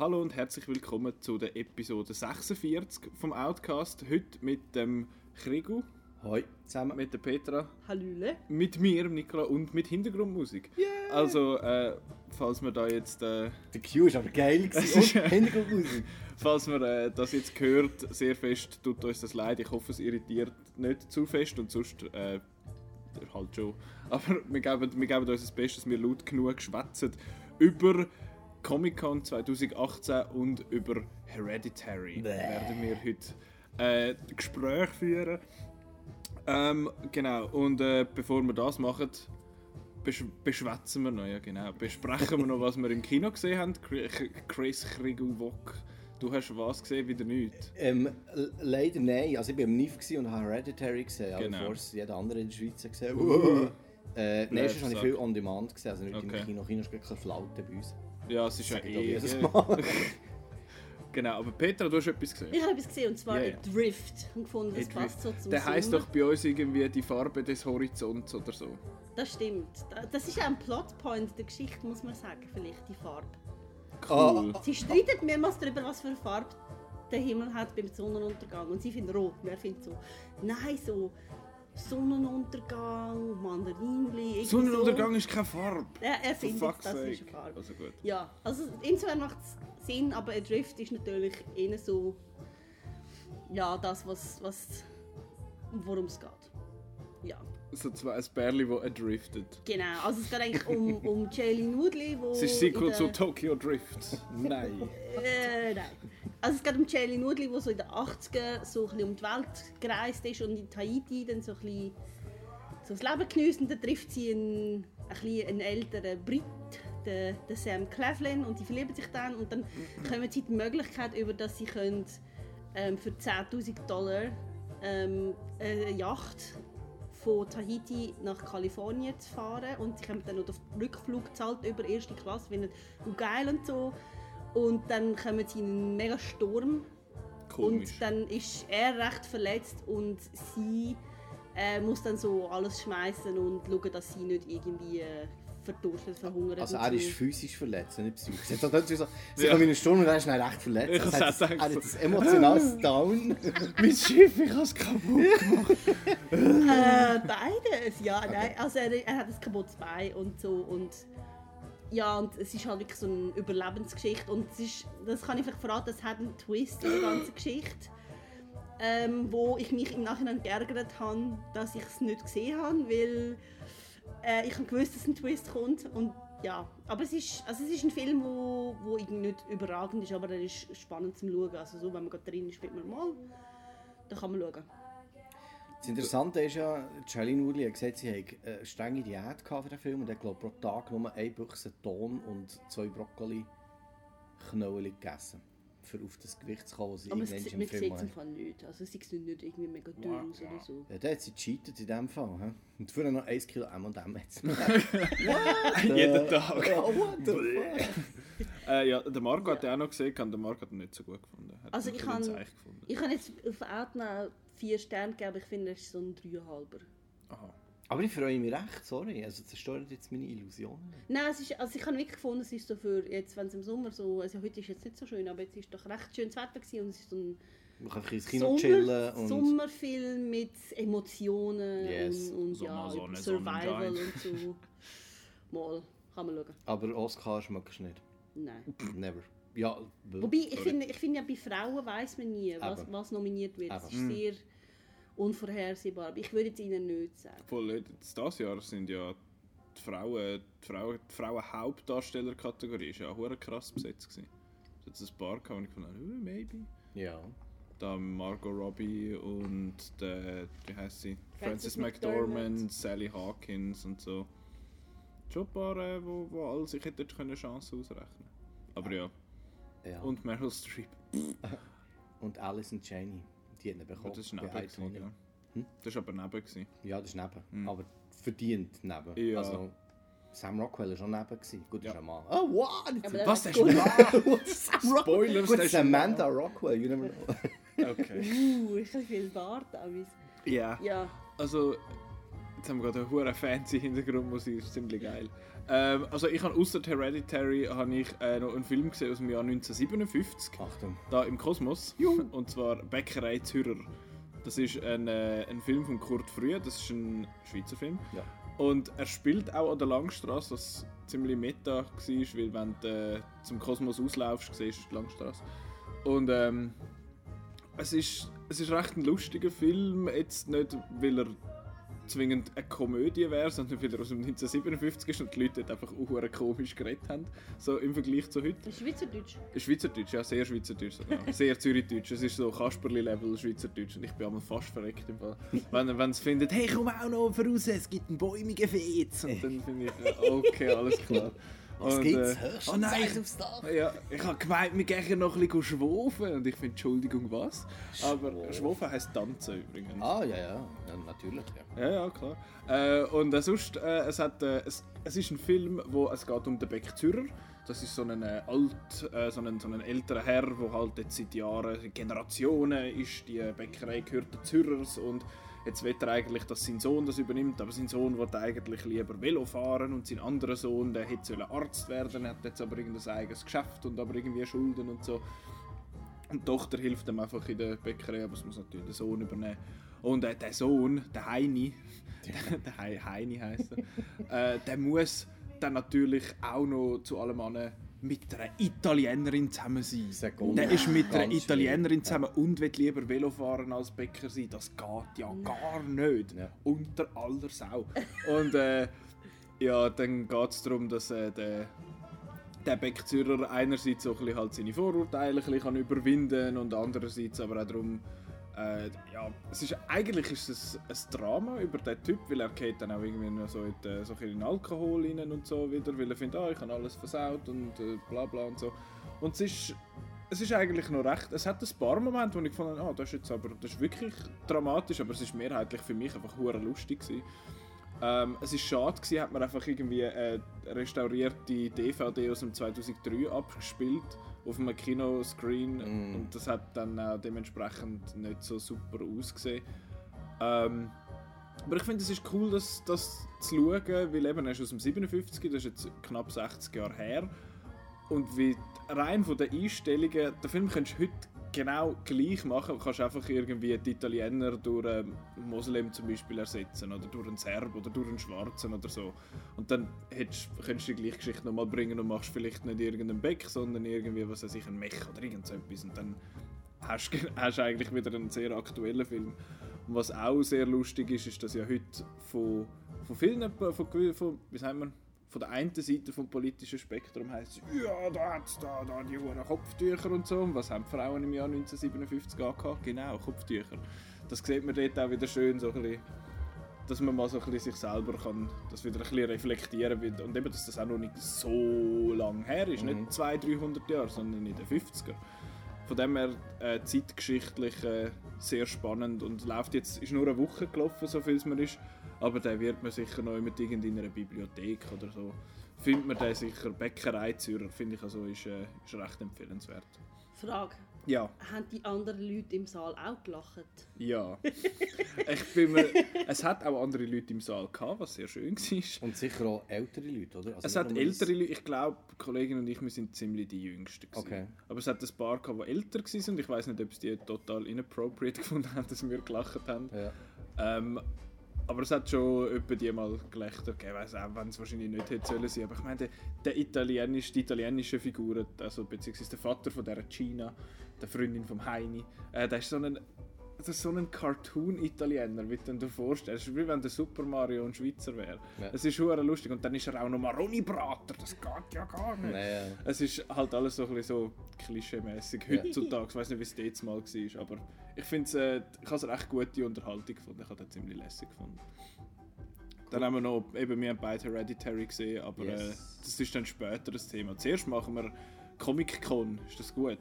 Hallo und herzlich willkommen zu der Episode 46 vom Outcast. Heute mit dem Krigu, Hoi zusammen. mit der Petra, Hallöle. mit mir, Nicola und mit Hintergrundmusik. Also, äh, falls wir da jetzt, äh, Der Q ist aber geil gewesen. ist- und Hintergrundmusik. falls man äh, das jetzt hört, sehr fest, tut uns das leid. Ich hoffe, es irritiert nicht zu fest und sonst äh, halt schon. Aber wir geben, wir geben uns das Beste, dass wir laut genug schwätzen über Comic-Con 2018 und über Hereditary. Bäh. Werden wir heute äh, Gespräche führen. Ähm, genau, und äh, bevor wir das machen, besch beschwätzen wir noch, ja genau. Besprechen wir noch, was wir im Kino gesehen haben. Chri- Ch- Chris Kriguwok, du hast was gesehen, wieder nichts. Ähm, leider nein. Also ich war im NIF und habe Hereditary gesehen, Genau. bevor es jeder andere in der Schweiz hat gesehen Uh. äh, sonst habe ich viel on demand gesehen, also nicht Okay. im Kino. Kino ist wirklich ein Flaute bei uns. Ja, es ist ja eh... jedes Mal. genau, aber Petra, du hast etwas gesehen. Ich habe etwas gesehen und zwar ja. Adrift. Und gefunden, das passt so zum Der heisst doch bei uns irgendwie die Farbe des Horizonts oder so. Das stimmt. Da- Das ist auch ein Plotpoint der Geschichte, muss man sagen, vielleicht die Farbe. Cool. Sie streiten mehrmals darüber, was für eine Farbe der Himmel hat beim Sonnenuntergang. Und sie finden rot. Wer findet so? Nein, so Sonnenuntergang, Mandarinli. Sonnenuntergang ist keine Farbe. So. Er, findet, das sake. ist eine Farbe. Also gut. Ja, also insofern macht es Sinn, aber Adrift ist natürlich eher so, ja, das, was, was worum es geht. Ja, So zwei ein Bärli, das adriftet. genau. Also es geht eigentlich um, um Jailin Woodley, wo... Es ist Sequel der- zu Tokyo Drift. Nein. Äh, nein. Also es geht um Jailin Woodley, die so in den 80er so um die Welt gereist ist und in Tahiti dann so ein so das Leben genießt und dann trifft sie einen, einen älteren Brit, den, den Sam Cleveland und die verlieben sich dann. Und dann kommen sie die Möglichkeit über, dass sie können, ähm, für 10'000 Dollar ähm, eine Yacht von Tahiti nach Kalifornien zu fahren. Und sie haben dann noch den Rückflug gezahlt über erste Klasse, oh, geil und so und dann kommen sie in einen mega Sturm Komisch. und dann ist er recht verletzt und sie äh, muss dann so alles schmeißen und schauen, dass sie nicht irgendwie äh, verdurstet, verhungert Also er so. ist physisch verletzt, nicht psychisch. Jetzt hat so, sie Ja. kommen in einen Sturm und er ist dann recht verletzt. Ich Also hab's er hat ein emotionales Down. mein Schiff, ich habe es kaputt. Äh, beides, ja, nein. Also er, er hat ein kaputtes Bein und so und ja, und es ist halt wirklich so eine Überlebensgeschichte. Und es ist, das kann ich vielleicht verraten, es hat einen Twist in der ganzen Geschichte, ähm, wo ich mich im Nachhinein geärgert habe, dass ich es nicht gesehen habe, weil äh, ich habe gewusst, dass ein Twist kommt und ja, aber es ist, also es ist ein Film, wo, wo nicht überragend ist, aber er ist spannend zum Schauen, also so, wenn man gerade drin ist, wird man mal, dann kann man schauen. Das Interessante ist ja, Charlene Woodley hat gesagt, sie hat eine strenge Diät gehabt für den Film und hat glaub, pro Tag nur eine Büchse Ton und zwei Brokkoli Knödel gegessen. Für auf das Gewicht zu kommen, das sie Aber es, irgendwann man im sieht Film es im nicht. Also es sieht nicht irgendwie mega dünn aus oder so. Ja, da hat sie gecheatet in dem Fall. He? Und vorher noch 1 Kilo M&M jetzt. Jeden Tag. Oh, what the fuck? Äh, ja, der Marco hat den auch noch gesehen, der Marco hat ihn nicht so gut gefunden. Hat Also ich gefunden. Ich habe jetzt auf Outnow vier Sterne gegeben, ich finde, es ist so ein dreieinhalber. Aha. Aber ich freue mich recht, sorry. Also zerstört jetzt meine Illusionen. Nein, es ist, also ich habe wirklich gefunden, es ist so für jetzt, wenn es im Sommer so, also heute ist jetzt nicht so schön, aber jetzt ist doch recht schönes Wetter gewesen und es ist so ein Man kann ins Kino Sommer, chillen und... Sommerfilm mit Emotionen Yes. und, und ja, Sommer, Sonne, Survival und so. Mal, kann man schauen. Aber Oscar schmeckst du nicht. Nein. Never. Ja, Wobei, ich finde, ich finde ja, bei Frauen weiß man nie, was, Eben. was nominiert wird. Es Eben. ist sehr unvorhersehbar. Aber ich würde jetzt ihnen nicht sagen. Voll, jetzt dieses Jahr sind ja die Frauen, die Frauen, die Frauen Hauptdarstellerkategorie ist ja auch hure krass besetzt gewesen. Es hat ein paar gehabt, wo ich habe, oh, maybe. ja. Da Margot Robbie und der, wie heißt sie? Frances Frances McDormand, McDormand. Sally Hawkins und so. Schon ein paar, äh, wo, wo alle sich hätten können Chancen ausrechnen Aber ja. ja. Und Meryl Streep. Und Alice und Janie. Die haben bekommen. das ist neben. Gewesen, ja. Hm? Das war aber neben. Gewesen. Ja, das ist neben. Hm. Aber verdient neben. Ja. Also, Sam Rockwell war schon neben. Gewesen. Gut, Ja. das ist ein Mann. Oh, Das der Was, der ist gut. Mann? Spoilers, Gut, das ist ein Amanda Rockwell. You never know. Okay. Uh, ich habe viel Bart. aber- Ja. Ja, Also, Jetzt haben wir gerade eine hure fancy Hintergrundmusik, das ist ziemlich geil. Ähm, also ich habe außer Hereditary habe ich äh, noch einen Film gesehen aus dem Jahr 1957, Achtung. da im Kosmos, und zwar Bäckerei Zürcher. Das ist ein, äh, ein Film von Kurt Frühe, das ist ein Schweizer Film. Ja. Und er spielt auch an der Langstrasse, was ziemlich meta war, weil wenn du äh, zum Kosmos auslaufst, siehst du die Langstrasse. Und ähm, es ist, es ist recht ein lustiger Film, jetzt nicht, weil er zwingend eine Komödie wäre, sondern weil er aus dem 1957 ist und die Leute einfach auch komisch geredet haben, so im Vergleich zu heute. Schweizerdeutsch. Schweizerdeutsch, ja, sehr Schweizerdeutsch sogar. Sehr Zürichdeutsch. Es ist so Kasperli-Level Schweizerdeutsch und ich bin einmal fast verreckt im Fall. Wenn, wenn sie finden, hey, komm auch noch voraus, es gibt einen bäumigen Fetz. Und dann finde ich, okay, alles klar. Was Und, gibt's? äh, Höchstens oh nein, aufs Dach. ja, ich habe gemeint, wir gehen noch ein bisschen schwofen. Und ich finde, Entschuldigung, was? Aber schwofen heisst tanzen übrigens. Ah, ja, ja. ja natürlich. Ja. Ja, ja, klar. Äh, und äh, sonst, äh, es, hat, äh, es, es ist ein Film, wo es geht um den Beck Zürcher. Das ist so ein äh, alt, äh, so ein, so ein älterer Herr, der halt jetzt seit Jahren, Generationen ist, die Bäckerei gehört den Zürchers und jetzt will er eigentlich, dass sein Sohn das übernimmt, aber sein Sohn wollte eigentlich lieber Velo fahren und sein anderer Sohn, der hätte Arzt werden, hat jetzt aber irgendein eigenes Geschäft und aber irgendwie Schulden und so. Und die Tochter hilft ihm einfach in der Bäckerei, aber es muss natürlich der Sohn übernehmen. Und äh, der Sohn, der Heini, der, der Hei- Heini heisst er, äh, der muss dann natürlich auch noch zu allem anderen mit einer Italienerin zusammen sein. Der ist mit einer Italienerin zusammen und will lieber Velo fahren als Bäcker sein. Das geht ja gar nicht. Ja. Unter aller Sau. Und äh, ja, dann geht es darum, dass äh, der der Beckzürer einerseits so ein bisschen halt seine Vorurteile ein bisschen kann überwinden und andererseits aber auch darum, äh, ja, es ist, eigentlich ist es ein Drama über den Typ, weil er geht dann auch irgendwie noch so in, den- so in Alkohol rein und so wieder, weil er findet, ah, ich habe alles versaut und äh, bla bla und so. Und es ist, es ist eigentlich noch recht, es hat ein paar Momente, wo ich gefunden ah, das ist jetzt aber, das ist wirklich dramatisch, aber es ist mehrheitlich für mich einfach hure lustig gewesen. Ähm, es ist schade gewesen, hat man einfach irgendwie eine restaurierte DVD aus dem 2003 abgespielt auf einem Kinoscreen Mm. und das hat dann auch dementsprechend nicht so super ausgesehen. Ähm, aber ich finde, es ist cool, das, das zu schauen, weil eben er ist aus dem 57, das ist jetzt knapp 60 Jahre her. Und wie rein von den Einstellungen, den Film könntest du heute genau gleich machen. Du kannst einfach irgendwie die Italiener durch einen Moslem zum Beispiel ersetzen oder durch einen Serb oder durch einen Schwarzen oder so. Und dann hättest, könntest du die gleiche Geschichte nochmal bringen und machst vielleicht nicht irgendeinen Beck, sondern irgendwie, was weiß ich, einen Mech oder irgend so etwas. Und dann hast du eigentlich wieder einen sehr aktuellen Film. Und was auch sehr lustig ist, ist, dass ja heute von, von vielen, von, von, von, wie sagt man, von der einen Seite vom politischen Spektrum heisst es, ja, da hat es da, da die hohen Kopftücher und so. Und was haben die Frauen im Jahr 1957 angehabt? Genau, Kopftücher. Das sieht man dort auch wieder schön, so ein bisschen, dass man mal so ein bisschen sich selber kann, das wieder ein bisschen reflektieren wird. Und eben, dass das auch noch nicht so lang her ist, nicht 200, 300 Jahre, sondern in den 50er. Von dem her äh, zeitgeschichtlich äh, sehr spannend und läuft jetzt, ist nur eine Woche gelaufen, so viel es mir ist, aber den wird man sicher noch mit irgendeiner Bibliothek oder so, findet man den sicher, Bäckerei Zürcher, finde ich also, ist, äh, ist recht empfehlenswert. Frage. Ja, Haben die anderen Leute im Saal auch gelacht? ja. ich bin mir, es hat auch andere Leute im Saal gehabt, was sehr schön war. Und sicher auch ältere Leute, oder? Also Es hat ältere Leute, ich glaube, die Kollegin und ich, wir sind ziemlich die Jüngsten. gewesen. Okay. Aber es hat ein paar gehabt, die älter waren und ich weiß nicht, ob sie die total inappropriate gefunden haben, dass wir gelacht haben. Ja. Ähm, aber es hat schon etwa die mal Gelächter gegeben, weiss auch, wenn es wahrscheinlich nicht hätte sollen sein. Aber ich meine, der, italienische, die italienische Figur, also beziehungsweise der Vater von der Gina, der Freundin vom Heini, äh, der ist so ein, das ist so ein Cartoon-Italiener, wie du dir vorstellst. Es ist wie wenn der Super Mario ein Schweizer wäre. Ja. Es ist schon lustig. Und dann ist er auch noch Maroni-Brater, das geht ja gar nicht. Naja. Es ist halt alles so ein bisschen so klischee-mäßig heutzutage. Ich weiß nicht, wie es jetzt mal war, aber ich finde äh, ich habe es eine recht gute Unterhaltung gefunden. Ich habe das ziemlich lässig gefunden. Dann haben wir noch, eben, wir haben beide Hereditary gesehen, aber äh, Yes. das ist dann später das Thema. Zuerst machen wir Comic-Con, ist das gut?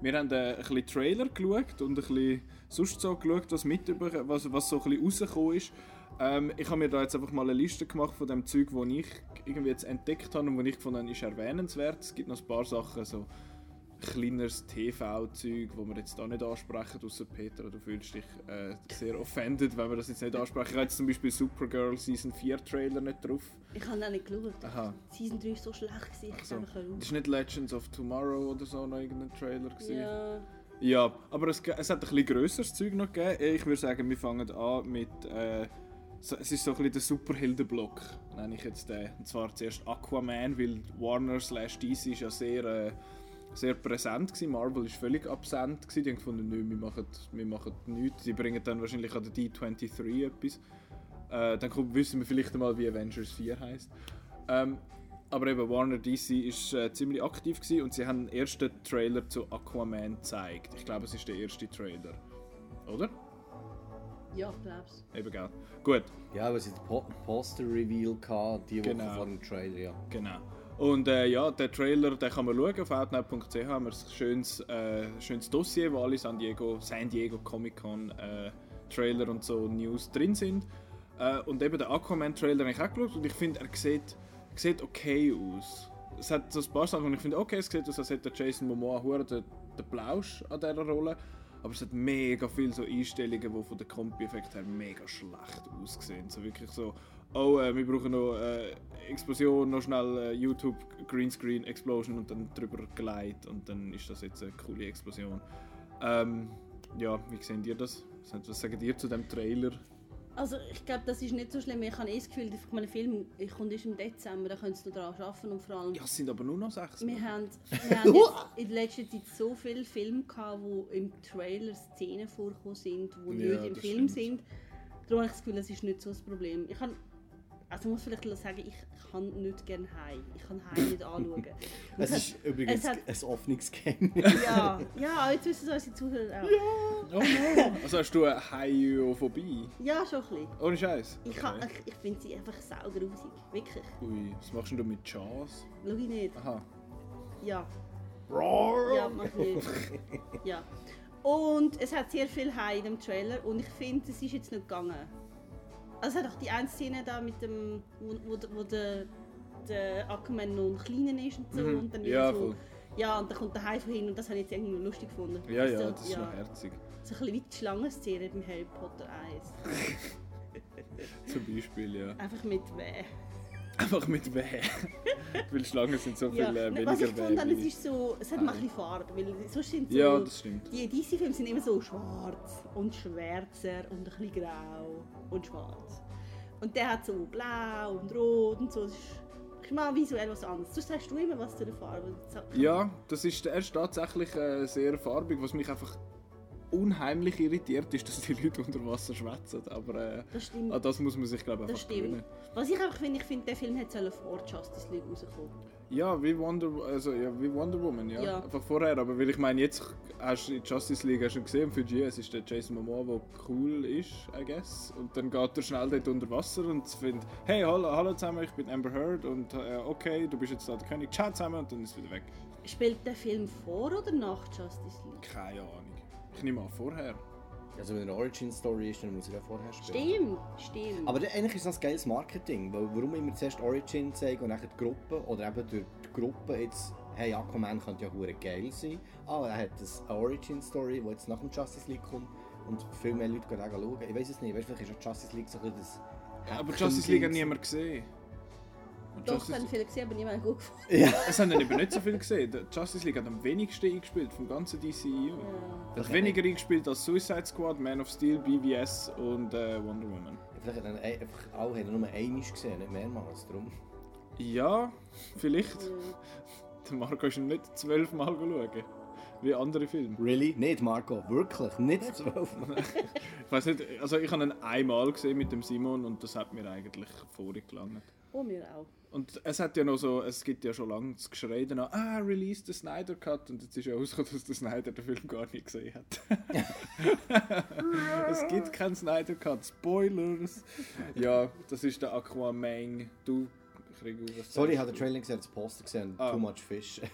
Wir haben äh, ein bisschen Trailer geschaut und ein bisschen sonst so geschaut, was, mit über, was, was so ein bisschen rausgekommen ist. Ähm, ich habe mir da jetzt einfach mal eine Liste gemacht von dem Zeug, das ich irgendwie jetzt entdeckt habe und wo ich gefunden habe, ist erwähnenswert. Es gibt noch ein paar Sachen, so kleineres TV-Zeug, wo wir jetzt da nicht ansprechen, außer Peter, du fühlst dich äh, sehr offended, wenn wir das jetzt nicht ansprechen. Ich habe jetzt zum Beispiel Supergirl Season 4 Trailer nicht drauf. Ich habe auch nicht geschaut. Aha. Season 3 ist so schlecht, gewesen, ich So. einfach Das ist nicht Legends of Tomorrow oder so noch irgendein Trailer gewesen? Ja, Ja, aber es, es hat ein bisschen grösseres Zeug noch gegeben. Ich würde sagen, wir fangen an mit. Äh, so, es ist so ein bisschen der Superheldenblock, nenne ich jetzt den. Und zwar zuerst Aquaman, weil Warner slash DC ist ja sehr, äh, sehr präsent gewesen. Marvel ist völlig absent gewesen. Die haben gefunden, nö, wir machen, wir machen nichts. Die bringen dann wahrscheinlich an der D23 etwas. Äh, dann kommt, wissen wir vielleicht einmal, wie Avengers 4 heißt. Ähm, aber eben Warner DC ist äh, ziemlich aktiv gewesen und sie haben den ersten Trailer zu Aquaman gezeigt. Ich glaube, es ist der erste Trailer. Oder? ja, ich glaub's. Eben, gell? Gut, Ja, weil sie den po Poster-Reveal hatten, die Woche Genau. vor dem Trailer, ja. genau. Und äh, ja, der Trailer, den kann man schauen. Auf outnow.ch haben wir ein schönes, äh, schönes Dossier, wo alle San Diego, San Diego Comic Con äh, Trailer und so News drin sind. Äh, und eben der Aquaman-Trailer habe ich auch geschaut und ich finde, er sieht, sieht okay aus. Es hat so ein paar Sachen, wo ich finde, okay, es sieht aus, als hätte Jason Momoa den, den Plausch an dieser Rolle. Aber es hat mega viele so Einstellungen, die von der Kompi-Effekt her mega schlecht aussehen. So wirklich so, oh, äh, wir brauchen noch äh, Explosion, noch schnell äh, YouTube Greenscreen Explosion und dann drüber geleitet und dann ist das jetzt eine coole Explosion. Ähm, ja, wie seht ihr das? Was- sagt ihr zu dem Trailer? Also ich glaube, das ist nicht so schlimm. Ich habe eh das Gefühl, ich meine, Film ich kommt erst im Dezember, da können sie noch daran arbeiten und vor allem... Ja, es sind aber nur noch sechs. Wir haben, wir haben jetzt in letzter Zeit so viele Filme gehabt, wo im Trailer Szenen vorgekommen sind, die Ja, nicht im Film stimmt. sind. Darum habe ich das Gefühl, das ist nicht so das Problem. Ich kann, also ich muss vielleicht sagen, ich kann nicht gerne heim. Ich kann heim nicht anschauen. Es hat- ist übrigens es hat- ein Offenungsgame. Ja, ja, jetzt wissen es unsere Zuhörer auch. Oh no! Also hast du eine Haiophobie? Ja, schon ein bisschen. Ohne Scheiß. Ich, kann- ich, ich finde sie einfach saugrusig. Wirklich. Ui, was machst denn du mit Jaws? Schau ich nicht. Aha. Ja. Ja, mach ich nicht. Ja. Und es hat sehr viel Hai in dem Trailer und ich finde, es ist jetzt nicht gegangen. Also es hat auch die eine Szene da mit dem, wo, wo, wo der, der Aquaman noch ein kleiner ist und so Mhm. und dann Ja, so... voll. Ja, und dann kommt der Hai von hinten und das habe ich jetzt irgendwie lustig gefunden. Ja, ja, so, das ist noch herzig. So ein bisschen wie die Schlangenszene beim Harry Potter 1. Zum Beispiel, ja. Einfach mit Weh. Einfach mit Weh. Weil Schlangen sind so viel Ja, äh, weniger was ich gefunden habe, es ist so, es hat ein bisschen Farbe, weil sonst sind so, Ja, das stimmt. die DC-Filme sind immer so schwarz und schwärzer und ein bisschen grau und schwarz. Und der hat so blau und rot und so, das ist, mal visuell was anderes. Sonst sagst du immer was zu der Farbe. Ja, das ist, er ist tatsächlich äh, sehr farbig, was mich einfach unheimlich irritiert, ist, dass die Leute unter Wasser schwätzen. Aber äh, Das stimmt. an das muss man sich, glaube ich, einfach gewöhnen. Was ich einfach finde, ich finde, der Film hätte vor Justice League rauskommen. Ja, wie Wonder, also, ja, wie Wonder Woman, ja. Ja. Einfach vorher, aber weil ich meine, jetzt hast du in Justice League hast du gesehen, für GS ist der Jason Momoa, der cool ist, I guess. Und dann geht er schnell dort unter Wasser und findet, hey, hallo, hallo zusammen, ich bin Amber Heard und äh, okay, du bist jetzt da der König, ciao zusammen und dann ist es wieder weg. Spielt der Film vor oder nach Justice League? Keine Ahnung. Ich nehme an, vorher. Also wenn eine Origin-Story ist, dann muss er ja vorher spielen. Stimmt, stimmt. Aber eigentlich ist das ein geiles Marketing, weil warum immer zuerst Origin zeigen und dann die Gruppe oder eben durch die Gruppe jetzt, hey Aquaman könnte ja hure geil sein, ah, er hat eine Origin-Story, die jetzt nach dem Justice League kommt und viel mehr Leute gehen auch schauen. Ich weiß es nicht, weißt vielleicht ist auch Justice League so ein bisschen das... Aber Justice League hat niemand gesehen. Und Doch, Justice- haben viele gesehen, aber niemand gut gefunden. Ja. Es haben dann eben nicht so viel gesehen. Der Justice League hat am wenigsten eingespielt vom ganzen DCEU. Er hat weniger eingespielt als Suicide Squad, Man of Steel, BVS und äh, Wonder Woman. Vielleicht hat er einfach alle haben nur einmal gesehen, nicht mehrmals, darum. Ja, vielleicht. Der Marco ist nicht zwölfmal schauen. Wie andere Filme. Really? Nicht, Marco, wirklich, nicht zwölfmal. Ich weiß nicht, also ich habe ihn einmal gesehen mit dem Simon und das hat mir eigentlich vorig gelangt. Oh, mir auch. Und es hat ja noch so, es gibt ja schon lange das Geschrei danach, ah, release den Snyder Cut. Und jetzt ist ja rausgekommen, dass der Snyder den Film gar nicht gesehen hat. es gibt keinen Snyder Cut, Spoilers. Ja, das ist der Aquaman. Du, Krieg, was Sorry, ich habe den? Trailer gesehen, das Poster gesehen, Ah. Too Much Fish.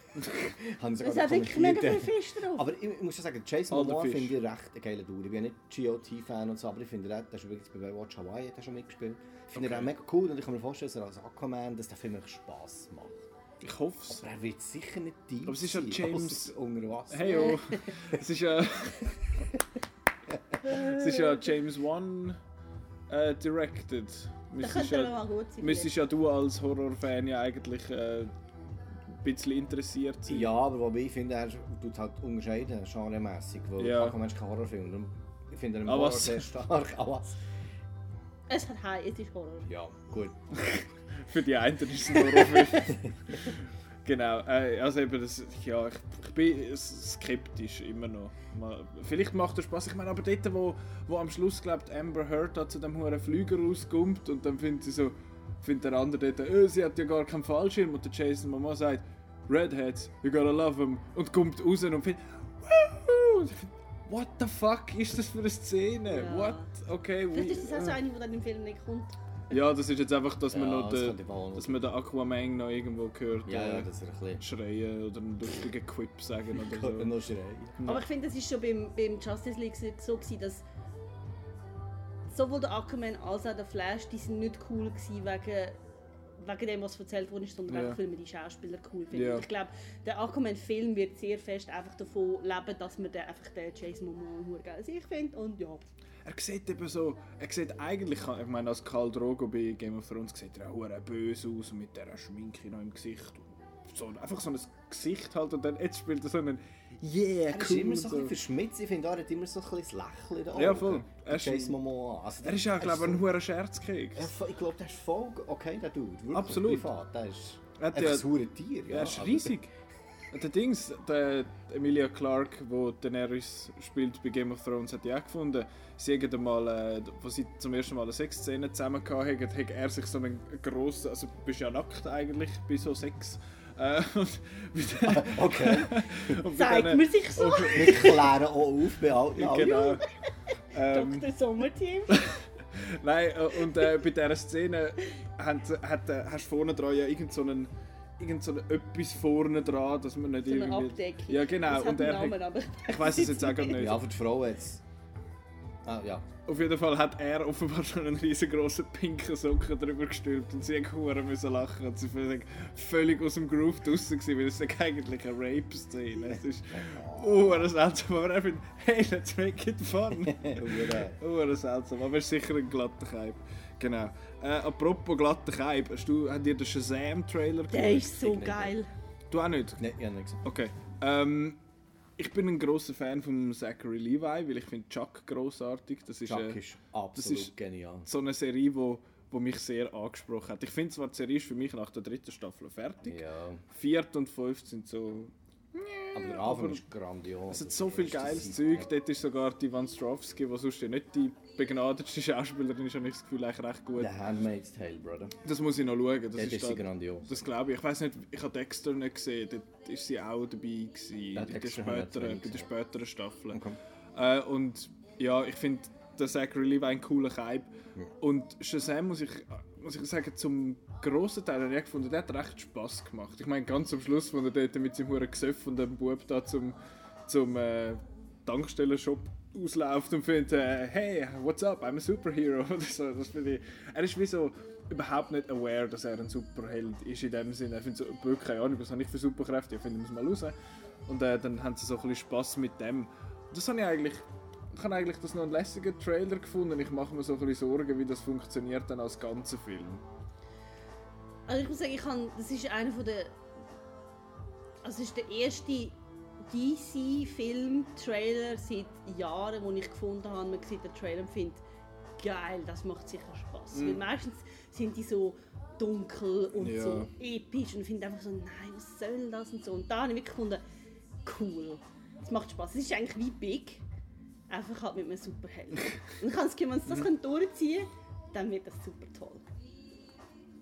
Es hat wirklich mega viel. Fisch drauf. Aber ich, muss schon sagen, Jason Momoa finde ich recht ein geiler Dude. Ich bin ja nicht GOT-Fan und so, aber ich finde, er, der ist übrigens bei Watch Hawaii hat er schon mitgespielt. Ich finde Okay. ihn auch mega cool und ich kann mir vorstellen, dass er als Aquaman, dass der Film echt Spass macht. Ich hoffe es. Aber er wird sicher nicht deep Aber es ist ja James- unter Wasser. Hey, oh. es ist ja. es ist ja James Wan äh, directed. Das Müsstest könnte ja, noch mal gut sein. müsstest ja du als Horrorfan ja eigentlich äh, ein bisschen interessiert sein. Ja, aber wobei ich finde, er tut halt unterscheiden, genremässig, weil Ja. Aquaman ist kein Horrorfilm. Darum- Ich finde ihn im Horror sehr stark. Was? Es hat High, es ist Horror. Ja, gut. Für die einen ist es ein Horrorfilm. genau, äh, also eben, das, ja, ich, ich bin skeptisch immer noch. Mal, vielleicht macht er Spaß. Ich meine, aber dort, wo, wo am Schluss glaubt Amber Heard da zu dem hohen Flüger rauskommt und dann findet sie so, findet der andere dort, äh, sie hat ja gar keinen Fallschirm und der Jason Momoa sagt, Redheads, you gotta love them und kommt raus und findet, find, What the fuck ist das für eine Szene? Ja. What? Okay, Vielleicht ist das auch so we- eine, die dann im Film nicht kommt. Ja, das ist jetzt einfach, dass man Ja, noch das den, dass man den Aquaman noch irgendwo hört. Ja, ja, äh, das ist ein bisschen... schreien oder einen lustigen Quip sagen oder so. noch schreien. Aber ich finde, das ist schon beim, beim Justice League so gewesen, dass sowohl der Aquaman als auch der Flash, die sind nicht cool gewesen wegen, wegen dem, was erzählt ist, sondern Ja. einfach, weil man die Schauspieler cool findet. Ja. Und Ich glaube, der Aquaman-Film wird sehr fest einfach davon leben, dass man den, einfach den Jason Momoa hure geil sich findet und ja. Er sieht eben so, er sieht eigentlich, ich meine, als Khal Drogo bei Game of Thrones sieht er auch böse aus mit dieser Schminke noch im Gesicht. So, einfach so ein Gesicht halt und dann jetzt spielt er so einen Yeah, Er ist cool. immer und so ein bisschen verschmitzt. Ich finde, er hat immer so ein bisschen das Lächeln Augen. Ja, voll. Er Er ist- Jason Momoa. Also, Er ist ja, glaube ich, ein so- hoher Scherzkeks. Ich glaube, der ist voll okay, der Dude. Wirklich, Absolut. Privat. Der ist Er hat ja- ein Tier. Ja, Er ist aber- riesig. Der Dings, der Emilia Clarke, wo Daenerys spielt bei Game of Thrones, hat ja auch gefunden, sie haben einmal, äh, wo sie zum ersten Mal eine Sexszene zusammen hatten, hat er sich so einen grossen, also du bist ja nackt eigentlich bei so Sex. Äh, bei Okay. Zeigt denen- man sich so, und- Wir klären auch auf bei alten Genau. Ähm, Dr. Sommerteam. Nein, äh, und äh, bei dieser Szene hat, hat, äh, hast du vorne dran ja irgend so einen, irgend so etwas vorne dran, dass man nicht So eine irgendwie... Abdeckung. Ja genau, Das hat und er hat, Namen, aber ich weiß es jetzt auch gar nicht. Ja, für die Frau jetzt. Ah, ja. Auf jeden Fall hat er offenbar schon einen riesengroßen pinken Socken drüber gestülpt und sie musste müssen lachen und sie völlig, völlig aus dem Groove draussen gewesen, weil es ist eigentlich eine Rape-Szene. Es ist oh, seltsam, aber er findet, hey, let's make it fun. Hure. oh, seltsam, aber es ist sicher ein glatter Keib. Genau. Äh, apropos glatter Keib, hast du, habt ihr den Shazam-Trailer der ist so geil. Du auch nicht? Nein, ich habe nicht gesehen. Okay. Ähm, ich bin ein großer Fan von Zachary Levi, weil ich finde Chuck großartig. Das ist, Chuck äh, ist absolut ist- genial. so eine Serie, wo, wo mich sehr angesprochen hat. Ich finde zwar, die Serie ist für mich nach der dritten Staffel fertig. Ja. Viert und fünft sind so... Aber der Anfang Aber ist grandios. Es hat so viel Das geiles Zeug. Ja. Dort ist sogar die Van Strovsky, die sonst ja nicht die begnadetste Schauspielerin ist, habe ich das Gefühl, eigentlich recht gut. The Handmaid's Tale, Brother. Das muss ich noch schauen. Das Dort ist ist da, grandios. das glaube ich. Ich weiß nicht, ich habe Dexter nicht gesehen. Dort ist sie auch dabei gewesen. Ja, bei, ich späteren, bei gesehen. späteren Staffeln. Okay. Äh, und ja, ich finde der Zachary Levi ein cooler Kaib. Und Shazam muss ich, muss ich sagen, zum grossen Teil habe ich gefunden, der hat recht Spass gemacht. Ich meine, ganz am Schluss, wo er dort mit seinem Huren Gesöff und dem Bub da zum, zum äh, Tankstellenshop ausläuft und findet, äh, hey, what's up, I'm a superhero. So. Das finde ich, er ist wie so überhaupt nicht aware, dass er ein Superheld ist in dem Sinne. Er findet so, wirklich keine Ahnung, was habe ich für Superkräfte, ich finde, muss mal raus. Und äh, dann haben sie so ein bisschen Spass mit dem. Das habe ich eigentlich ich habe eigentlich das noch einen lässigen Trailer gefunden. Ich mache mir so ein bisschen Sorgen, wie das funktioniert dann als ganzer Film. Also ich muss sagen, ich kann, das ist einer von der... Also ist der erste DC-Film-Trailer seit Jahren, wo ich gefunden habe, man sieht den Trailer und findet, geil, das macht sicher Spaß. Weil meistens sind die so dunkel und Ja. so episch und finde einfach so, nein, was soll das und so. Und da habe ich wirklich gefunden, cool, das macht Spaß. Es ist eigentlich wie Big, einfach halt mit einem Superheld. und ich habe das Gefühl, wenn sie das können durchziehen können, dann wird das super toll.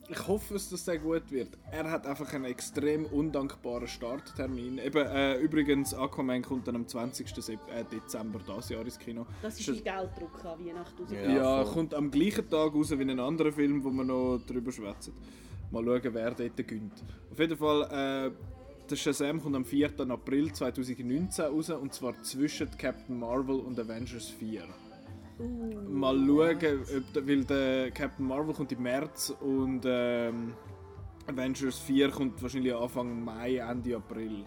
Ich hoffe, dass das sehr gut wird. Er hat einfach einen extrem undankbaren Starttermin. Eben, äh, übrigens, Aquaman kommt dann am 20. Sep äh, Dezember dieses Jahr ins Kino. Das ist wie Gelddruck an Weihnachten raus. Ja. Ja, kommt am gleichen Tag raus wie ein anderer Film, wo wir noch drüber schwätzen. Mal schauen, wer dort gönnt. Auf jeden Fall, äh, der Shazam kommt am 4. April 2019 raus und zwar zwischen Captain Marvel und Avengers 4. Uh, Mal schauen, ob weil der Captain Marvel kommt im März und ähm, Avengers 4 kommt wahrscheinlich Anfang Mai, Ende April.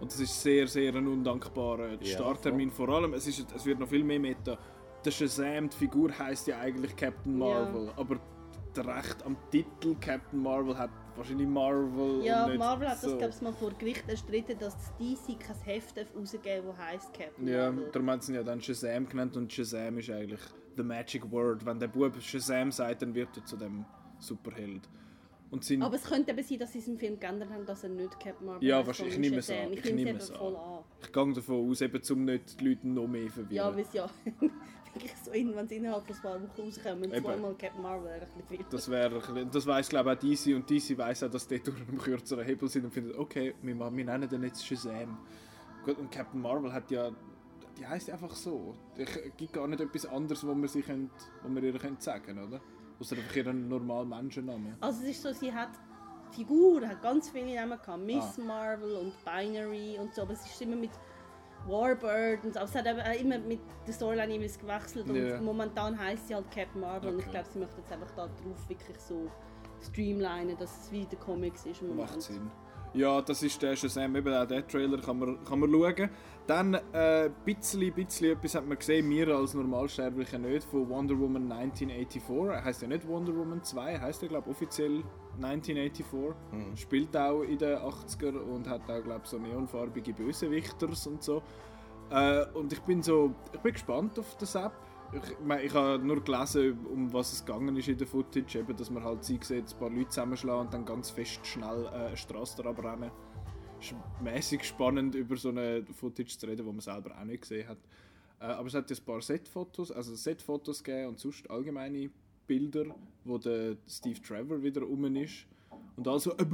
Und das ist sehr, sehr ein undankbarer Ja, Starttermin. Vor allem, es, ist, es wird noch viel mehr Meta. Der Shazam, die Figur heißt ja eigentlich Captain Marvel, aber der Recht am Titel Captain Marvel hat wahrscheinlich Marvel. Ja, Marvel hat das, so. glaube ich, mal vor Gericht erstritten, dass das DC kein Heft rausgeben darf, das heisst Captain Ja, Marvel. darum haben sie ihn ja dann Shazam genannt und Shazam ist eigentlich the magic word. Wenn der Bub Shazam sagt, dann wird er zu dem Superheld. Und sind, Aber es könnte eben sein, dass sie es im Film geändert haben, dass er nicht Captain Marvel Ja, wahrscheinlich. Ich nehme es an. Ich Ich nehme es an. an. ich gehe davon aus, eben, um nicht die Leute noch mehr verwirren. Ja, weil es ja wirklich so, wenn sie innerhalb von ein paar Wochen rauskommen, Eben. zweimal Captain Marvel, wäre ein bisschen viel. Das bisschen- das weiß glaube ich auch DC und DC weiß auch, dass die durch einen kürzeren Hebel sind und findet, okay, wir, wir nennen den jetzt Shazam. Gut, und Captain Marvel hat ja, die heißt einfach so. Es gibt gar nicht etwas anderes, wo wir sie könnt, wo wir ihr könnt sagen, oder? Außer einfach ihren normalen Menschennamen. Also es ist so, sie hat Figur, hat ganz viele Namen gehabt, Miss Ah. Marvel und Binary und so, aber es ist immer mit Warbird und so. Aber es hat immer mit der Storyline jeweils gewechselt und Ja. momentan heißt sie halt Captain Marvel und ich Okay. glaube, sie möchte jetzt einfach da drauf wirklich so streamlinen, dass es wie den Comics ist. im Moment. Macht Sinn. Ja, das ist der Shazam, eben auch der Trailer kann man, kann man schauen. Dann ein äh, bisschen, bisschen etwas hat man gesehen, wir als Normalsterbliche nicht, von Wonder Woman 1984. Er heisst ja nicht Wonder Woman 2, heisst ja glaube offiziell 1984. Spielt auch in den 80er und hat auch glaube so neonfarbige Bösewichters und so. Äh, und ich bin so, ich bin gespannt auf das App. Ich, mein, ich habe nur gelesen, um was es gegangen ist in der Footage, eben, dass man halt sie sieht, ein paar Leute zusammenschlagen und dann ganz fest schnell äh, eine Straße rennen. Ist mäßig spannend, über so eine Footage zu reden, die man selber auch nicht gesehen hat. Äh, aber es hat jetzt ein paar Set-Fotos, also Set-Fotos gegeben und sonst allgemeine Bilder, wo der Steve Trevor wieder rum ist. Und also, äh,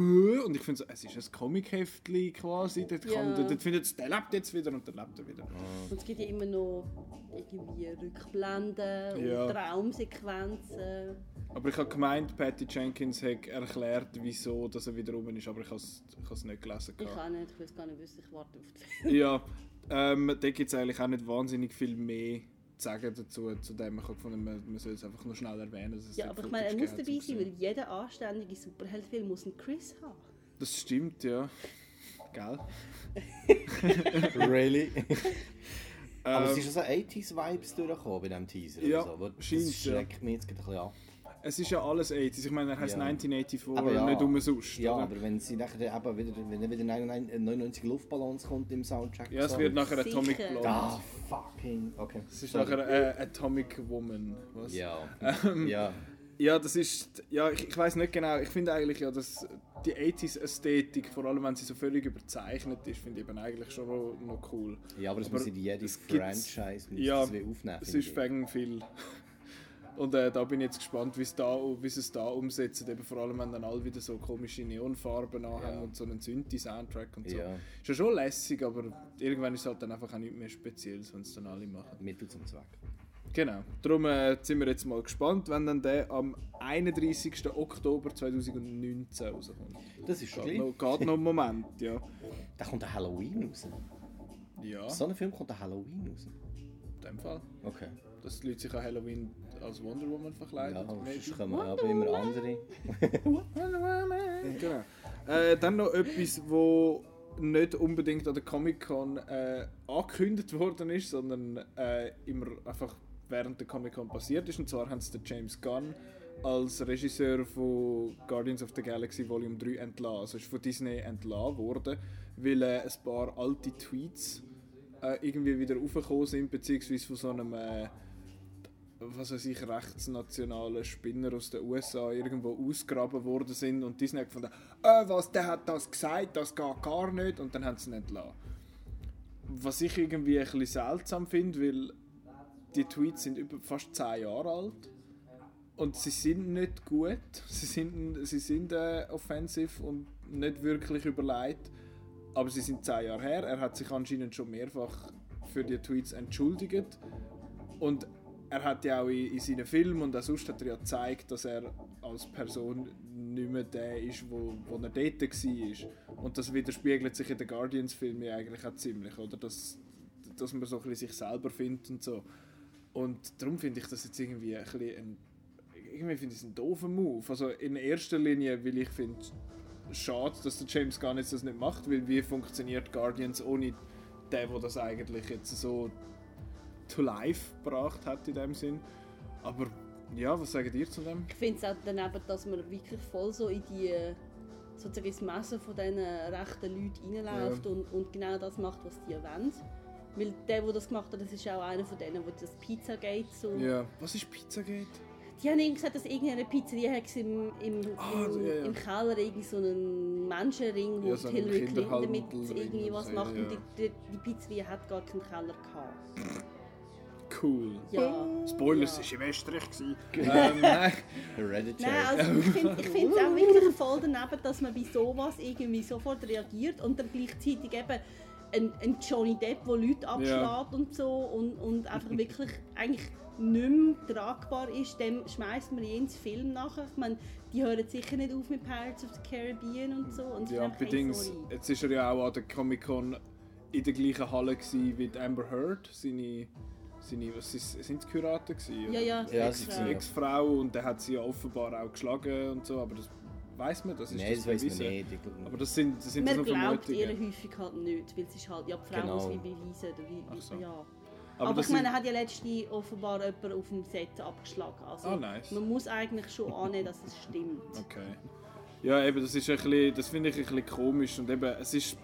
und ich finde so, es ist ein Comic-Heftli quasi, dort, kann, Ja. dort findet es, der lebt jetzt wieder und der lebt er wieder. Und es gibt ja immer noch irgendwie Rückblenden Ja. und Traumsequenzen. Aber ich habe gemeint, Patty Jenkins hat erklärt, wieso dass er wieder rum ist, aber ich habe es nicht gelesen. Ich auch nicht, ich weiß gar nicht wissen, ich warte auf die Ja, ähm, da gibt es eigentlich auch nicht wahnsinnig viel mehr sagen dazu. Zu dem. Ich habe gefunden, man, man soll es einfach nur schnell erwähnen. Dass es Ja, aber ich meine, er muss dabei sein, weil jeder anständige Superheldenfilm muss einen Chris haben. Das stimmt, ja. Gell? really? Aber es Ähm, ist so 80s-Vibes durchgekommen bei diesem Teaser. Ja, oder so. Das schreckt mich jetzt ein bisschen an. Es ist ja alles 80s. Ich meine, er heißt Ja. 1984, Aber ja. nicht umsonst. Ja, oder? aber wenn sie nachher eben wieder, wenn wieder 99 99 Luftballons kommt im Soundtrack. ja, es so. wird nachher Sicher. Atomic Blonde. Ah, fucking. Okay. Es ist sorry. nachher äh, Atomic Woman. Was? Ja. Ähm, ja. Ja, das ist. Ja, ich, ich weiß nicht genau. Ich finde eigentlich ja, dass die 80s-Ästhetik, vor allem wenn sie so völlig überzeichnet ist, finde ich eben eigentlich schon noch, noch cool. Ja, aber das Aber muss in jede es gibt's- Franchise ja, aufnehmen. Es ist fängt viel. Und äh, da bin ich jetzt gespannt, wie es da, wie sie es da umsetzen. Eben vor allem, wenn dann alle wieder so komische Neonfarben anhaben Ja. und so einen Synthi-Soundtrack und so. Ja. Ist ja schon lässig, aber irgendwann ist es halt dann einfach auch nicht mehr Spezielles, wenn es dann alle machen. Mittel zum Zweck. Genau. Darum äh, sind wir jetzt mal gespannt, wenn dann der am 31. Oktober 2019 rauskommt. Das ist schon Geht noch, geht noch einen Moment, ja. Da kommt ein Halloween raus. Ja, So ein Film kommt ein Halloween raus. in dem Fall. Okay. Dass die Leute sich an Halloween als Wonder Woman verkleiden. Ja, sonst kommen aber immer andere. Genau. Äh, dann noch etwas, wo nicht unbedingt an der Comic-Con äh, angekündigt worden ist, sondern äh, immer einfach während der Comic-Con passiert ist. Und zwar haben sie den James Gunn als Regisseur von Guardians of the Galaxy Volume 3 entlassen. Also ist von Disney entlassen worden, weil äh, ein paar alte Tweets äh, irgendwie wieder aufgekommen sind, beziehungsweise von so einem äh, was weiß ich, rechtsnationalen Spinner aus den USA irgendwo ausgraben worden sind und Disney hat gefunden, äh, was, der hat das gesagt, das geht gar nicht. Und dann haben sie ihn entlassen. Was ich irgendwie ein bisschen seltsam finde, weil die Tweets sind über fast 10 Jahre alt und sie sind nicht gut, sie sind, sie sind äh, offensiv und nicht wirklich überlegt, aber sie sind 10 Jahre her, er hat sich anscheinend schon mehrfach für die Tweets entschuldigt. Und er hat ja auch in, in seinen Filmen und auch sonst hat er ja gezeigt, dass er als Person nicht mehr der ist, wo, wo er dort war. Und das widerspiegelt sich in den Guardians-Filmen eigentlich auch ziemlich, oder? Dass, dass man so ein bisschen sich selber findet und so. Und darum finde ich das jetzt irgendwie ein bisschen ein, irgendwie finde ich es ein doofer Move. Also in erster Linie, weil ich finde, schade, dass der James Gunn jetzt das nicht macht, weil wie funktioniert Guardians ohne den, der das eigentlich jetzt so to life gebracht hat in dem Sinn. Aber ja, was sagt ihr zu dem? Ich finde es auch daneben, dass man wirklich voll so in die sozusagen ins Messer von diesen rechten Leuten reinläuft Ja. und, und genau das macht, was die wollen. Weil der, der das gemacht hat, das ist auch einer von denen, der das Pizzagate so... Ja. Was ist Pizzagate? Die haben gesagt, dass irgendeine Pizzeria hat im, im, Ah, im, ja, ja. im Keller irgendwie so einen Menschenring, wo Ja, so Hillary Clinton damit irgendwie was macht. ja. Und die, die, die Pizzeria hat gar keinen Keller gehabt. Cool. Ja. Spoilers, ja. es war im Österreich. gewesen. ähm, nein. Hereditary. Nein, also ich finde es auch wirklich voll daneben, dass man bei sowas irgendwie sofort reagiert und dann gleichzeitig eben ein, ein Johnny Depp, der Leute abschlägt und so und, und einfach wirklich eigentlich nicht mehr tragbar ist, dem schmeißt man jeden Film nachher. Ich meine, die hören sicher nicht auf mit Pirates of the Caribbean und so. Und Ja, bedingt. Jetzt war er ja auch an der Comic Con in der gleichen Halle gewesen wie Amber Heard, seine, seine was ist, sind es Kurate gewesen? Ja, ja, Ja, Ex-Frau. Ex-Frau und der hat sie ja offenbar auch geschlagen und so, aber das weiß man, das ist Nein, das weiß man bewiesen. nicht. Aber das sind, das sind Man so glaubt ihr häufig halt nicht, weil es ist halt, ja, die Frau Genau. muss wie beweisen. Oder wie, Ach so. ja. Aber, Aber, das ich meine, er hat ja letztens offenbar jemanden auf dem Set abgeschlagen. Also Ah, nice. man muss eigentlich schon annehmen, dass es stimmt. Okay. Ja, eben, das ist ein bisschen, das finde ich ein bisschen komisch und eben, es ist,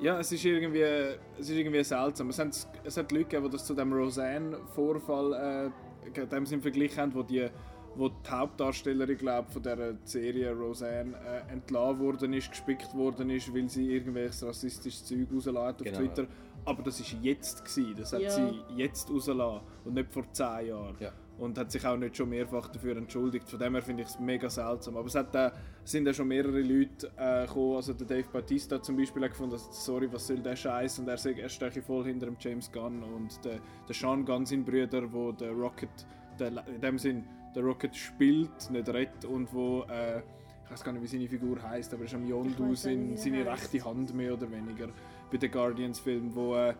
ja, es ist irgendwie, es ist irgendwie seltsam. Es, haben, es hat Leute gegeben, die das zu dem Roseanne-Vorfall, äh, dem Sinn verglichen haben, wo die, wo die Hauptdarstellerin, glaube von der Serie Roseanne äh, entlassen worden ist, gespickt worden ist, weil sie irgendwelches rassistisches Zeug rausgelassen hat auf Genau, Twitter. Aber das ist jetzt gewesen. Das hat Ja. sie jetzt rausgelassen und nicht vor zehn Jahren Ja. Und hat sich auch nicht schon mehrfach dafür entschuldigt. Von dem her finde ich es mega seltsam. Aber es hat, äh, es sind ja schon mehrere Leute äh, gekommen, also der Dave Bautista zum Beispiel hat gefunden, dass, sorry, was soll der Scheiß und er, sagt, er stehe voll hinter dem James Gunn und der, der Sean Gunn, sein Brüder, wo der Rocket, der, in dem Sinn, der Rocket spielt, nicht redet und wo, äh, ich weiß gar nicht, wie seine Figur heißt, aber er ist am Yondu sein, seine rechte Hand mehr oder weniger bei den Guardians-Film, wo äh,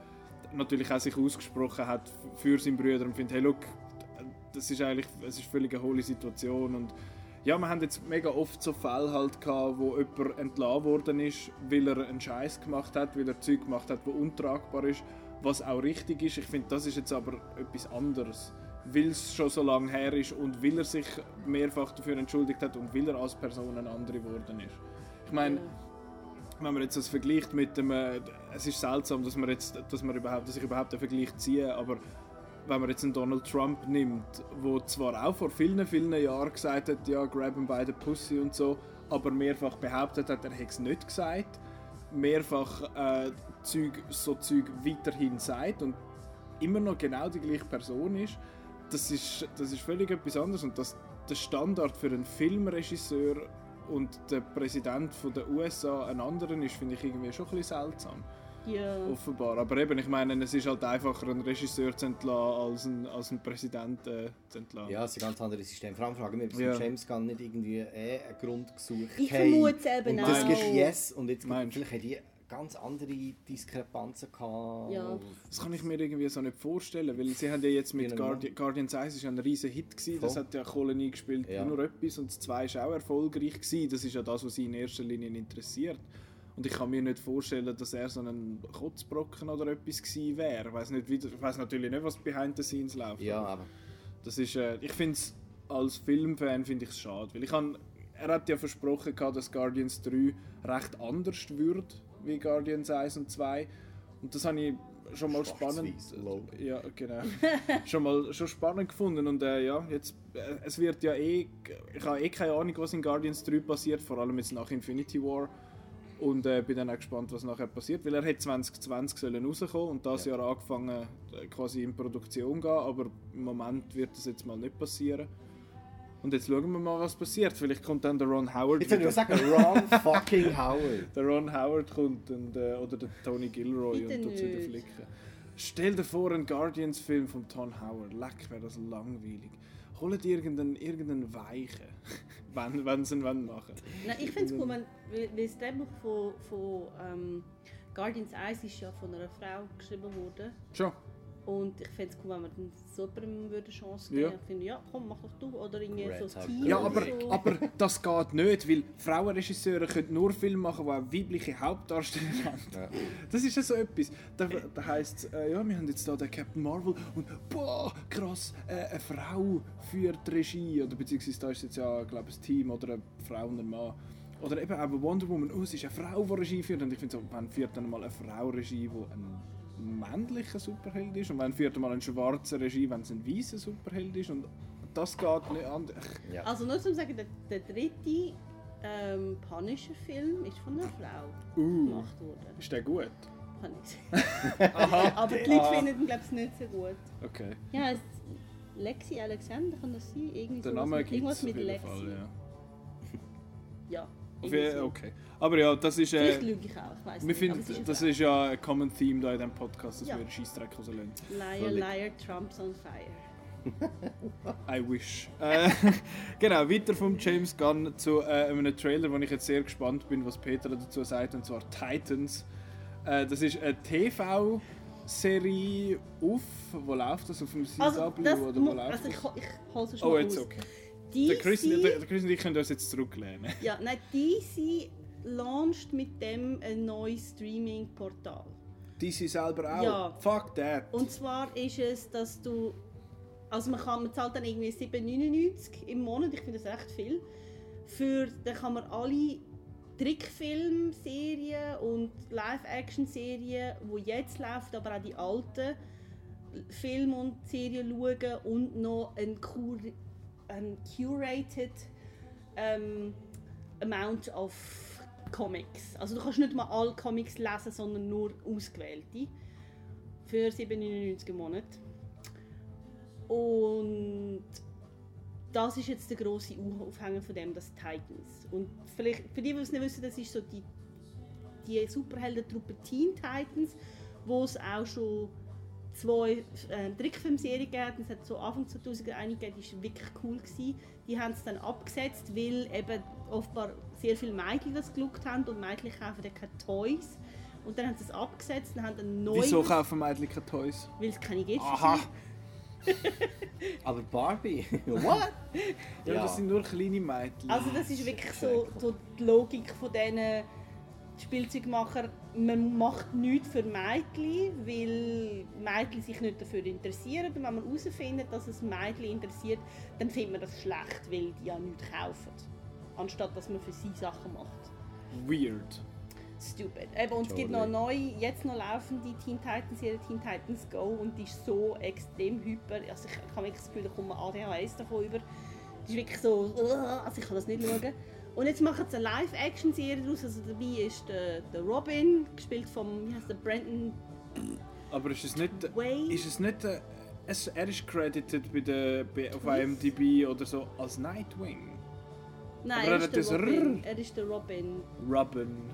natürlich auch sich ausgesprochen hat für seinen Brüder und findet, hey, look, das ist eigentlich es ist völlig eine hohle Situation und ja, wir haben jetzt mega oft so Fälle halt gehabt, wo jemand entlassen worden ist, weil er einen Scheiß gemacht hat, weil er Zeug gemacht hat, wo untragbar ist, was auch richtig ist. Ich finde, das ist jetzt aber etwas anderes, weil es schon so lange her ist und weil er sich mehrfach dafür entschuldigt hat und weil er als Person eine andere geworden ist. Ich meine, wenn man jetzt das vergleicht mit dem, äh, es ist seltsam, dass man jetzt, dass man überhaupt, dass ich überhaupt einen Vergleich ziehe, aber wenn man jetzt einen Donald Trump nimmt, wo zwar auch vor vielen, vielen Jahren gesagt hat, ja, grab him by the pussy und so, aber mehrfach behauptet hat, er hätte es nicht gesagt, mehrfach äh, Zeug, so Zeug weiterhin sagt und immer noch genau die gleiche Person ist, das ist, das ist völlig etwas anderes und das, der Standard für einen Filmregisseur und der Präsident von der USA ein anderen ist, finde ich irgendwie schon ein bisschen seltsam. Ja. Offenbar. Aber eben, ich meine, es ist halt einfacher, einen Regisseur zu entlassen, als einen, als einen Präsident äh, zu entlassen. Ja, es ist ein ganz anderes System. Vor allem fragen wir, ob Ja. James Gunn nicht irgendwie eh einen Grund gesucht Ich haben. vermute es eben Und auch. das gibt Yes und jetzt gibt, Meinst du? vielleicht haben die ganz andere Diskrepanzen gehabt. Ja. Das kann ich mir irgendwie so nicht vorstellen, weil sie haben ja jetzt mit Guardi Guardians 1 ist ja ein riesen Hit gewesen, das hat ja Kohle nie gespielt, Ja. nur etwas und das 2 ist auch erfolgreich gewesen, das ist ja das, was sie in erster Linie interessiert. Und ich kann mir nicht vorstellen, dass er so ein Kotzbrocken oder etwas gewesen wäre. Ich weiß natürlich nicht, was behind the scenes läuft. Ja, aber Das ist, äh, ich finde es als Filmfan finde ich es schade, weil ich han, er hat ja versprochen gehabt, dass Guardians 3 recht anders wird wie Guardians 1 und 2 und das habe ich schon mal spannend ja genau schon mal schon spannend gefunden und äh, ja jetzt äh, es wird ja eh ich habe eh keine Ahnung was in Guardians 3 passiert vor allem jetzt nach Infinity War und äh, bin dann auch gespannt, was nachher passiert, weil er hätte 2020 sollen rauskommen und das Ja. Jahr angefangen äh, quasi in Produktion gehen, aber im Moment wird das jetzt mal nicht passieren. Und jetzt schauen wir mal, was passiert. Vielleicht kommt dann der Ron Howard. jetzt würde ich wieder. sagen, Ron fucking Howard. Der Ron Howard kommt und, äh, oder der Tony Gilroy Bitte und tut wieder nicht. flicken. Stell dir vor, ein Guardians-Film von Tom Howard. Leck, wäre das langweilig. Holt irgendeinen, irgendeinen Weichen, wenn, wenn sie ihn wollen machen Nein, ich finde es cool, wenn, weil weil das Drehbuch von, von ähm, Guardians 1 ist ja von einer Frau geschrieben worden. Schon. Und ich fände es cool, wenn wir dann so jemandem eine Chance geben Ja. würde. Ich finde, ja, komm, mach doch du. Oder irgendwie Red so ein. Team Ja, oder aber, so. aber das geht nicht, weil Frauenregisseure können nur Filme machen, die auch weibliche Hauptdarsteller haben. Ja. Das ist ja so etwas. Da, da heisst äh, ja, wir haben jetzt da den Captain Marvel und boah, krass, äh, eine Frau führt die Regie. Oder beziehungsweise da ist jetzt ja, glaube ich, ein Team oder eine Frau und ein Mann. Oder eben auch bei Wonder Woman, oh, es ist eine Frau, die Regie führt. Und ich finde so, wann führt dann mal eine Frau Regie, die ein männlicher Superheld ist? Und wann führt mal ein schwarzer Regie, wenn es ein weißer Superheld ist? Und das geht nicht an. Ich- Ja. Also nur zum sagen, der, der dritte ähm, Punisher-Film ist von einer Frau Uh, gemacht worden. ist der gut? Kann ich sehen. Aber die Leute Ah. finden ihn, glaube ich, nicht so gut. Okay. Ja, es, Lexi Alexander, kann das sein? Irgendwie Der sowas Name mit, irgendwas mit Lexi. Fall, ja. Ja. Irgendwie okay. Aber ja, das ist... Vielleicht Äh, lüge ich auch, ich weiß nicht. finden, ist das ist ja ein Common Theme da in diesem Podcast, dass Ja. wir einen Scheissdreck rauslassen. Liar, liar, Trump's on fire. I wish. Äh, genau, weiter vom James Gunn zu äh, einem Trailer, wo ich jetzt sehr gespannt bin, was Peter dazu sagt, und zwar Titans. Äh, das ist eine TV-Serie auf, wo läuft das? Auf dem CW Also, oder wo läuft also ich, das? ho- ich hole es schon Oh, jetzt aus. DC, Der Chris, der, der Chris und ich können uns jetzt zurücklehnen. ja, nein, DC launcht mit dem ein neues Streaming-Portal. DC selber auch? Ja. Fuck that. Und zwar ist es, dass du. Also man, kann, man zahlt dann irgendwie 7,99 im Monat, ich finde das recht viel. Für, dann kann man alle Trickfilmserien und Live-Action-Serien, die jetzt laufen, aber auch die alten Filme und Serien schauen und noch ein, ein curated ähm, amount of Comics. Also du kannst nicht mal alle Comics lesen, sondern nur ausgewählte für 7,99 im Monat. Und das ist jetzt der grosse Aufhänger von dem, das Titans. Und vielleicht, für die, die es nicht wissen, das ist so die, die Superheldentruppe Teen Titans, wo es auch schon zwei äh, Trickfilmserien gegeben Es hat so Anfang 2000 eine gegeben, die war wirklich cool. Gewesen. Die haben es dann abgesetzt, weil eben offenbar sehr viele Mädchen das geschaut haben und Mädchen kaufen dann keine Toys. Und dann haben sie es abgesetzt und haben ein neues, Wieso kaufen Mädchen keine Toys? weil es keine gibt. Aha! Aber Barbie? What? Ja, das sind nur kleine Mädchen. Also das ist wirklich so, so die Logik von diesen Spielzeugmacher. Man macht nichts für Mädchen, weil Mädchen sich nicht dafür interessieren. Und wenn man herausfindet, dass es Mädchen interessiert, dann findet man das schlecht, weil die ja nichts kaufen. Anstatt dass man für sie Sachen macht. Weird. Stupid. Eben, und es gibt noch eine neue, jetzt noch laufende Teen Titans Serie, Teen Titans Go, und die ist so extrem hyper. Also ich, habe wirklich das Gefühl, ich komme ADHS davon über. Die ist wirklich so, also ich kann das nicht schauen. Und jetzt machen sie eine Live-Action-Serie daraus. Also dabei ist der, der Robin, gespielt von, wie heißt der, Brandon Aber ist es nicht. Wayne. Ist es nicht. Äh, es, er ist credited bei der, bei, auf IMDb oder so als Nightwing. Nein, er ist der Robin. Er ist der Robin. Robin.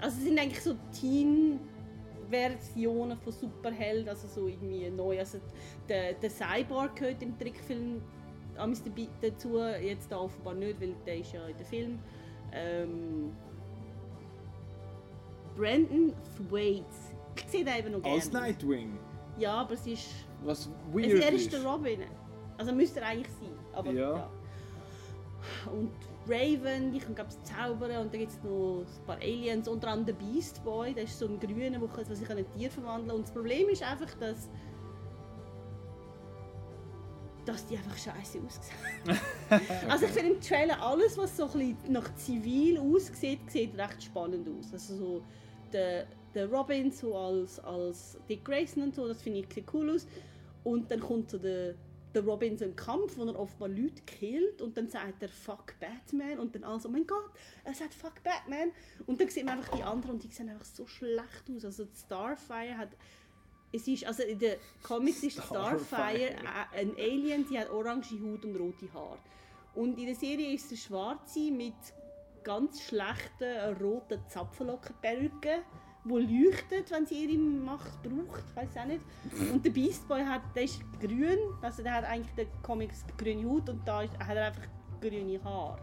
Also es sind eigentlich so Teen-Versionen von Superhelden, also so irgendwie neu. Also der, der Cyborg gehört im Trickfilm dabei- dazu, jetzt da offenbar nicht, weil der ist ja in dem Film. Ähm, Brandon Thwaites. Ich sehe den eben noch gerne. Als Nightwing. Ja, aber es ist... Was Also weird er ist. ist der Robin. Also müsste er eigentlich sein. Aber, Ja. ja. Und Raven, die kann glaube ich zaubern und dann gibt es noch ein paar Aliens, unter anderem der Beast Boy, der ist so ein grüner, der kann- sich in ein Tier verwandeln Und das Problem ist einfach, dass dass die einfach scheiße aussehen. also ich finde im Trailer alles, was so ein bisschen nach zivil aussieht, sieht recht spannend aus. Also so der, der Robin so als, als Dick Grayson und so, das finde ich cool aus. Und dann kommt so der, der Robin so im Kampf, wo er oft mal Leute killt und dann sagt er Fuck Batman und dann alle so, oh mein Gott, er sagt Fuck Batman. Und dann sieht man einfach die anderen und die sehen einfach so schlecht aus. Also Starfire hat es ist, also in den Comics ist Starfire. Ein Alien, die hat orange Haut und rote Haare. Und in der Serie ist es schwarze mit ganz schlechten roten Zapfenlockenperücken, die leuchtet, wenn sie ihre Macht braucht. Ich weiß auch nicht. Und der Beast Boy hat, der ist grün, also der hat eigentlich den Comics grüne Haut und da hat er einfach grüne Haare.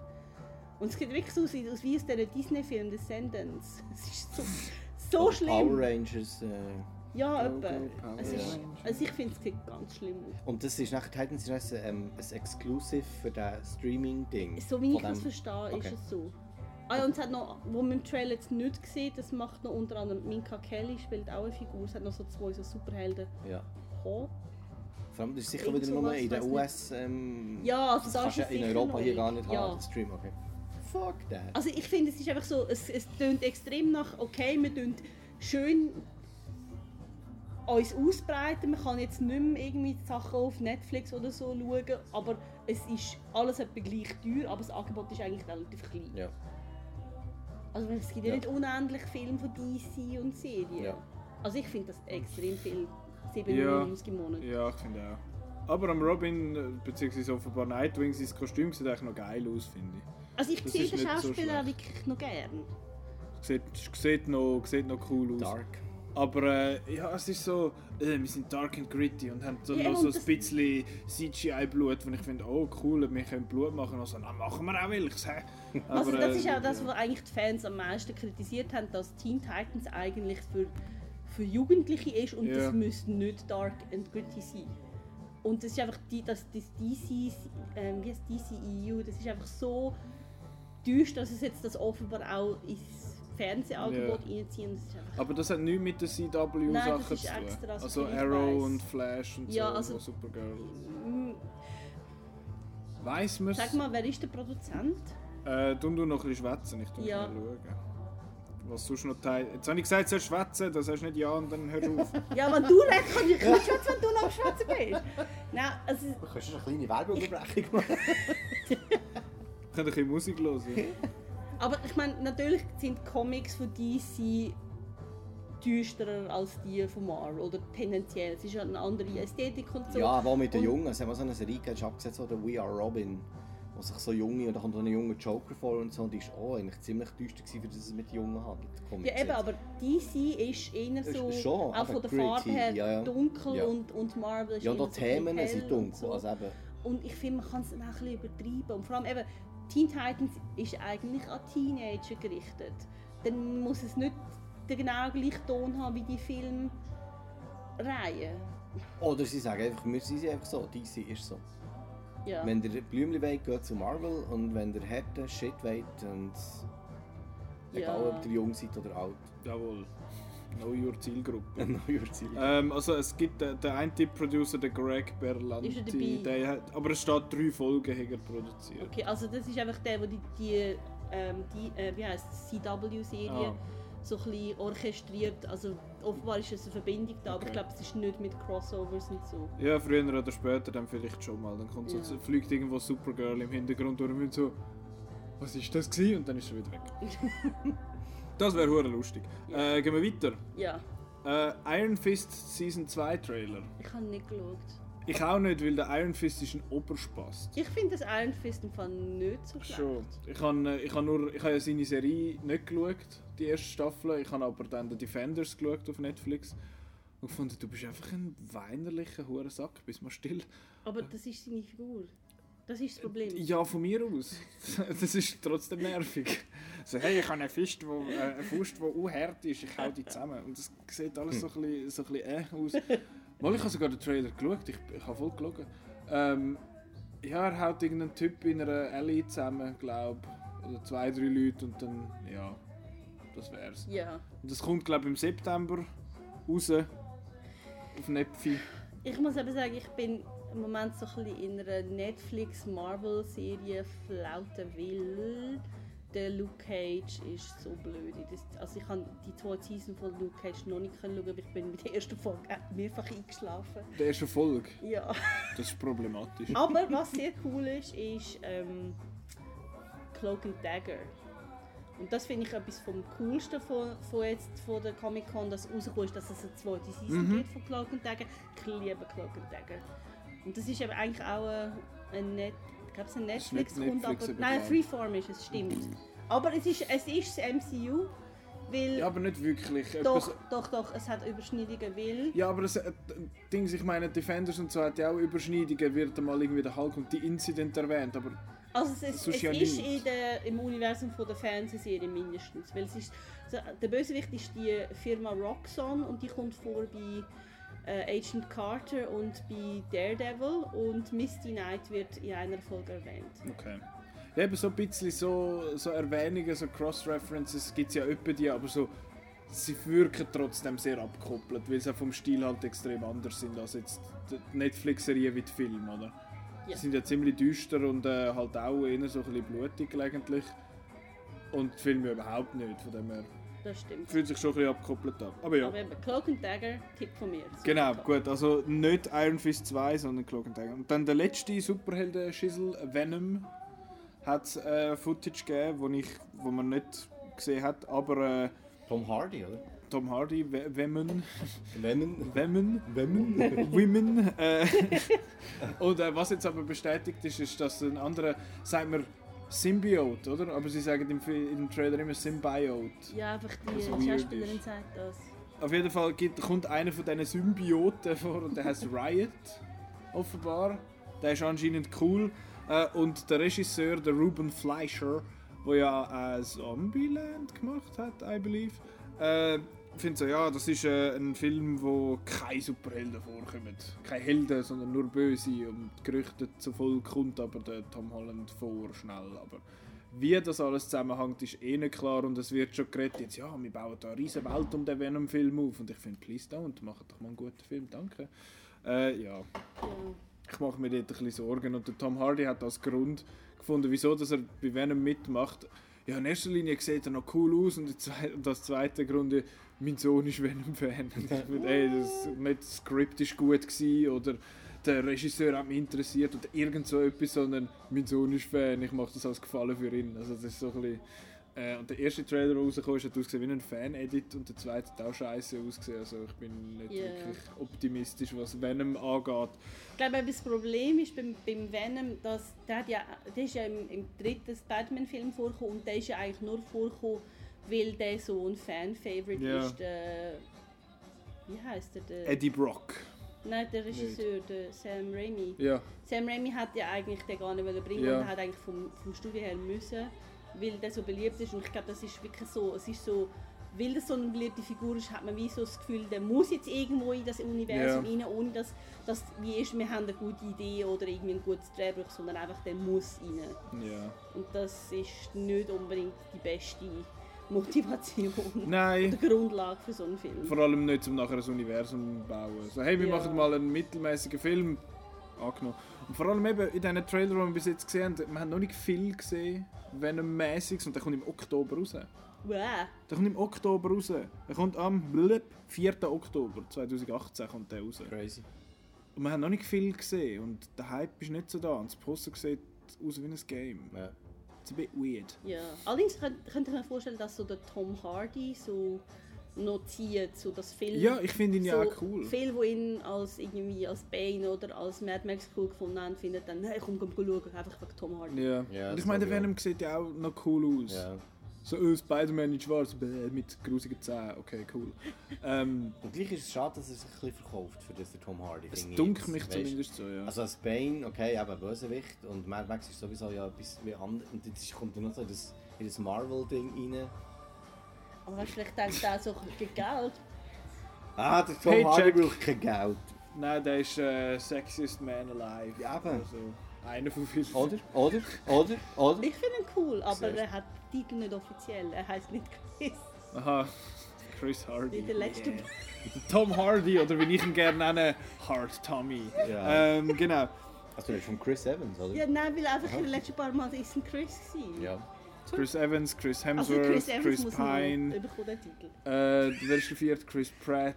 Und es sieht wirklich so aus, wie aus wie aus diesem Disney-Film Descendants. Es ist so, so Power schlimm. Rangers. Äh, Ja, Go, etwa. go, Es ist, also ich finde es sieht ganz schlimm aus. Und das ist nachher Titans ist ein, ähm, ein Exclusive für das Streaming-Ding. So wie ich das dem- verstehe, Okay. ist es so. Ah, ja, und es hat noch, wo man im Trailer jetzt nicht gesehen, das macht noch unter anderem Minka Kelly, spielt auch eine Figur. Es hat noch so zwei so Superhelden Ja. gekommen. Vor allem, das ist sicher wieder nur in den US. Ähm, Ja, also das da kannst ist du es in Europa hier gar nicht ja. haben, den Stream. Okay. Fuck that. Also ich finde, es ist einfach so, es, es tönt extrem nach, okay, wir tun schön uns ausbreiten, man kann jetzt nicht mehr irgendwie Sachen auf Netflix oder so schauen, aber es ist alles etwa gleich teuer, aber das Angebot ist eigentlich relativ klein. Ja. Also es gibt ja, Ja. nicht unendlich Filme von DC und Serien. Ja. Also ich finde das extrem viel. 7 Ja. Im Monat. Ja, ich finde auch. Aber am Robin, äh, beziehungsweise offenbar Nightwing, sein Kostüm sieht eigentlich noch geil aus, finde ich. Also ich Das sehe den so Schauspieler schlecht. wirklich noch gern. Sieht, sieht, noch, sieht noch cool aus. Dark. Aber äh, ja, es ist so, äh, wir sind dark and gritty und haben so Ja, noch so ein bisschen CGI-Blut, wo ich finde, oh cool, wir können Blut machen. Also, dann machen wir auch welches. hä? Also Aber, das äh, ist auch das, was eigentlich die Fans am meisten kritisiert haben, dass Teen Titans eigentlich für, für Jugendliche ist und Ja. das müsste nicht dark and gritty sein. Und das ist einfach die, das, das DC, ähm, wie heißt DCEU, das ist einfach so düster, dass es jetzt das offenbar auch ins Fernsehangebot reinziehen. Das Aber das hat nichts mit den CW-Sachen zu tun. extra, Also Arrow weiss. und Flash und Ja, so, also- und Supergirl. Weiss man's? Sag mal, wer ist der Produzent? Äh, du du noch ein bisschen schwätzen, ich tu Ja. mal schauen. Was sonst noch teil. Jetzt habe ich gesagt, soll schwätzen, das hast du nicht ja und dann hör auf. Ja, wenn du redest, kann ich nicht schwätzen, wenn du noch Schwätzen bist. Nein, also, Du kannst eine kleine Werbeunterbrechung machen. ich kann ein bisschen Musik hören. aber ich meine, natürlich sind Comics von DC düsterer als die von Marvel. Oder tendenziell. Es ist ja eine andere Ästhetik und so. Ja, aber mit den Und- Jungen. Es haben wir so eine Serie gehabt, ist abgesetzt worden, We Are Robin. Wo sich so junge, und da kommt so ein junger Joker vor und so. Und die ist auch eigentlich ziemlich düster gewesen, für das es mit Jungen handelt. Ja, eben, aber DC ist eher Ist so, schon, auch von der gritty, Farbe her, ja, ja. dunkel Ja. Und, und Marvel ist Ja, und auch so Themen sind dunkel. so. Also eben, Und ich finde, man kann es auch ein bisschen übertreiben. Und vor allem eben, Teen Titans ist eigentlich an Teenager gerichtet. Dann muss es nicht den genau gleichen Ton haben wie die Filmreihe. Oder sie sagen einfach, wir sind einfach so, DC ist so. Ja. Wenn der Blümchen wollt, geht zu Marvel und wenn der härte Shit wollt, und egal Ja. ob ihr jung seid oder alt, Jawohl. Know your Zielgruppe. dann euer Ziel. Ähm, also es gibt den, den einen Producer, der Greg Ist Berlanti, er der hat, aber es steht drei Folgen hat er produziert. Okay, also das ist einfach der, der die, die, ähm, die äh, wie heißt CW-Serie Ah. so ein bisschen orchestriert. Also offenbar ist es eine Verbindung da, aber Okay. ich glaube, es ist nicht mit Crossovers und so. Ja, früher oder später dann vielleicht schon mal. Dann kommt so, Ja. fliegt irgendwo Supergirl im Hintergrund durch und wir so, was ist das gewesen? Und dann ist sie wieder weg. das wäre hure lustig. Äh, gehen wir weiter. Ja, Äh, Iron Fist Season 2 Trailer. ich habe nicht geschaut. Ich auch nicht, weil der Iron Fist ist ein Oberspast. Ich finde das Iron Fist im Fall nicht so schlecht. Schon. Ich habe ich hab nur, ich habe ja seine Serie nicht geschaut, die erste Staffel. Ich habe aber dann The Defenders geschaut auf Netflix und gefunden, du bist einfach ein weinerlicher Hurensack, bist mal still. Aber das ist seine Figur. Das ist das Problem. Ja, von mir aus. Das ist trotzdem nervig. So, hey, ich habe eine Fist, wo, äh, eine Faust, die auch hart ist, ich hau die zusammen. Und das sieht alles so ein bisschen, so ein bisschen äh aus. Mal, ich habe sogar den Trailer geschaut, ich, ich habe voll gelogen. Ähm, ja, er haut irgendeinen Typ in einer Alley zusammen, glaube Oder zwei, drei Leute und dann, ja, das wär's. Ja. Und das kommt, glaube ich, im September raus. Auf Netflix. Ich muss aber sagen, ich bin im Moment so ein bisschen in einer Netflix-Marvel-Serie flauten, weil der Luke Cage ist so blöd. Also ich habe die zwei Season von Luke Cage noch nicht schauen, aber ich bin mit der ersten Folge mehrfach eingeschlafen. Der erste Folge. Ja. Das ist problematisch. Aber was sehr cool ist, ist ähm, Cloak and Dagger. Und das finde ich etwas vom Coolsten von, von, jetzt, von der Comic Con, dass rausgekommen ist, dass es eine zweite Season Mhm. gibt von Cloak and Dagger. Ich liebe Cloak and Dagger. Und das ist eben eigentlich auch ein, ein, Net, ich ein Netflix, Netflix, aber, nein. Freeform ist es, stimmt. Aber es ist, es ist das MCU, weil Ja, aber nicht wirklich. doch, Etwas- doch, doch, es hat Überschneidungen, weil Ja, aber das, äh, Dings, ich meine, Defenders und so hat ja auch Überschneidungen, wird einmal irgendwie der Hulk und die Incident erwähnt, aber Also es, ist, es ja ist in der, im Universum von der Fernsehserie mindestens. Weil es ist, der Bösewicht ist die Firma Roxxon und die kommt vor bei äh, Agent Carter und bei Daredevil und Misty Knight wird in einer Folge erwähnt. Okay. Ja, eben so ein bisschen so, so Erwähnungen, so Cross-References gibt es ja öppe die, aber so, sie wirken trotzdem sehr abgekoppelt, weil sie vom Stil halt extrem anders sind als jetzt die Netflix-Serien wie die Filme, oder? Ja. Sie sind ja ziemlich düster und äh, halt auch eher so ein bisschen blutig gelegentlich. Und die Filme überhaupt nicht, von dem her Das stimmt. fühlt sich schon ein bisschen abgekoppelt an. Aber ja. Aber eben, Cloak and Dagger, Tipp von mir. Super. Genau, gut, also nicht Iron Fist 2, sondern Cloak and Dagger. Und dann der letzte Superhelden-Schissel, Venom, hat äh, Footage gegeben, wo, ich, wo man nicht gesehen hat, aber äh, Tom Hardy, oder? Tom Hardy, Venom, Venom. Venom, Venom. Women. Äh, und äh, was jetzt aber bestätigt ist, ist, dass ein anderer, sagt man Symbiote, oder? Aber sie sagen im, im Trailer immer Symbiote. Ja, einfach die Schauspielerin sagt das. Auf jeden Fall gibt, kommt einer von diesen Symbioten vor und der heißt Riot, offenbar. Der ist anscheinend cool. Äh, und der Regisseur, der Ruben Fleischer, der ja äh, Zombieland gemacht hat, I believe, äh, findet so, ja, das ist äh, ein Film, wo keine Superhelden vorkommen. Keine Helden, sondern nur Böse. Und Gerüchte zu voll kommt aber der Tom Holland vor, schnell. Aber wie das alles zusammenhängt, ist eh nicht klar und es wird schon geredet, jetzt, ja, wir bauen da eine riesen Welt um den Venom-Film auf und ich finde, please don't, macht doch mal einen guten Film, danke. Äh, ja, ich mache mir dort ein bisschen Sorgen und der Tom Hardy hat als Grund gefunden, wieso dass er bei Venom mitmacht. Ja, in erster Linie sieht er noch cool aus und, zwei- und als zweiter Grund, mein Sohn ist Venom-Fan. Ey, das, nicht das Skript ist gut gewesen oder der Regisseur hat mich interessiert oder irgend so etwas, sondern mein Sohn ist Fan, ich mache das als Gefallen für ihn. Also das ist so ein bisschen, äh, und der erste Trailer, der rausgekommen ist, hat ausgesehen wie ein Fan-Edit und der zweite hat auch scheiße ausgesehen. Also ich bin nicht Ja. wirklich optimistisch, was Venom angeht. Ich glaube, das Problem ist beim, beim Venom, dass der, ja, der ist ja im, im dritten Spider-Man-Film vorgekommen und der ist ja eigentlich nur vorgekommen, weil der so ein Fan-Favorite Ja. ist. Der, wie heißt der? der Eddie Brock. Nein, der Regisseur, der Sam Raimi. Ja, Sam Raimi hat ja eigentlich den gar nicht bringen Ja. und er hat eigentlich vom, vom Studio her müssen, weil der so beliebt ist. Und ich glaube, das ist wirklich so, es ist so, weil das so eine beliebte Figur ist, hat man wie so das Gefühl, der muss jetzt irgendwo in das Universum Ja. rein, ohne dass das wie ist, wir haben eine gute Idee oder irgendwie ein gutes Drehbuch, sondern einfach der muss rein. ja. Und das ist nicht unbedingt die beste Motivation Nein, oder Grundlage für so einen Film. vor allem nicht, um nachher ein Universum zu bauen. So, hey, wir Ja. machen mal einen mittelmäßigen Film. Angenommen. Und vor allem eben in diesen Trailer, die wir bis jetzt gesehen haben, wir haben noch nicht viel gesehen, Venom-mäßiges und der kommt im Oktober raus. Wow. Der kommt im Oktober raus. Er kommt am blip, 4. Oktober 2018 kommt der raus. Crazy. Und wir haben noch nicht viel gesehen und der Hype ist nicht so da. Und das Poster sieht aus wie ein Game. Ja. It's a bit weird. Ja, allerdings könnt, könnt ihr mir vorstellen, dass so der Tom Hardy so noch zieht, so das Film. Ja, ich finde ihn ja so auch cool. Viele, die ihn als irgendwie als Bane oder als Mad Max cool gefunden haben, finden dann, hey, komm, komm, komm schauen, einfach wegen Tom Hardy. Ja. Ja, und ich meine, der ich Venom sieht ja auch noch cool aus. Ja. So, oh, Spider-Man in schwarz, bäh, mit grusigen Zähnen. Okay, cool. ähm, Und gleich ist es schade, dass er sich ein bisschen verkauft für das der Tom Hardy. es dunkelt mich zumindest so, ja. Also als Bane, okay, eben Bösewicht und Mad Max ist sowieso ja etwas wie anders. Und jetzt kommt er noch so in das, in das Marvel-Ding rein. Aber weißt, vielleicht denkt er so, gegen Geld. Ah, der Tom Paycheck. Hardy braucht kein Geld. Nein, der ist äh, Sexiest Man Alive. Ja, eben. Also, einer von vielen. Oder? Oder? Oder? Oder? Ich finde ihn cool, aber Sehr. er hat den Titel nicht offiziell. Er heißt nicht Chris. Aha, Chris Hardy. Wie der letzte. Yeah. Tom Hardy, oder wie ich ihn gerne nenne, Hard Tommy. Ja. Ähm, genau. Also du redest von Chris Evans, oder? Ja, nein, weil einfach in den letzten paar Mal ist ein Chris gewesen. Ja. Chris Evans, Chris Also Hemsworth, Chris Evans Chris, muss Pine. den Titel. Äh, wer ist der vierte? Chris Pratt.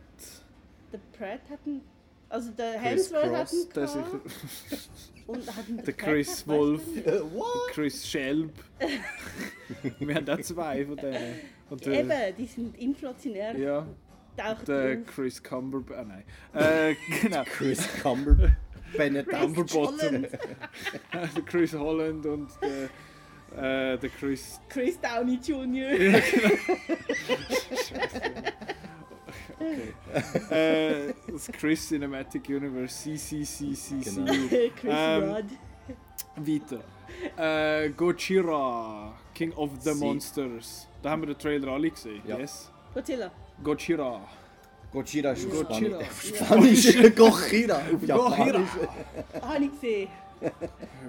Der Pratt hat einen... Also der Chris Hemsworth hat Cross, einen Der, Und hat einen der Chris Wolf. Äh, what? Chris Schelb. Wir haben auch zwei von denen. Und Ja, der, Eben, die sind inflationär. ja, der. Chris Cumberbatch. Ah, nein. Äh, genau. Chris Cumber. Benedict. Cumberbottom. Holland. der Chris Holland und der, äh, der Chris. Chris Downey Jr. Äh, das Chris Cinematic Universe, CCCCC. Genau. Chris Ähm, Rudd. Weiter. Äh, Gojira, King of the Sie. Monsters. Da haben wir den Trailer alle gesehen. Ja. Yes. Gojira. Gojira. Gojira ist auf Gojira. Spanisch. Spanisch. Gojira. Auf Japanisch. Ah, habe ich gesehen.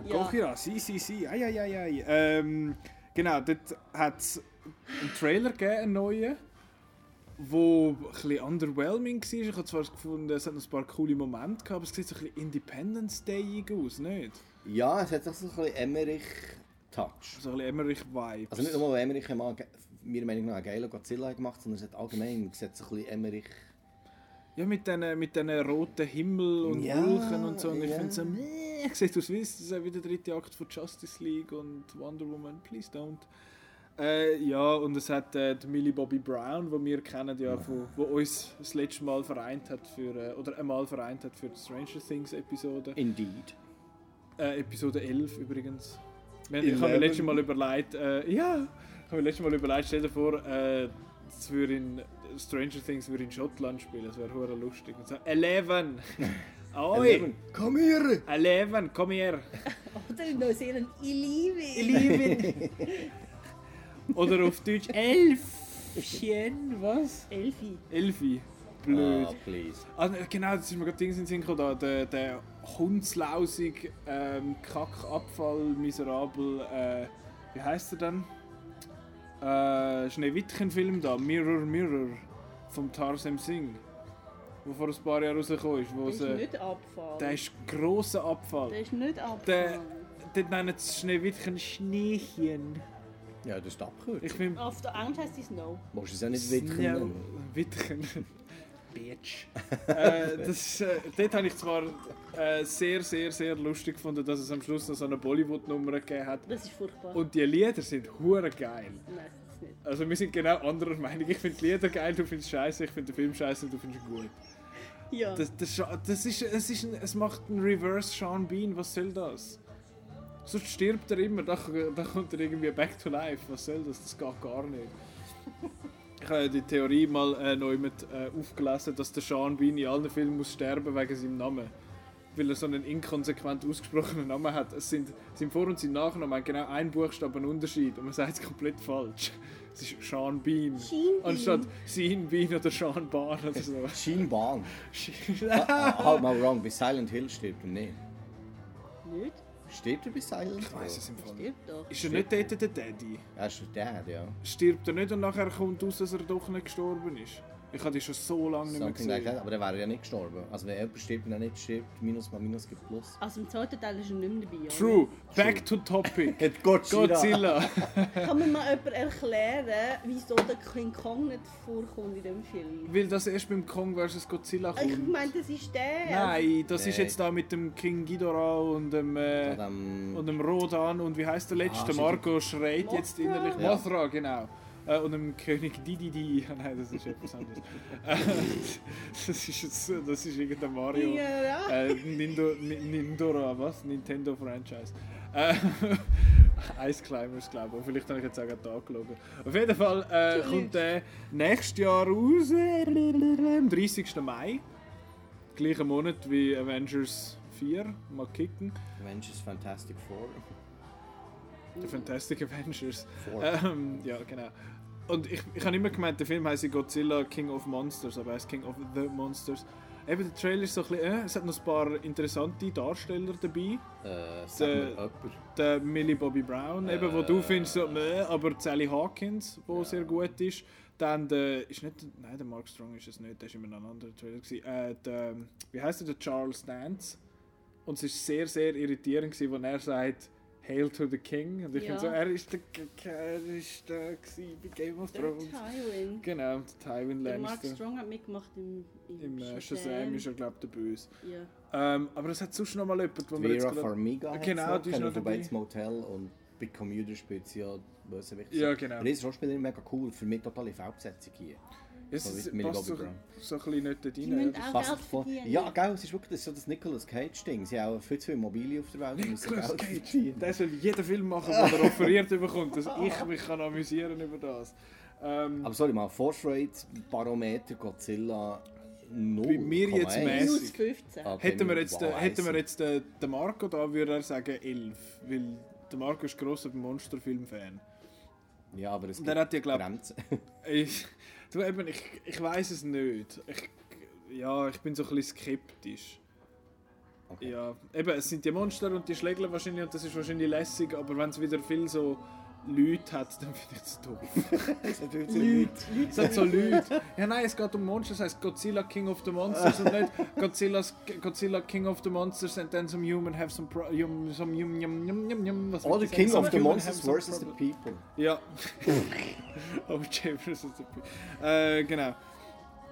Ja. Gojira, si, si, si. Ai, ai, ai, ai. Ähm, genau, dort hat es einen Trailer gegeben, einen neuen, wo ein bisschen underwhelming war. Ich habe zwar gefunden, es hat noch ein paar coole Momente gehabt, aber es sieht so ein bisschen Independence Day aus, nicht? Ja, es hat auch so ein bisschen Emmerich-Touch. So ein bisschen Emmerich-Vibe. Also nicht nur, weil Emmerich mal, ge- meiner Meinung nach, einen geilen Godzilla gemacht sondern es hat allgemein es hat so ein bisschen Emmerich... Ja, mit diesen mit den roten Himmel und Ja, Wolken und so. Und ich ja. finde so, meh, sieht aus wie es ist wie der dritte Akt von Justice League und Wonder Woman, please don't. Äh, ja, und es hat äh, die Millie Bobby Brown, die wir kennen, ja, wo, wo uns das letzte Mal vereint hat für, äh, oder einmal vereint hat für die Stranger Things Episode. Indeed. Äh, Episode 11 übrigens. Wir- Ich habe mir Eleven. letztes Mal überlegt, äh, ja, ich habe mir letztes Mal überlegt, stell dir vor, äh, es würde in Stranger Things würde in Schottland spielen, das wäre hure lustig. Und so, Eleven! Oi! Eleven, Komm hier! Eleven, komm her! Oder in Neuseeland, ich liebe ihn. Eleven! Oder auf Deutsch Elfchen, was? Elfi. Elfi. Blöd. Ah, please. Ah, genau, das ist mir gerade Dings in den Sinn gekommen, da, der, der hundslausig, ähm, Kackabfall, miserabel, äh, wie heißt er denn? Äh, Schneewittchen-Film da, Mirror Mirror, vom Tarsem Singh, wo vor ein paar Jahren rausgekommen ist, wo Der ist sie, nicht Abfall. der ist grosser Abfall. Der ist nicht Abfall. Der- Dort nennen sie Schneewittchen Schneechen. Ja, das ist die Abkürzung. Ich finde... Auf der Englisch heißt es Snow. Musst du es auch nicht Wittchen Ja, nennen. Wittchen. Bitch. äh, das, äh, dort habe ich zwar äh, sehr, sehr, sehr lustig gefunden, dass es am Schluss noch so eine Bollywood-Nummer gegeben hat. Das ist furchtbar. Und die Lieder sind hure geil. Nein, das ist nicht. Also wir sind genau anderer Meinung. Ich finde die Lieder geil, du findest scheiße, ich finde den Film scheiße und du findest ihn gut. Ja. Das, das, das ist, es, ist ein, es macht einen Reverse Sean Bean, was soll das? Sonst stirbt er immer, da, da kommt er irgendwie back to life. Was soll das? Das geht gar nicht. Ich habe ja die Theorie mal äh, neu mit äh, aufgelesen, dass der Sean Bean in allen Filmen muss sterben wegen seinem Namen. Weil er so einen inkonsequent ausgesprochenen Namen hat. Es sind sein Vor- und sein Nachname haben genau einen Buchstaben Unterschied und man sagt es komplett falsch. Es ist Sean Bean. Sean Bean. Anstatt Sean Bean oder Sean Bahn oder so. Schienbahn. ah, halt mal wrong, bei Silent Hill stirbt er nicht. Nicht? Stirbt er bei Silent Ich weiß es im Fall. Stirbt doch. Ist er nicht dort der Daddy? Er ist der Dad, ja. Stirbt er nicht und nachher kommt raus, dass er doch nicht gestorben ist? Ich habe die schon so lange nicht mehr Something like gesehen. that. Aber er wäre ja nicht gestorben. Also wenn jemand stirbt und er nicht stirbt, Minus mal Minus gibt Plus. Also im zweiten Teil ist er nicht mehr dabei. oder? True. Back to topic. Hat Godzilla. Godzilla. Kann mir mal jemand erklären, wieso der King Kong nicht vorkommt in dem Film? Weil das erst beim Kong vs. Godzilla Ich kommt. meine, das ist der. Nein, das ist jetzt da mit dem King Ghidorah und dem, äh, und dem Rodan und wie heißt der letzte? Ah. Marco schreit Mothra. jetzt innerlich. Ja. Mothra, genau. Äh, und dem König Dididi. Nein, das ist etwas anderes. Äh, das, ist jetzt, das ist irgendein Mario. Ja. Äh, Nindo, Ni- Nindora, was? Nintendo Franchise. Äh, Ice Climbers, glaube ich. Vielleicht habe ich jetzt auch gerade angelogen. Auf jeden Fall äh, kommt der nächstes Jahr raus, am 30. Mai. Gleicher Monat wie Avengers 4. Mal kicken. Avengers Fantastic Four. The Fantastic Avengers. Four. Ähm, ja, genau. Und ich, ich habe immer gemeint, der Film heißt Godzilla King of Monsters, aber er heißt King of the Monsters. Eben, der Trailer ist so ein bisschen, äh, es hat noch ein paar interessante Darsteller dabei. Äh, Der-. Der Millie Bobby Brown, eben, wo du Äh. findest, so, meh, aber Sally Hawkins, wo Ja. sehr gut ist. Dann der, ist nicht, nein, der Mark Strong ist es nicht, der ist immer in einem anderen Trailer gewesen. Äh, der, wie heißt er, der Charles Dance. Und es ist sehr, sehr irritierend gewesen, wenn er sagt, Hail to the King. Und ich Ja. finde so, er ist der, er ist der bei Game of Der Thrones. Tywin. Genau, der Tywin Der Mark. Strong hat mitgemacht im, im, Im äh, Shazam ist er, glaube ich, der Böse. Ja. Ähm, aber es hat sonst noch mal jemand, wo wir jetzt Vera gerade... Farmiga Genau, die ist noch von dabei. Bates Motel und bei Commuter spielt sie ja Bösewicht. Ja, genau. Aber diese Schauspielerin mega cool, für mich totale V-Besetzung hier. Ja, So es wie Millie passt so, Bobby Brown. so ein bisschen nicht Die rein. das- auch Passt Geld voll. verdienen. Ja, gell, es ist wirklich das, ist so das Nicolas Cage-Ding. Sie haben auch viel zu viel Immobilien auf der Welt Nicolas Geld Cage, verdienen. der soll jeden Film machen, den er offeriert bekommt, dass ich mich kann amüsieren über das. Ähm, Aber sorry mal, Force Rate, Barometer, Godzilla Null. Bei mir jetzt mäßig. Minus 15. Okay, Hätten wir jetzt, wow, den, hätten wir jetzt den, den Marco da, würde er sagen 11. Weil der Marco ist grosser Monsterfilm-Fan. Ja, aber es Der gibt hat ja, glaub- Grenzen. Du, eben, ich, ich weiß es nicht. Ich, ja, ich bin so ein bisschen skeptisch. Okay. Ja, eben, es sind die Monster und die Schlägler wahrscheinlich und das ist wahrscheinlich lässig, aber wenn es wieder viel so Leute hat, dann finde ich es doof. Es hat zu Leute, Es hat so Leute. Ja, nein, es geht um Monster, es heißt Godzilla King of the Monsters und nicht Godzilla's, Godzilla King of the Monsters and then some human have some, pro, yum, some yum, yum, yum, yum, yum. Was Or the King of the Monsters versus the People. Ja. oh, James ist äh, Genau.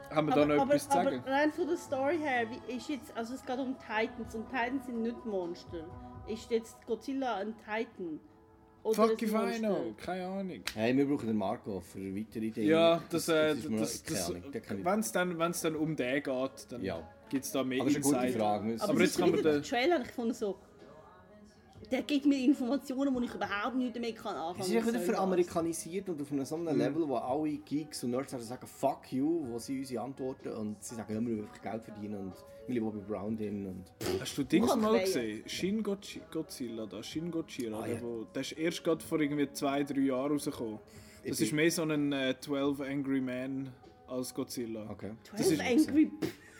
Haben wir da aber, noch aber, etwas zu sagen? aber rein von der Story her, wie ist jetzt, also es geht um Titans und Titans sind nicht Monster. Ist jetzt Godzilla ein Titan? Oder Fuck if I know, keine Ahnung. Hey, wir brauchen den Marco für weitere Ideen. Ja, das, äh, das, keine das, kann ich- wenn es dann, wenn's dann um den geht, dann Ja. gibt es da mehr Aber das. Frage. Aber, jetzt kann man den- der Trailer, ich fand so, der gibt mir Informationen, die ich überhaupt nicht damit kann anfangen Es ist ja wieder veramerikanisiert und auf einem so Mhm. einem Level, wo alle Geeks und Nerds sagen «Fuck you», wo sie unsere antworten und sie sagen, ja, wir wollen Geld verdienen und wir lieben Bobby Brown drin und... Hast du Dings mal wählen. gesehen? Shin Godzilla, da, Shin Godzilla, Ah, der, ja. wo, der ist erst gerade vor irgendwie zwei, drei Jahren rausgekommen. Das Ich ist mehr so ein äh, 12 Angry Man als Godzilla. Okay. Das 12 ist- Angry...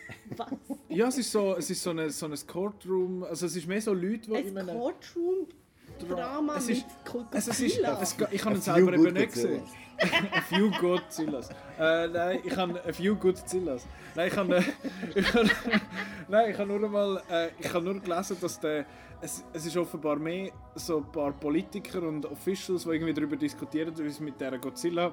Was? Ja, es ist so, es ist so ein so ein Courtroom, also es ist mehr so Leute, die in Ein einem... Courtroom-Drama Es mit ist- Godzilla? Also es ist, es, ich habe ihn selber good eben nicht gesehen. A few Godzillas. Äh, nein, ich habe a few Godzillas. Nein, ich habe, ich habe, nein, ich habe nur einmal, äh, ich habe nur gelesen, dass der, es, es ist offenbar mehr so ein paar Politiker und Officials, die irgendwie darüber diskutieren, wie sie mit der Godzilla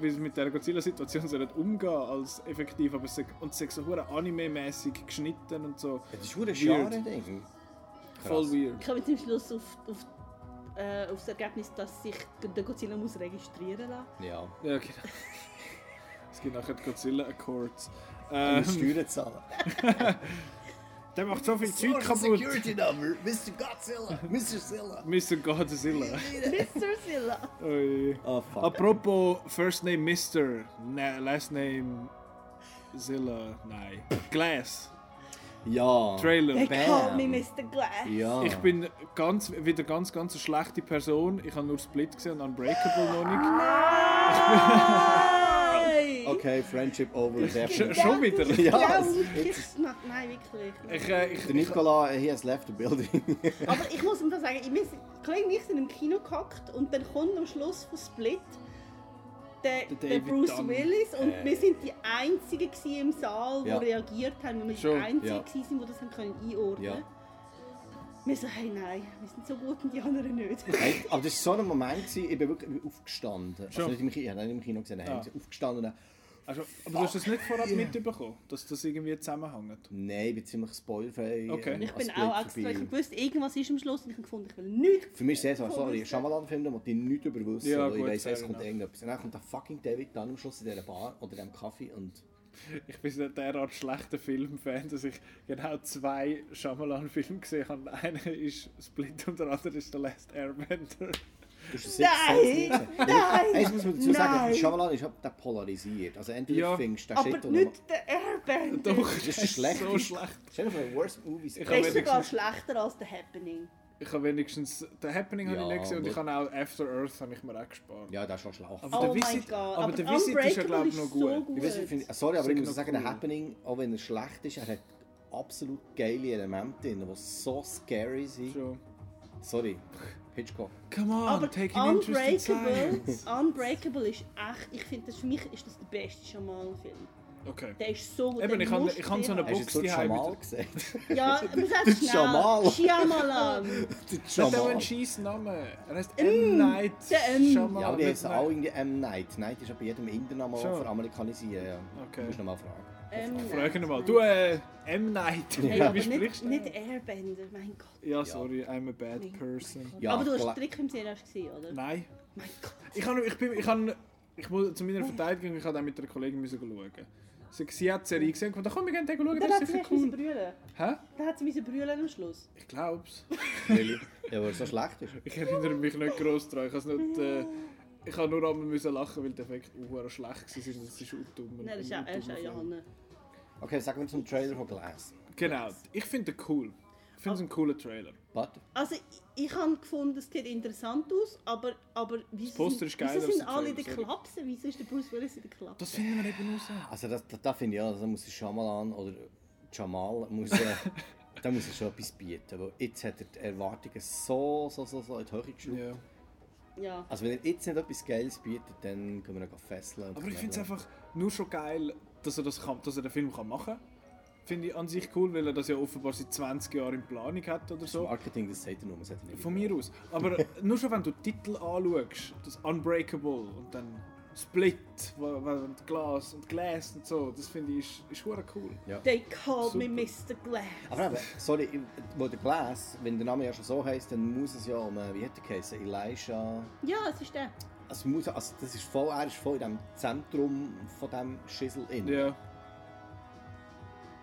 wie sie mit der Godzilla-Situation sollen umgehen als effektiv, aber es, und es ist so hure anime-mäßig geschnitten und so. Das ist ein Weird. Genre-Ding. Voll weird. Ich komme zum Schluss auf, auf, äh, auf das Ergebnis, dass sich der Godzilla muss registrieren lassen Ja. Ja, genau. Es gibt nachher die Godzilla Accords. Ähm, Steuern zahlen. der macht so viel Zeug kaputt. Security number, Mr. Godzilla, Mr. Zilla. Mr. Godzilla. Mr. Zilla. Ui. Oh fuck. Apropos First Name Mr. Na, last Name Zilla. Nein. Glass. Ja. Trailer. They call me Mr. Glass. Ja. Ich bin ganz, wieder ganz, ganz eine schlechte Person. Ich habe nur Split gesehen und Unbreakable noch nicht. Nein! Okay, Friendship over Sch definitely. schon wieder? Ja, Ja, es- ich, nein, wirklich. Ich, äh, ich, Der Nicola, he has left the building. Aber ich muss ihm sagen, ich, wir sind- Kollege und ich sind im Kino gehockt und dann kommt am Schluss von Split der, Der der Bruce Dunn. Willis und Äh. wir sind die Einzigen im Saal, die Ja. reagiert haben, weil wir Schon, die Einzigen ja. sind, die das haben können einordnen Ja. Wir so, hey nein, wir sind so gut und die anderen nicht. Hey, aber das war so ein Moment, ich bin wirklich aufgestanden. Also Schon. nicht im Kino, ich habe nicht im Kino gesehen, ich bin aufgestanden und dann, also, aber du hast das nicht vorab Yeah. mitbekommen, dass das irgendwie zusammenhängt? nein, ich bin ziemlich spoilerfrei. Okay. ähm, Ich bin auch extra, ich vorbei. gewusst, irgendwas ist am Schluss und ich habe gefunden, ich will nichts. Für mich ist es so, sorry, Wissen. Shyamalan-Film, da muss ich nichts über wissen. Ja, weil ich gut, weiss, es kommt irgendetwas. Und dann kommt der fucking David dann am Schluss in dieser Bar oder in diesem Kaffee und... Ich bin so derart schlechter Filmfan, dass ich genau zwei Shyamalan-Filme gesehen habe. Einer ist Split und der andere ist The Last Airbender. Du hast es Nein! Nein! Eins muss man dazu sagen, Nein! Shyamalan ist halt polarisiert. Also entweder Ja. findest du den Aber Shit oder... nicht der Airbender. Doch, Das ist schlecht. so schlecht. Stell dir vor, worst movies. Ich Der ist habe sogar schlechter als The Happening. Ich habe wenigstens The Happening habe Ja, ich nicht gesehen und ich aber- habe auch After Earth habe ich mir auch gespart. Ja, das ist schon schlecht. Aber oh der Visit- Gott. aber der Visit ist ja, Unbreakable glaub ich, noch so gut. gut. Ich weiß, ich finde, sorry, aber ich muss sagen, cool. der Happening, auch wenn er schlecht ist, er hat absolut geile Elemente drin, die so scary sind. Schon. Sorry, Hitchcock. Come on, Aber take an Unbreakable. Unbreakable ist echt, ich finde, das für mich ist das der beste Shyamalan-Film. Okay. Der ist so gut. Eben, ich habe- ich so eine Box so die mit- gesagt? Ja, man sagt schnell. Jamal. Shyamalan. Der hat auch Jamal. einen scheiß Namen. Er heißt M. Night der M. Shyamalan. Ja, aber die heißen auch irgendwie M. Night. Night ist ja bei jedem Internamen Schon. veramerikanisieren. Ja. Okay. Du musst nochmal fragen. Mal. Du, äh, M. Night. Hey, Wie aber sprichst nicht, du? nicht Airbender, mein Gott. Ja, sorry, I'm a bad person. Ja, aber du hast Trick im erst gesehen, oder? Nein. Mein Gott. Ich kann, ich bin, ich kann, ich muss zu meiner Verteidigung, ich habe auch mit einer Kollegin müssen schauen. Sie, sie hat die Serie gesehen und dachte, komm, wir gehen den schauen, das hat ist sie sicher cool. brüllen. Hä? Dann hat sie müssen brüllen am Schluss. Ich glaub's. Ja, weil er so schlecht ist. Ich erinnere mich nicht gross daran. Ich, nicht, äh, ich habe nur einmal müssen lachen, weil die Effekte uh, schlecht waren. Das ist auch dumm. Nein, das ist auch, er ist auch Johanna. Okay, sagen wir zum Trailer von Glass. Genau, ich finde den cool. Ich finde es ein cooler Trailer. Warte. Also ich, ich habe gefunden, es sieht interessant aus, aber, aber wieso, Poster sind, ist geiler wieso sind alle in der Trailer, sorry. Klapse? Wieso ist der Bruce Willis in der Klapse? Das finden wir eben raus. Also das, das, das finde ich ja, da muss Shyamalan oder Jamal muss, äh, da muss er schon etwas bieten, weil jetzt hat er die Erwartungen so, so, so, so in die Höhe geschraubt. Ja. Ja. Also wenn er jetzt nicht etwas Geiles bietet, dann können wir ihn fesseln. und Aber ich finde es einfach nur schon geil, dass er, das kann, dass er den Film kann machen kann. Finde ich an sich cool, weil er das ja offenbar seit 20 Jahren in Planung hat oder Das so. Marketing, das sagt er nur, man sagt er nicht. Von mir aus. Aber nur schon, wenn du Titel anschaust, das Unbreakable und dann Split, und Glas und Glass und so, das finde ich ist, ist cool. Ja. They call me Super. Mr. Glass. Aber eben, sorry, wo der Glass, wenn der Name ja schon so heisst, dann muss es ja um, äh, wie hat der geheißen, Elijah... Ja, es ist der. Also, muss, also das ist voll, er ist voll in dem Zentrum von dem Schissel in. Ja,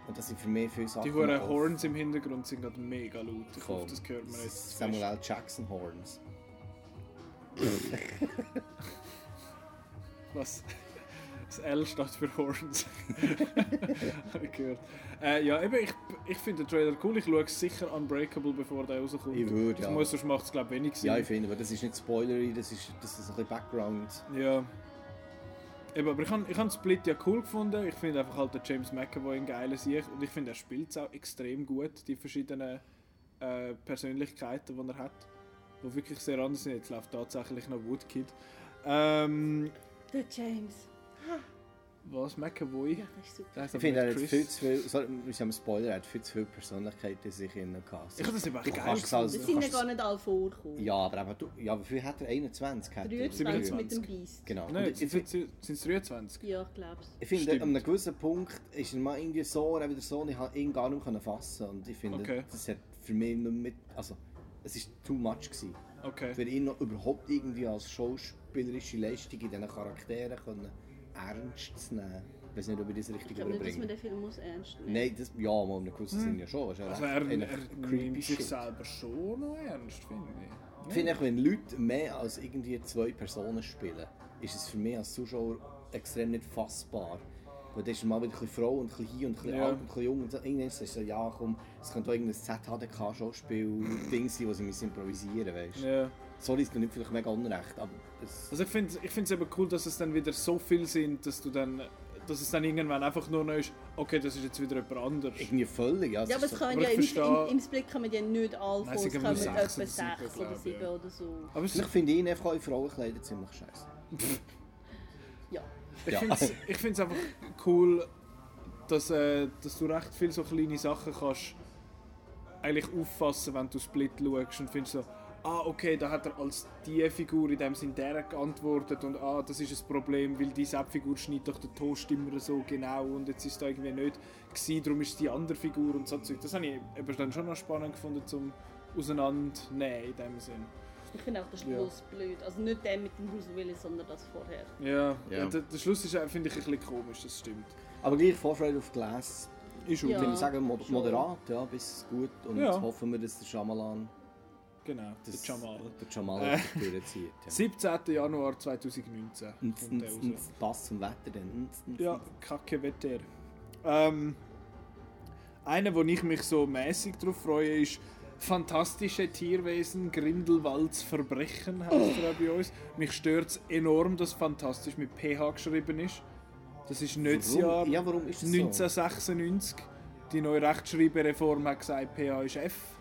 Und das sind für mich viele Sachen. die auf- Horns im Hintergrund sind gerade mega laut. Ich hoffe, das hört man jetzt. Samuel L. Jackson Horns. Was? Das L steht für Horns. Habe ich gehört. Äh, ja, eben, ich, ich finde den Trailer cool. Ich schaue sicher Unbreakable, bevor der rauskommt. Ich würde, Das ja. muss, sonst macht es, glaube ich, wenig Sinn. Ja, ich finde, aber das ist nicht spoilery, das ist, das ist ein bisschen Background. Ja. Eben, aber ich habe ich hab Split ja cool gefunden. Ich finde einfach halt den James McAvoy ein geiler Sieg. Und ich finde, er spielt es auch extrem gut, die verschiedenen äh, Persönlichkeiten, die er hat. Die wirklich sehr anders sind. Jetzt läuft tatsächlich noch Woodkid. Ähm, Der James. Was? McAvoy? Ja, das ist super. Der heißt Ich aber finde, er nicht hat Chris. viel zu viel, sorry, wir haben Spoiler, er hat viel zu viele Persönlichkeiten in sich in gehabt. Ich habe das eben Du geil kannst es als- Das sind ja gar nicht alle vorgekommen. Ja, aber eben, du, ja, wie viel hat er? 21? Hat er, 23 27. mit dem Beast. Genau. Nein, Und sind es sind es 23? Ja, ich glaube es. ich finde, Stimmt. an einem gewissen Punkt ist er mal irgendwie so, er wieder so, ich habe ihn gar nicht mehr fassen Und ich finde, Okay. das hat für mich nicht mit, also, es war too much gewesen. Okay. Für ihn noch überhaupt irgendwie als schauspielerische Leistung in diesen Charakteren können ernst zu nehmen. Ich weiß nicht, ob ich das Ich richtig glaube nicht, dass man überbringe. den Film muss ernst nehmen Nein, das, ja, mal in einem gewissen Sinn ja schon. Es ist ja Also recht er, er nimmt sich shit. selber schon noch ernst, finde ich. Ich finde, wenn Leute mehr als irgendwie zwei Personen spielen, ist es für mich als Zuschauer extrem nicht fassbar. Weil dann ist mal wieder ein bisschen Frau und ein bisschen hier und ein bisschen Ja. alt und ein bisschen jung. Und so. irgendwann ist es so, ja komm, es könnte auch irgendein ZHDK-Schauspiel-Ding sein, das sie müssen improvisieren weißt du. Ja. Sorry, ist nicht vielleicht mega unrecht, aber es, Also ich finde ich es eben cool, dass es dann wieder so viel sind, dass du dann dass es dann irgendwann einfach nur noch ist, okay, das ist jetzt wieder jemand anderes. irgendwie völlig. Ja, Ja, aber es kann ja ich im, im, im Split kommen ja nicht alle vor, es kommen etwa sechs oder sieben, oder sieben ja. oder so. Aber Ich finde ihn einfach in Frauenkleider ziemlich scheiße. Ja. ich Ja. finde es einfach cool, dass, äh, dass du recht viele so kleine Sachen kannst eigentlich auffassen, wenn du Split schaust und findest so, ah okay, da hat er als die Figur in dem Sinn der geantwortet und ah, das ist ein Problem, weil die Figur schneidet doch den Toast immer so genau und jetzt ist da irgendwie nicht gewesen, darum ist es die andere Figur und so Zeug. Das habe ich eben dann schon noch spannend gefunden zum auseinandernehmen in dem Sinn. Ich finde auch den Schluss blöd. Also nicht der mit dem Bruce Willis, sondern das vorher. Ja, Ja. ja. Der, der Schluss ist, finde ich, ein bisschen komisch, das stimmt. Aber gleich Vorfreude auf Glas, Ist Ja. ich würde sagen, moderat, ja, bis gut. Und Ja. hoffen wir, dass der Schamalan Genau, das, der Jamal. der Jamal Äh. durchzieht. Ja. 17. Januar 2019 Und kommt der und- raus. und passt zum Wetter dann. Und- Ja, kacke Wetter. Ähm, einer, wo ich mich so mäßig drauf freue, ist Fantastische Tierwesen, Grindelwalds Verbrechen, heißt er auch bei uns. Mich stört es enorm, dass fantastisch mit PH geschrieben ist. Das ist nicht das? Jahr Ja, warum ist das so? 1996. Die neue Rechtschreibereform hat gesagt, PH ist F.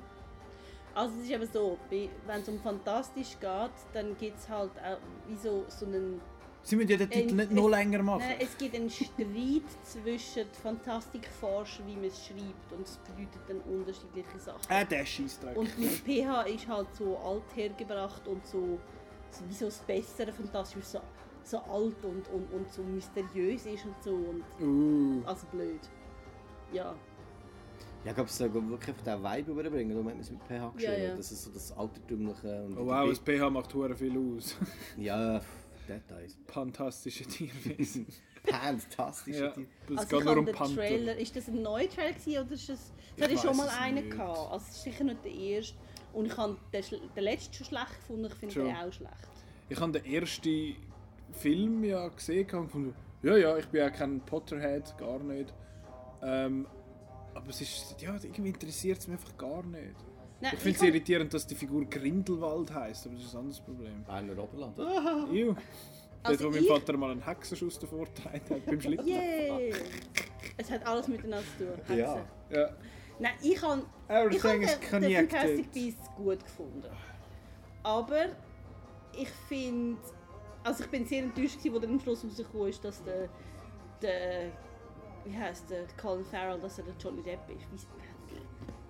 Also es ist eben so, wenn es um Fantastisch geht, dann gibt es halt auch wie so, so einen... Sie müssen ja den Titel nicht noch es- länger machen. Nein, es gibt einen Streit zwischen Fantastikforschern, wie man es schreibt und es bedeutet dann unterschiedliche Sachen. Äh, der Scheissdreck. Und mit PH ist halt so alt hergebracht und so, so wie so das bessere Fantastisch, so, so alt und, und, und so mysteriös ist und so. Und, Uh. also blöd. Ja. Ja, ich glaube, es soll wirklich den Vibe überbringen, darum hat man es mit PH geschrieben. ja. Das ist so das Altertümliche. Und Oh wow, das PH macht hure viel aus. Ja, Details. Fantastische Tierwesen. Fantastisch. ja, die- es Also geht ich nur um Panther. Trailer, ist das ein neuer Trailer gewesen, oder ist das... Ich Es hatte schon weiss mal einen nicht. gehabt, also es ist sicher nicht der erste. Und ich habe den, letzten schon schlecht gefunden, ich finde Schon. den auch schlecht. Ich habe den ersten Film ja gesehen und gefunden, ja, ja, ich bin ja kein Potterhead, gar nicht. Ähm, aber es ist, ja, irgendwie interessiert es mich einfach gar nicht. Nein, Ich finde es irritierend, dass die Figur Grindelwald heißt, aber das ist ein anderes Problem. Berner Oberland. Ew. Also Dort, wo mein ich- Vater mal einen Hexenschuss davor getragen hat beim Schlitten. Yay! Es hat alles miteinander zu tun. Ja. Hexen. Ja. Nein, ich habe ich is den, den. Fantastic Beasts gut gefunden. Aber ich finde, also ich bin sehr enttäuscht, gewesen, wo dann am Schluss rausgekommen ist, dass der, der wie heißt der Colin Farrell, dass er der Johnny Depp ist. Wie,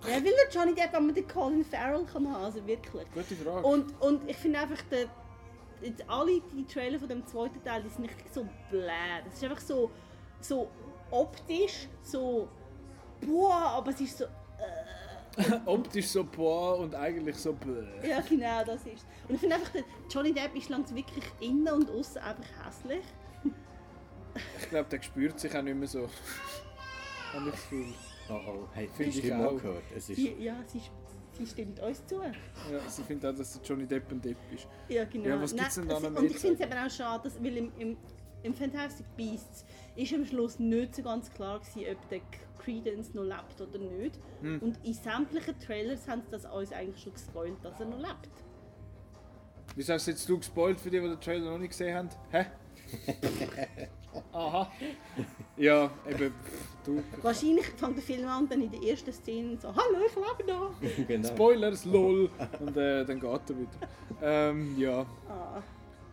wer will der Johnny Depp, wenn man den Colin Farrell kann haben? Also wirklich. Gute Frage. Und, und ich finde einfach, der, jetzt alle die Trailer von dem zweiten Teil, die sind nicht so bläh. Das ist einfach so, so optisch, so boah, aber es ist so, Optisch so boah und eigentlich so bläh. ja genau, das ist. Und ich finde einfach, der Johnny Depp ist langsam wirklich innen und außen einfach hässlich. Ich glaube, der spürt sich auch nicht mehr so. Habe ich das Gefühl. Oh oh, hey, Finde ich mal auch. gehört? Es ist... Sie, ja, sie, sie stimmt uns zu. Ja, sie findet auch, dass der Johnny Depp ein Depp ist. Ja, genau. Ja, was gibt's denn da noch Und ich finde es eben auch schade, dass, weil im, im, im Fantastic Beasts ist am Schluss nicht so ganz klar gewesen, ob der Credence noch lebt oder nicht. Hm. Und in sämtlichen Trailers haben sie das uns eigentlich schon gespoilt, dass er noch lebt. Wieso hast du jetzt du gespoilt für die, die den Trailer noch nicht gesehen haben? Hä? Aha. Ja, eben, du. Wahrscheinlich fängt der Film an und dann in der ersten Szene so «Hallo, ich lebe noch!» genau. Spoilers, lol. Und äh, dann geht er wieder. Ähm, ja. ah.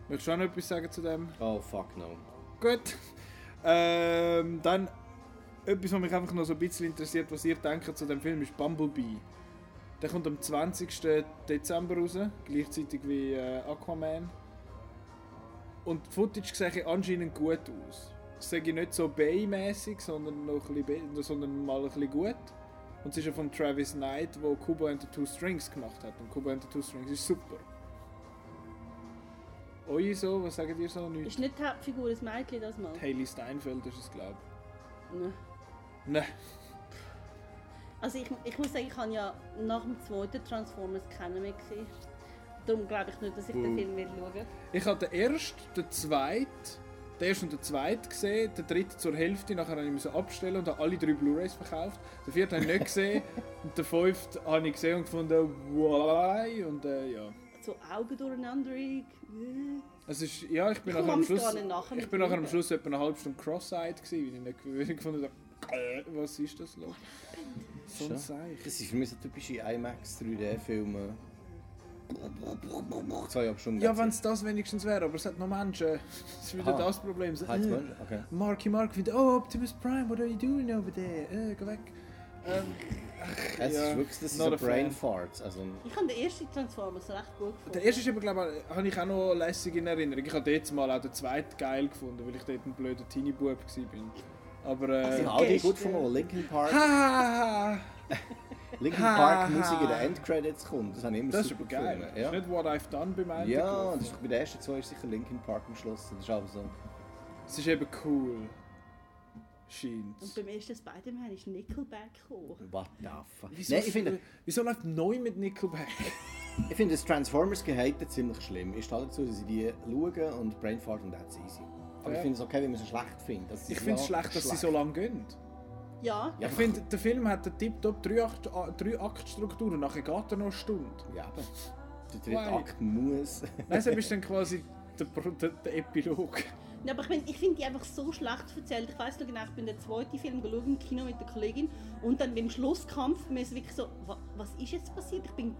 Möchtest du auch noch etwas sagen zu dem? Oh fuck no. Gut. Ähm, dann etwas, was mich einfach noch so ein bisschen interessiert, was ihr denkt zu dem Film, ist Bumblebee. Der kommt am 20. Dezember raus, gleichzeitig wie äh, Aquaman. Und die Footage sieht anscheinend gut aus. Es sehe nicht so Bay-mäßig, sondern, noch ein bisschen sondern mal ein bisschen gut. Und es ist ja von Travis Knight, der Kubo and the Two Strings gemacht hat. Und Kubo and the Two Strings ist super. Euch so, was sagt ihr so? Nicht? Ist nicht die Hauptfigur ein Mädchen das mal? Hayley Steinfeld ist es, glaube Nein. ich. Nein. Also ich, ich muss sagen, ich habe ja nach dem zweiten Transformers keinen mehr gesehen. Darum glaube ich nicht, dass ich den. Film will schauen Ich habe den ersten, den zweiten, den ersten und den zweiten gesehen, den dritten zur Hälfte, nachher habe ich müssen abstellen und habe alle drei Blu-Rays verkauft. Den vierten habe ich nicht gesehen und den fünften habe ich gesehen und gefunden, why? Und äh, ja. So Augen durcheinander. Es ist, ja, ich bin Ich nachher am Schluss, nachher ich bin nachher am. Schluss etwa eine halbe Stunde cross-eyed gewesen, weil ich nicht weil ich gefunden habe, äh, was ist das los? So ein. Seich. Das sind für mich so typische IMAX 3D-Filme. Zwei Stunden. Ja, wenn es das wenigstens wäre, aber es hat noch Menschen. Das ist wieder Aha. das Problem. So, äh? Okay. Marky Mark findet, oh Optimus Prime, what are you doing over there? Äh, geh weg. Ähm, Es ja, ist wirklich das fan. Brain Farts. Also, Ich habe den ersten Transformers recht gut gefunden. Der erste ist aber, glaube ich, habe ich auch noch lässig in Erinnerung. Ich habe jetzt mal auch den zweiten geil gefunden, weil ich dort ein blöder Teenie-Bub war. Aber äh, ich habe all die gut gefunden, Linkin Park. Linkin Ha, Park ha. Musik in den Endcredits kommt. Das habe ich immer das ist super aber geil. gefunden. Das ist nicht What I've Done beim Ende. Ja, gelaufen. das ist, bei den ersten zwei ist sicher Linkin Park am Schluss. Das ist aber so. Es ist eben cool. Und Scheint. beim ersten Spider-Man ist Nickelback gekommen. What the fuck? Wieso, Nein, ich finde, wieso läuft neu mit Nickelback? ich finde das Transformers gehatet ziemlich schlimm. Ich stehe dazu, dass sie die schauen und Brainfart und that's easy. Aber Ja. ich finde es okay, wenn man sie schlecht findet. Ich ist finde es ja schlecht, dass sie so lange gehen. Ja, Ja, Ich finde, der Film hat eine tiptop 3-Akt-Struktur und nachher geht er noch eine Stunde. Ja, aber der dritte Why? Akt muss. Nein, so bist dann quasi der, der, der Epilog. Ja, aber ich, mein, ich finde die einfach so schlecht erzählt. Ich weiß noch genau, ich bin den zweiten Film geschaut im Kino mit der Kollegin und dann beim Schlusskampf, mir ist wirklich so, wa, was ist jetzt passiert? Ich bin,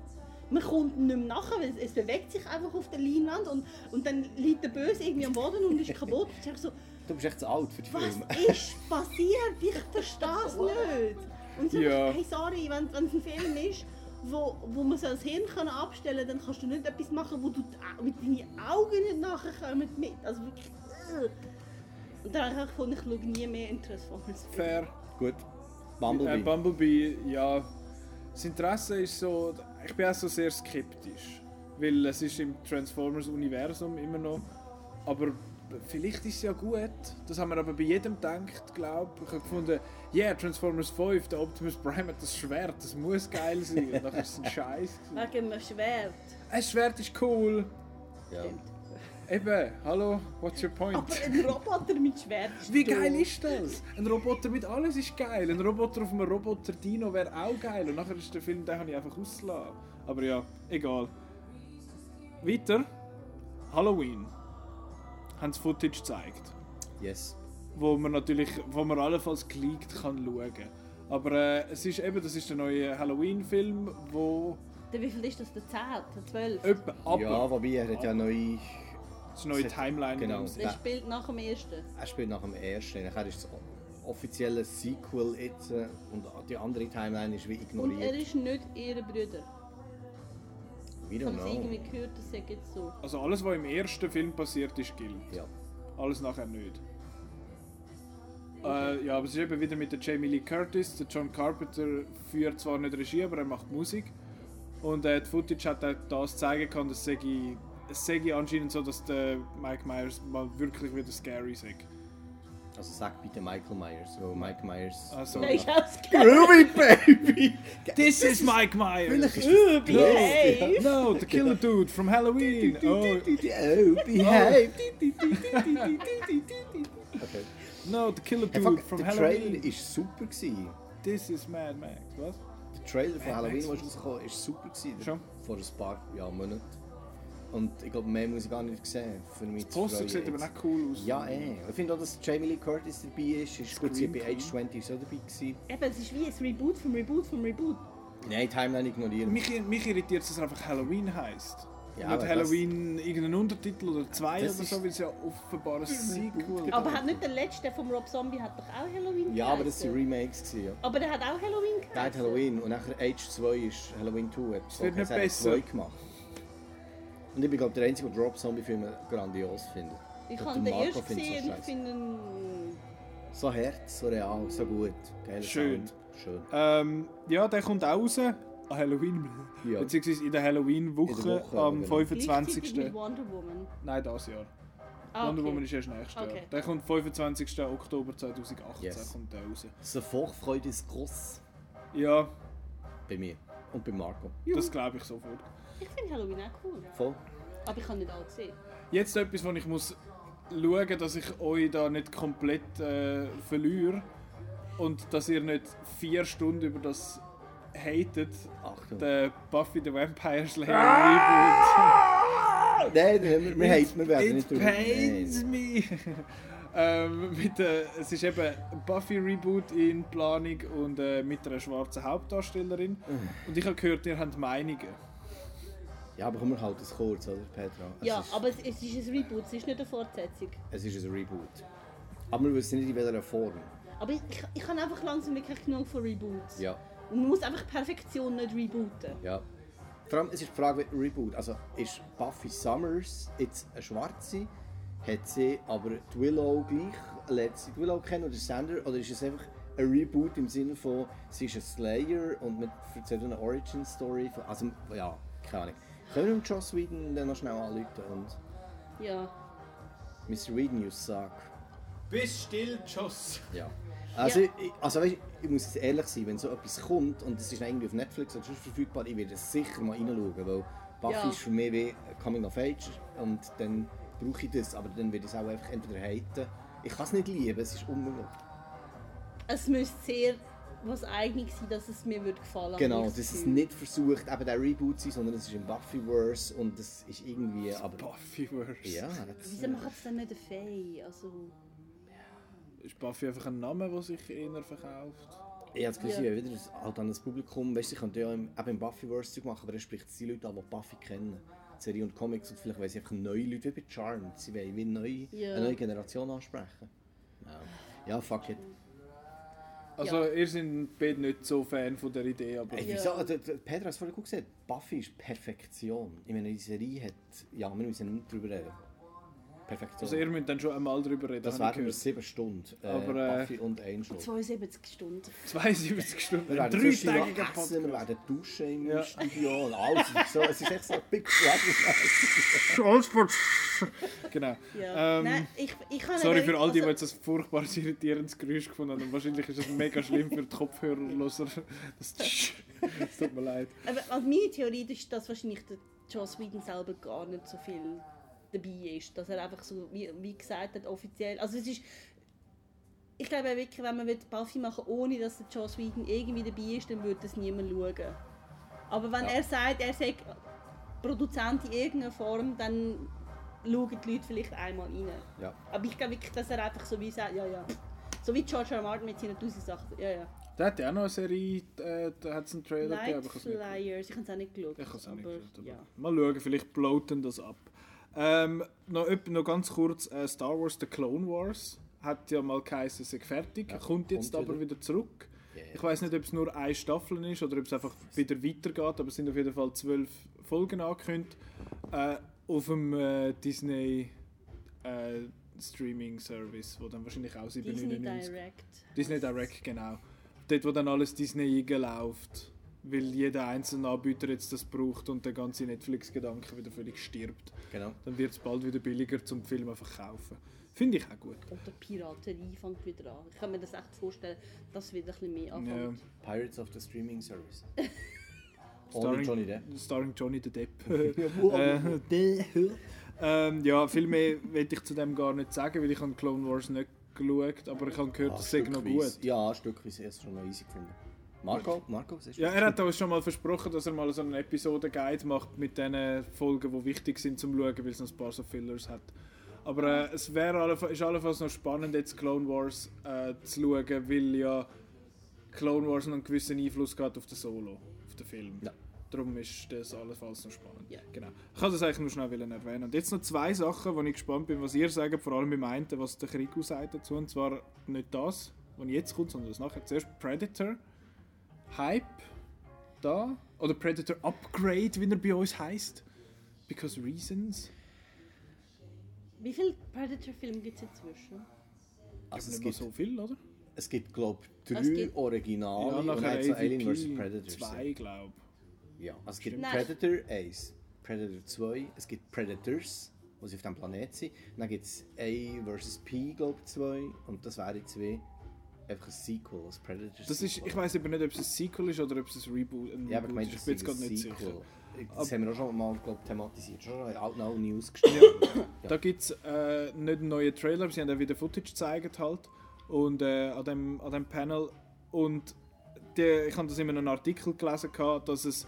man kommt nicht mehr nachher, weil es, es bewegt sich einfach auf der Leinwand und, und dann liegt der Böse irgendwie am Boden und ist kaputt. Ich so, Du bist echt zu alt für die was Filme. ist passiert? Ich verstehe es nicht. Und so, Ja. hey, sorry, wenn wenn es ein Film ist, wo, wo man so das Hirn kann abstellen kann, dann kannst du nicht etwas machen, wo du mit deinen Augen nicht nachher kommen mit. Also wirklich. äh. Und dann habe ich gefunden, ich schaue nie mehr in Transformers. Fair. Gut. Äh, Bumblebee. Bumblebee, ja. Das Interesse ist so. Ich bin auch so sehr skeptisch. Weil es ist im Transformers-Universum immer noch. Aber vielleicht ist es ja gut. Das haben wir aber bei jedem gedacht, glaube ich. Ich habe gefunden, yeah, Transformers 5, der Optimus Prime hat das Schwert, das muss geil sein. Und dann ist es ein Scheiß. Wegen einem Schwert. Ein Schwert ist cool. ja. Eben, hallo, what's your point? Aber ein Roboter mit Schwert. Wie geil ist das? Ein Roboter mit alles ist geil. Ein Roboter auf einem Roboter-Dino wäre auch geil. Und nachher ist der Film, den habe ich einfach ausgelassen. Aber ja, egal. Weiter. Halloween. Haben sie Footage gezeigt. Yes. Wo man natürlich, wo man allenfalls geleakt kann schauen. Aber äh, es ist eben, das ist der neue Halloween-Film, wo Der, wie viel ist das? Der 10? Der 12? etwa aber Ja, wobei er hat ja neu. das neue Timeline Genau. Der spielt nach dem ersten. Er spielt nach dem ersten. Nachher ist das offizielle Sequel jetzt äh, und die andere Timeline ist wie Und er ignoriert. ist nicht ihre Brüder. We don't know. irgendwie gehört, das sagt jetzt so. Also alles, was im ersten Film passiert ist, gilt. Ja. Alles nachher nicht. Äh, ja, aber es ist eben wieder mit der Jamie Lee Curtis. Der John Carpenter führt zwar nicht Regie, aber er macht Musik. Und äh, die Footage hat auch das zeigen können, dass es sei- es sei anscheinend so, dass der Mike Myers mal wirklich wieder scary sei. Also sag bitte Michael Myers. So Mike Myers. Also- Nein, ich habe es gehört. Groovy Baby! This is Mike Myers! Vielleicht ist Uh, behave! No, the killer dude from Halloween! Oh, Oh, behave! Okay. no, the killer Hey, dude fuck, from der Trailer Halloween! war super. Gewesen. This is Mad Max. Was? Der Trailer von Mad Halloween, Max. der ist rausgekommen ist super. Gewesen, Schon? Vor ein paar ja, Monaten. Und ich glaube, mehr muss ich gar nicht sehen. Für mich Das Poster zu sieht freuen aber jetzt. nicht cool aus. Ja, eh. Ich finde auch, dass Jamie Lee Curtis dabei ist. ist gut, sie war bei Age 20 so dabei. Gewesen. Eben, es ist wie ein Reboot vom Reboot vom Reboot. Nein, Timeline ignorieren. Mich, mich irritiert, dass es einfach Halloween heisst. Ja, Nicht aber Halloween irgendeinen Untertitel oder zwei Das oder ist- so, weil es ja offenbar ein Sequel gibt. Aber hat nicht der letzte vom Rob Zombie hat doch auch Halloween Ja, aber das waren geheißen? Remakes. Gewesen, ja. Aber der hat auch Halloween Der hat geheißen. Halloween und nachher Age 2 ist Halloween 2. Hat so wird nicht besser. 2 gemacht. Und ich bin glaube der einzige, der Drop Zombie Filme grandios findet. Ich habe den ersten findet's so gesehen und finde ihn... So Herz, so real, so gut. Geiler Schön. Sound. Schön. Ähm, ja, der kommt auch raus. An Halloween. Ja. Beziehungsweise in der Halloween-Woche In der Woche, am genau. Gleichzeitig 25. mit Wonder Woman. Nein, das Jahr. Ah, Wonder okay. Woman ist erst nächstes Jahr. Okay. Der kommt 25. Oktober 2018 Yes. kommt der raus. Die Vorfreude ist groß Ja, bei mir und bei Marco. das glaube ich sofort. Ich finde Halloween auch cool. Voll. Aber ich habe nicht alle gesehen. Jetzt etwas, wo ich muss schauen, dass ich euch da nicht komplett äh, verliere und dass ihr nicht vier Stunden über das hatet. Achtung. Der Buffy the Vampire Slayer Reboot. Nein, wir, wir, haten, wir werden It nicht drüber pains Nein. me. Ähm, mit, äh, es ist eben ein Buffy Reboot in Planung und äh, mit einer schwarzen Hauptdarstellerin. Und ich habe gehört, ihr habt Meinungen. Ja, aber komm, wir halten es kurz, oder Petra? Es Ja, ist, aber es, es ist ein Reboot, es ist nicht eine Fortsetzung. Es ist ein Reboot. Aber wir wissen nicht in welcher Form. Aber ich, ich, ich habe einfach langsam wirklich genug von Reboots. Ja, Und man muss einfach Perfektion nicht rebooten. ja. Vor allem, es ist die Frage, Reboot. Also, ist Buffy Summers jetzt eine Schwarze? Hat sie aber die Willow gleich? Lernt sie die Willow kennen oder Sander? Oder ist es einfach ein Reboot im Sinne von, sie ist ein Slayer und man erzählt eine Origin-Story? von- Also, ja, keine Ahnung. Können wir Joss Whedon dann noch schnell anrufen und Ja. Mr. Whedon, you suck. Bist still, Joss. Ja. Also, Ja. Ich, also weißt, ich muss jetzt ehrlich sein, wenn so etwas kommt und es ist irgendwie auf Netflix oder sonst verfügbar, ich werde sicher mal reinschauen, weil Buffy Ja. ist für mich wie Coming of Age und dann brauche ich das, aber dann werde ich es auch einfach entweder haten. Ich kann es nicht lieben, es ist unmöglich. Es müsste sehr was eigenes sein, dass es mir würde gefallen Genau, das ist Gefühl. nicht versucht, eben der Reboot zu sein, sondern es ist im Buffyverse und das ist irgendwie, aber... Buffyverse. Ja, das, Wieso macht es dann nicht eine Fee? Also, Ist Buffy einfach ein Name, der sich eher verkauft? Ich habe das Gefühl, Ja. wieder halt an das Publikum, weißt du, sie könnten ja im, eben im Buffyverse machen, aber er spricht die Leute an, die Buffy kennen. Die Serie und Comics und vielleicht wollen sie einfach neue Leute, wie bei Charmed. Sie wollen wie neue, Ja. eine neue Generation ansprechen. Ja, ja fuck it. Also, Ja. ihr seid beide nicht so Fan von der Idee, aber... Ey, Ja. wieso? Der, der Pedro hat es vorhin gut gesagt. Buffy ist Perfektion. Ich meine, die Serie hat. Ja, wir müssen nicht drüber reden. Perfektion. Also, ihr müsst dann schon einmal drüber reden. das wir gehört. sieben Stunden. Äh, Aber, äh, Buffy und Angel. 72 Stunden. 72 Stunden. Wir werden dreitägiger noch essen, wir Podcast. werden duschen im Ja. Studio und alles. So, es ist echt so ein Big Brother. Genau. Ja. Ähm, Nein, ich, ich kann Sorry für all die, die also, jetzt ein furchtbares irritierendes Geräusch gefunden haben. Und wahrscheinlich ist es mega schlimm für die Kopfhörerloser. Das, das tut mir leid. Aber also meine Theorie ist, dass wahrscheinlich der Joss Whedon selber gar nicht so viel dabei ist. Dass er einfach so, wie, wie gesagt hat, offiziell. Also es ist. Ich glaube auch wirklich, wenn man Buffy machen will, ohne dass der Joss Whedon irgendwie dabei ist, dann würde das niemand schauen. Aber wenn Ja. er sagt, er sei Produzent in irgendeiner Form, dann schauen die Leute vielleicht einmal rein. Ja. Aber ich glaube wirklich, dass er einfach so wie sagt, ja, ja. So wie George R. R. Martin mit seinen tausend Sachen. Ja, ja. Der hat ja auch noch eine Serie, äh, da hat es einen Trailer gegeben, Night nicht Flyers, ich habe es auch nicht geschaut. Ich habe es auch nicht geschaut, aber ja. mal schauen, vielleicht bloaten das ab. Ähm, noch, noch ganz kurz, äh, Star Wars The Clone Wars hat ja mal geheißen, sei fertig, Ja, kommt jetzt kommt aber wieder. wieder zurück. Yeah. Ich weiß nicht, ob es nur eine Staffel ist oder ob es einfach wieder weitergeht, aber es sind auf jeden Fall zwölf Folgen angekündigt. Äh, auf dem äh, Disney äh, Streaming Service, wo dann wahrscheinlich auch 7,99 Disney Direct. Disney Direct, genau. Dort, wo dann alles Disney einläuft. Weil jeder einzelne Anbieter jetzt das braucht und der ganze Netflix-Gedanke wieder völlig stirbt. Genau. Dann wird es bald wieder billiger zum Film einfach kaufen. Finde ich auch gut. Oder Piraterie fängt wieder an. Ich kann mir das echt vorstellen, dass wieder ein bisschen mehr Ja. anfängt. Pirates of the Streaming Service. Starring- Johnny Depp. Starring Johnny the Depp. äh, ähm, ja, viel mehr will ich zu dem gar nicht sagen, weil ich habe Clone Wars nicht geschaut, aber ich habe gehört, Ah, das sei noch gut. Ja, stückweise erst schon noch easy gefunden. Marco, Marco, was ist Ja, er hat uns schon mal versprochen, dass er mal so einen Episoden-Guide macht mit den Folgen, die wichtig sind zum Schauen, weil es noch ein paar so Fillers hat. Aber äh, es wäre ist allenfalls noch spannend, jetzt Clone Wars äh, zu schauen, weil ja Clone Wars noch einen gewissen Einfluss hat auf den Solo, auf den Film. Ja. Darum ist das allenfalls noch spannend. Ja. Genau. Ich kann das eigentlich nur schnell erwähnen. Und jetzt noch zwei Sachen, wo ich gespannt bin, was ihr sagt, vor allem beim einen, was der Krieg sagt dazu. Und zwar nicht das, was jetzt kommt, sondern das nachher. Zuerst Predator. Hype da. Oder Predator Upgrade, wie er bei uns heißt. Because Reasons. Wie viele Predator-Filme gibt es inzwischen? Also es gibt, so viel, oder? es gibt glaube ich, Es drei gibt- Originale und nachher so Alien vs. Predator. Zwei, glaube Ja, also es gibt Nein. Predator 1, Predator 2, es gibt Predators, wo sie auf dem Planet sind. Dann gibt es A vs. P, glaube ich, 2 und das wäre zwei einfach ein Sequel, ein Predator Das ist, ich weiß aber nicht, ob es ein Sequel ist oder ob es ein Reboot ein Ja, aber ich Reboot meine, ist. das Ich bin jetzt ist gerade nicht Sequel. sicher. Das haben wir auch schon mal glaub, thematisiert, schon in alten News gestellt. Ja. Da gibt es äh, nicht einen neuen Trailer, sie haben auch wieder Footage gezeigt halt. Und äh, an, dem, an dem Panel. Und die, ich habe das in einem Artikel gelesen, gehabt, dass, es,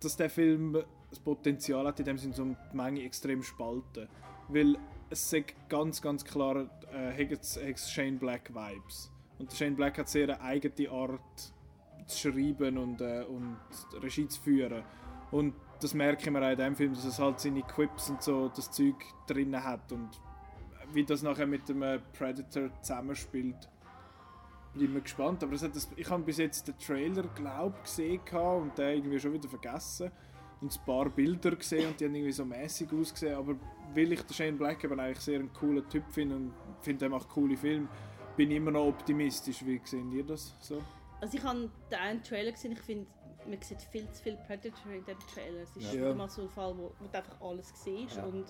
dass der Film das Potenzial hat, in dem Sinne, um die Menge extrem spalten. Weil es sagt ganz, ganz klar, äh, Shane Black Vibes. Und Shane Black hat sehr eine eigene Art zu schreiben und, äh, und Regie zu führen. Und das merke ich mir auch in dem Film, dass es halt seine Quips und so das Zeug drin hat und wie das nachher mit dem äh, Predator zusammenspielt. Bin ich gespannt, aber das, ich habe bis jetzt den Trailer glaub gesehen und den irgendwie schon wieder vergessen und ein paar Bilder gesehen und die haben irgendwie so mäßig ausgesehen, aber weil ich den Shane Black eben eigentlich sehr einen coolen Typ finde und finde, er macht coole Filme, bin immer noch optimistisch. Wie sehen ihr das so? Also ich habe den einen Trailer gesehen, ich finde, man sieht viel zu viel Predator in diesem Trailer. Es ist Ja. mal so ein Fall, wo, wo du einfach alles siehst Ja. und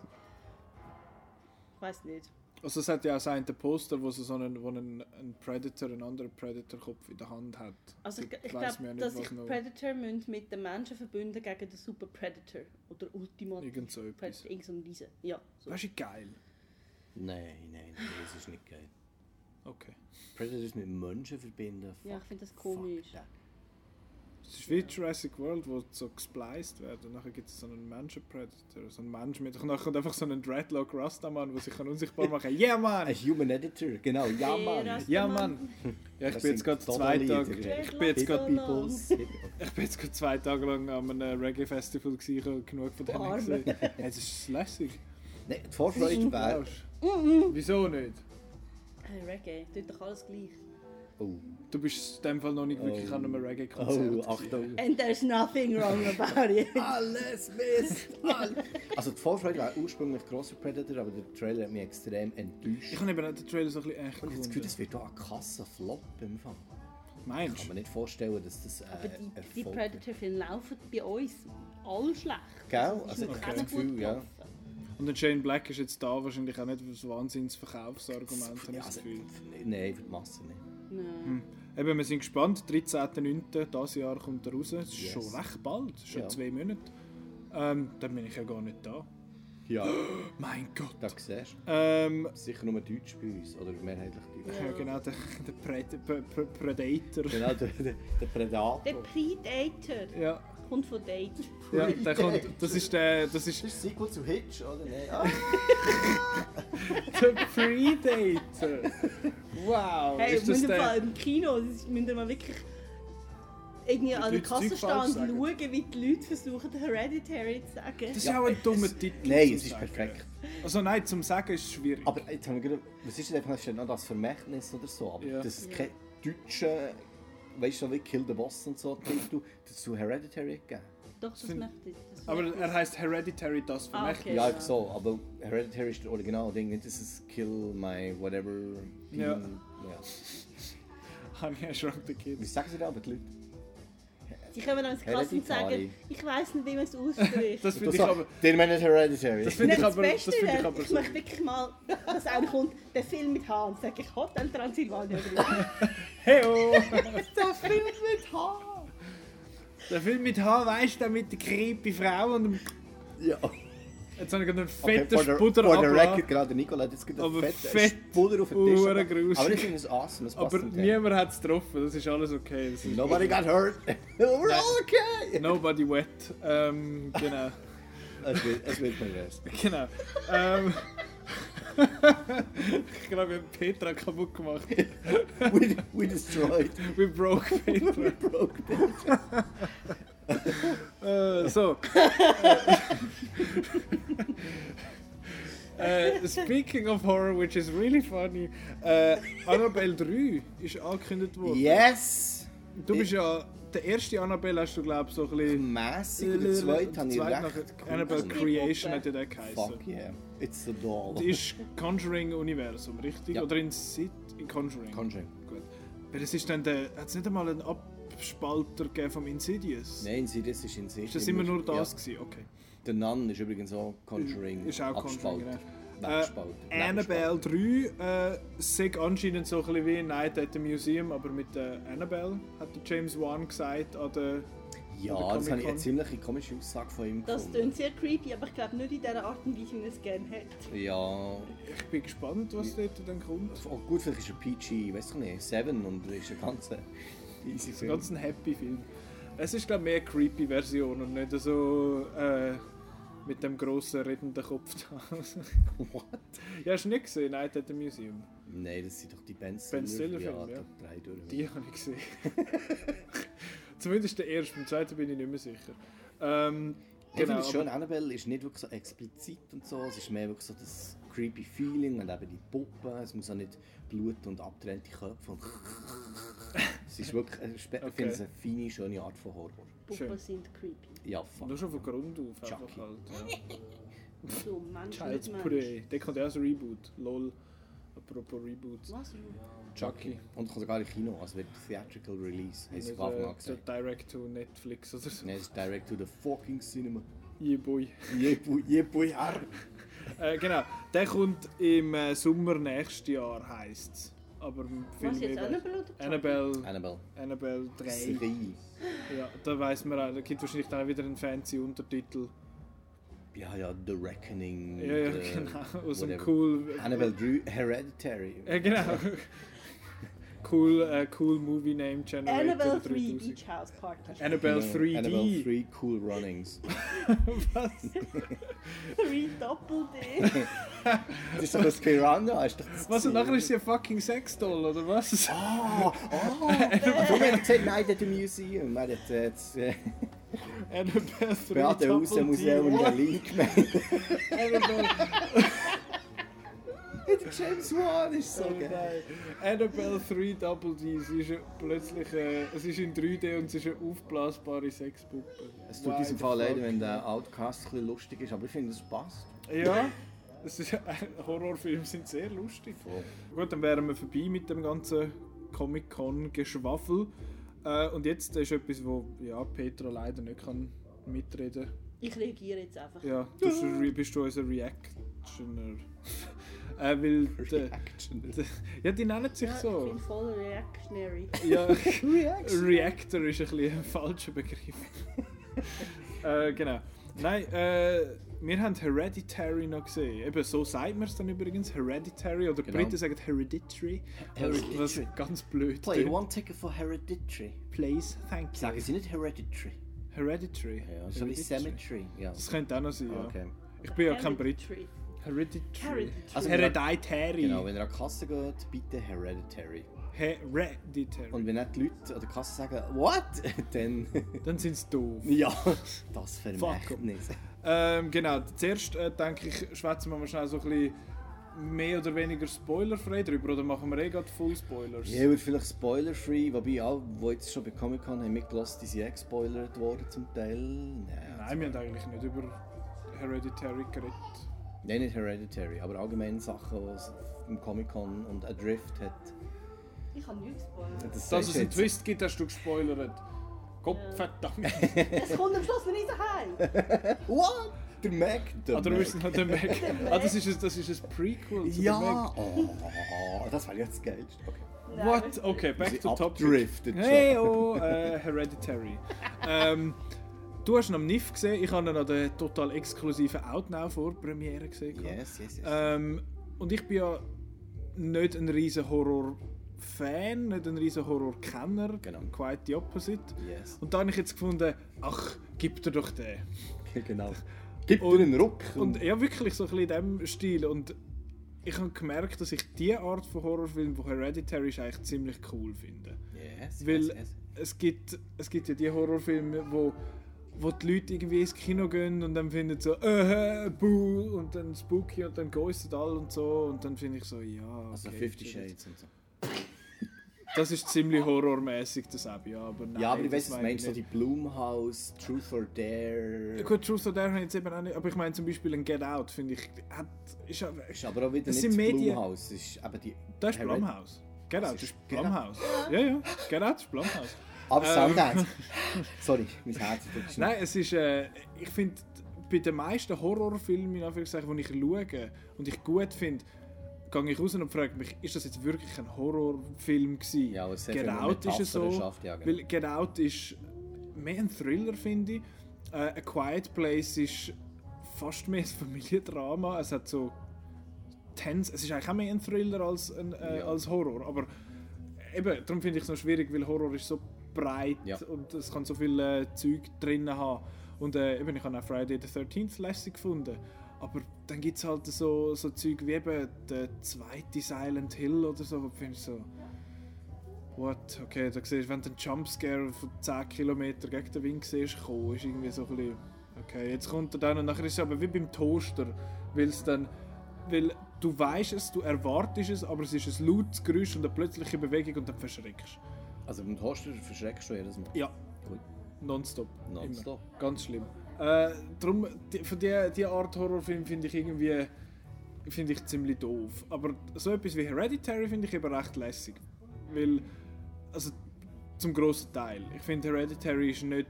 ich weiß nicht. Also es hat ja auch einen Poster, wo so einen, wo einen, ein Predator, einen anderen Predator-Kopf in der Hand hat. Also ich, ich glaube, dass sich Predator müssen mit den Menschen verbinden gegen den Super Predator oder Ultimate Irgend so. Predator, irgend so diese. Ja, so. Das ist geil. Nein, nein, nein, das ist nicht geil. Okay. Predators mit Menschen verbinden. Ja, ich finde das komisch. Es ist wie Jurassic World, wo so gespliced werden. Und nachher gibt es so einen Menschen-Predator, so einen Mensch mit... Und nachher kommt einfach so einen Dreadlock Rastaman, der sich unsichtbar machen kann. Yeah, Mann! Ein Human Editor, genau, ja Hey, Mann. Rast- Ja, Mann! Ja, ich Das bin jetzt gerade zwei. Tage... Ich bin jetzt gerade... Ich bin jetzt gerade zwei Tage lang an einem Reggae-Festival gewesen, ich habe genug von denen gesehen. Ja, Es ist lässig. Nein, die Vorfreude wäre... Wieso nicht? Hey, Reggae, tut doch alles gleich. Oh, Du bist in dem Fall noch nicht wirklich Oh. an einem Reggae-Konzert. oh, Achtung. And there's nothing wrong about it. Alles Mist! Alles. Also die Vorfreude war ursprünglich grosser Predator, aber der Trailer hat mich extrem enttäuscht. Ich habe eben den Trailer so ein bisschen echt Und ich habe das Gefühl, das wird auch ein Kassenflop im Fall. Ich Meinst kann du? mir nicht vorstellen, dass das äh, Aber die, die. Predator-Filme laufen bei uns all schlecht. Gell? Also, ich habe das Gefühl, ja. Und der Shane Black ist jetzt da wahrscheinlich auch nicht ein Wahnsinns-Verkaufsargument, habe ich das also, Gefühl. nein, für die Masse nicht. Nein. Eben, wir sind gespannt. 13.09. dieses Jahr kommt er raus. Das ist Yes. schon recht bald. Das schon Ja. zwei Monate. Ähm, dann bin ich ja gar nicht da. Ja, Mein Gott. da siehst du. Ähm, Sicher nur Deutsch bei uns, oder mehrheitlich Deutsch. ja, genau, der, der Pred Pre Pre Predator. Genau, der, der, der Predator. Der Predator Ja, kommt von Date. ja der kommt, das ist der, das ist Das ist Sequel zu Hitch, oder? Nein. Ah. der Predator. Wow, Hey, ist wir das der... im Kino, das ist- müssen wir mal wirklich irgendwie an der Leute Zeug Kasse stehen falsch und sagen. schauen, wie die Leute versuchen, Hereditary zu sagen. Das ist Ja, auch ein es- dummer Titel. Nein, es ist Sagen. perfekt. Also nein, zum Sagen ist es schwierig. Aber jetzt haben wir gerade, was ist denn einfach noch das Vermächtnis oder so? Aber Ja. das ist Ja. kein deutscher, weißt du, wie Kill the Boss und so Titel dazu Hereditary gegeben. Doch, das Find- möchte ich. Das Aber möchte ich. er heißt Hereditary, das Ah, Vermächtnis. okay. Ja, Ja. so, aber Hereditary ist das Original-Ding, nicht das ist Kill my whatever. Ja. Ja. Honey, I Shrunk the Wie Kids. sagen sie da aber die Leute? Sie kommen ans Kasse und sagen, ich weiss nicht, wie man es ausspricht. Das finde ich aber... Den meinen Hereditary. Das finde ich aber... das Beste ich aber ich möchte wirklich mal, dass einer kommt, der Film mit Hans, sage ich Hotel Transylvania. Heyo! der Film mit Haar! Der Film mit H, weißt du, mit der creepy Frau und dem... Ja. Jetzt habe ich einen Okay, fetten the, Spuder the abgelassen. record, gerade der Nicola hat jetzt Aber einen fetten fett Spuder auf den Tisch. Aber ich finde es awesome, es passt Aber niemand hat es getroffen, das ist alles okay. Ist Nobody got hurt. We're all okay. Nobody wet. Ähm, genau. Es wird, es wird genau. Ähm, ich glaube, wir haben Petra kaputt gemacht. We, we destroyed. We broke Petra. We broke Petra. Äh, so. Äh, speaking of horror, which is really funny, äh, Annabelle 3 ist angekündigt worden. Yes! Du bist ja, der erste Annabelle hast du glaube ich so ein bisschen... Mässig und der zweite habe ich recht cool Annabelle. Creation hat ja der geheißen. Fuck yeah. It's the doll. Das ist Conjuring-Universum, richtig? Ja. Oder in Sid in Conjuring? Conjuring. Gut. Weil es ist dann der... Hat es nicht einmal einen Abspalter vom Insidious? Nein, Insidious ist Insidious. Ist das immer nur das gewesen? Okay. Der Nun ist übrigens auch Conjuring. Ist auch Conjuring, abgespalten. Äh, Weggespalten. Annabelle 3 äh, sagt anscheinend so ein bisschen wie Night at the Museum, aber mit der Annabelle, hat der James Wan gesagt an der... Ja, das habe ich eine ziemlich komische Aussage von ihm Das klingt sehr creepy, aber ich glaube nicht in der Art und Weise, wie man es gerne hat. Ja, Ich bin gespannt, was dort dann kommt. oh, gut, vielleicht ist er PG, weiß ich nicht, 7 und ist ein ganz easy Film. ganz ein happy Film. Es ist glaube ich mehr eine creepy Version und nicht so äh, mit dem grossen redenden Kopf da. What? ja, hast du nicht gesehen, Night at the Museum? Nein, das sind doch die Ben Ben Stiller. Stiller-Filme, ja. durch. Die habe ich gesehen. Zumindest der erste, beim zweiten bin ich nicht mehr sicher. Ähm, Ich finde genau, es schön, Annabelle ist nicht wirklich so explizit und so, es ist mehr wirklich so das creepy Feeling und eben die Puppen, es muss auch nicht Blut und abgetrennte Köpfe und es ist wirklich, ich Okay. finde es eine feine, schöne Art von Horror. Puppen sind creepy. Ja, fuck. Nur schon von Grund auf Chucky. halt. Ja. So, Mensch, Child's. Play. Der kommt ja als Reboot. Lol. Apropos Reboots. Was? Chucky. Und kommt sogar in Kino, also wird Theatrical Release, haben sie äh, an so gesagt. direct to Netflix oder so. Nein, es ist direct to the fucking cinema. Yeah, boy. Je boy, je boy, Herr. Äh, genau. Der kommt im äh, Sommer nächstes Jahr, heisst es. Aber im Film Was jetzt, Annabelle oder? Annabelle, Annabelle. Annabelle 3. Serie. Ja, da weiß man auch. Da gibt wahrscheinlich dann auch wieder einen fancy Untertitel. Ja, ja, The Reckoning. Ja, ja, the- genau. Aus einem whatever. cool. Annabelle 3, Hereditary. Ja, genau. Cool, äh, cool Movie Name Generator Annabelle 3 3000. Beach House Party. Annabelle Genau, 3D. Annabelle 3 Cool Runnings. Was? 3 Doppel-D. Das ist doch das Piranha, ist doch das Was? Und nachher ist sie ein fucking Sexdoll, oder was? Ah, ah, du hast gesagt, nein, at the Museum. Hat jetzt äh, Annabelle 3 Beate Double Hause Museum in D. Berlin gemeint. Annabelle, James Wan ist so oh geil. nein. Annabelle 3 Double D. Sie ist plötzlich, äh, es ist in 3D und es ist eine aufblasbare Sexpuppe. Es tut diesem Fall leid, wenn der Outcast ein bisschen lustig ist, aber ich finde, es passt. Ja, es ist, Horrorfilme sind sehr lustig. Voll. Gut, dann wären wir vorbei mit dem ganzen Comic-Con-Geschwafel. Äh, und jetzt ist etwas, wo ja, Petra leider nicht kann mitreden Ich reagiere jetzt einfach. Ja, du bist du unser Reactioner. Äh, weil der, ja, die nennen sich Ja, Ich so. bin voll reactionary. Ja. Reactor ist ein bisschen ein falscher Begriff. äh, genau. Nein, äh, wir haben Hereditary noch gesehen. Eben so sagt man es dann übrigens, Hereditary. Oder Genau. Briten sagen Hereditary. Hereditary. Was ganz blöd Play one ticket for Hereditary. Please, thank you. Sagen sie nicht Hereditary? Hereditary. Ja, so wie. Cemetery. Ja. Das könnte auch noch sein, ja. Okay. Ich bin ja kein Brit. Hereditary. Also, Hereditary. Genau, wenn ihr an die Kasse geht, bitte Hereditary. Hereditary. Und wenn nicht die Leute an der Kasse sagen, what? Dann, Dann sind sie doof. ja, das Vermächtnis. Ähm, genau, zuerst äh, denke ich, schwätzen wir mal schnell so ein bisschen mehr oder weniger spoilerfrei drüber oder machen wir eh gerade Full Spoilers? Ja, wird vielleicht spoiler-free, wobei alle, die jetzt schon bei Comic-Con haben mitgelassen, die sind eh gespoilert worden zum Teil. Nein, Nein, wir haben eigentlich nicht über Hereditary geredet. Nein, nicht Hereditary, aber allgemein Sachen, die es im Comic-Con und Adrift hat. Ich habe nichts gespoilert. Das Dass es einen. Twist gibt, hast du gespoilert. Gott verdammt. Es kommt am Schluss nicht heim. What? Der Mac? Der Ah, du Mac. der Mac. Ah, das ist ein, das ist ein Prequel zu der Ja! Mac. Oh, das war jetzt das Geilste. Okay. Nein, What? Okay, back Sie to topic. abdriftet schon. Hey, oh, äh, Hereditary. ähm, du hast ihn am NIF gesehen, ich habe ihn an der total exklusiven Outnow Vorpremiere gesehen. Yes, yes, yes. Ähm, und ich bin ja nicht ein riesen Horror-Fan, nicht ein riesen Horror-Kenner. Genau. Quite the opposite. yes. Und da habe ich jetzt gefunden, ach, gib dir doch den. genau. Gib Und- dir einen Ruck. Und ja, wirklich so ein bisschen in diesem Stil. Und ich habe gemerkt, dass ich diese Art von Horrorfilm, wo Hereditary ist, eigentlich ziemlich cool finde. yes, Weil yes, yes. es gibt, es gibt ja die Horrorfilme, wo, wo die Leute irgendwie ins Kino gehen und dann finden so, äh, buh, und dann spooky und dann ghostet alle und so. Und dann finde ich so, ja. Okay, Also Fifty Shades und so. Das ist ziemlich horrormäßig, das auch, ja. Aber nein, ja, aber ich das weiß, was du meinst, ich so die. Blumhouse, Truth or Dare. Gut, Truth or Dare habe ich jetzt eben auch nicht, aber ich meine zum Beispiel ein Get Out, finde ich, hat, ist, ja- Ist aber auch wieder Das nicht das Medien- Blumhouse. Das ist eben die... das ist Blumhouse. Get Out ist ist Out. Blumhouse. Ja, ja, Get Out ist Blumhouse. Aber Ähm. Sundance. Sorry, mein Herz schnell. Nein, es ist, äh, ich finde, bei den meisten Horrorfilmen, in Anführungszeichen, die ich schaue und ich gut finde, gehe ich raus und frage mich, ist das jetzt wirklich ein Horrorfilm gewesen? Ja, aber sehr Out ist es so, schafft, ja, genau. weil Get Out ist mehr ein Thriller, finde ich. Äh, A Quiet Place ist fast mehr ein Familiendrama. Es hat so tense, es ist eigentlich auch mehr ein Thriller als, ein, äh, Ja. als Horror, aber eben, darum finde ich es noch schwierig, weil Horror ist so breit Ja. und es kann so viel äh, Zeug drin haben. Und äh, eben, ich habe auch Friday the 13th lässig gefunden. Aber dann gibt es halt so, so Zeug wie eben der zweite Silent Hill oder so, wo du findest so, what, okay, da siehst du, wenn du einen Jumpscare von 10 Kilometer gegen den Wind siehst, kommen, ist irgendwie so ein bisschen, okay, jetzt kommt er dann und nachher ist es aber wie beim Toaster, weil es dann, weil du weißt es, du erwartest es, aber es ist ein lautes Geräusch und eine plötzliche Bewegung und dann verschreckst Also beim Toaster verschreckst du jedes Mal. Ja, Gut. nonstop. Nonstop. Immer. Ganz schlimm. Äh, drum, die, von dieser die Art Horrorfilm finde ich irgendwie finde ich ziemlich doof. Aber so etwas wie Hereditary finde ich eben recht lässig. Weil, also zum grossen Teil. Ich finde Hereditary ist nicht,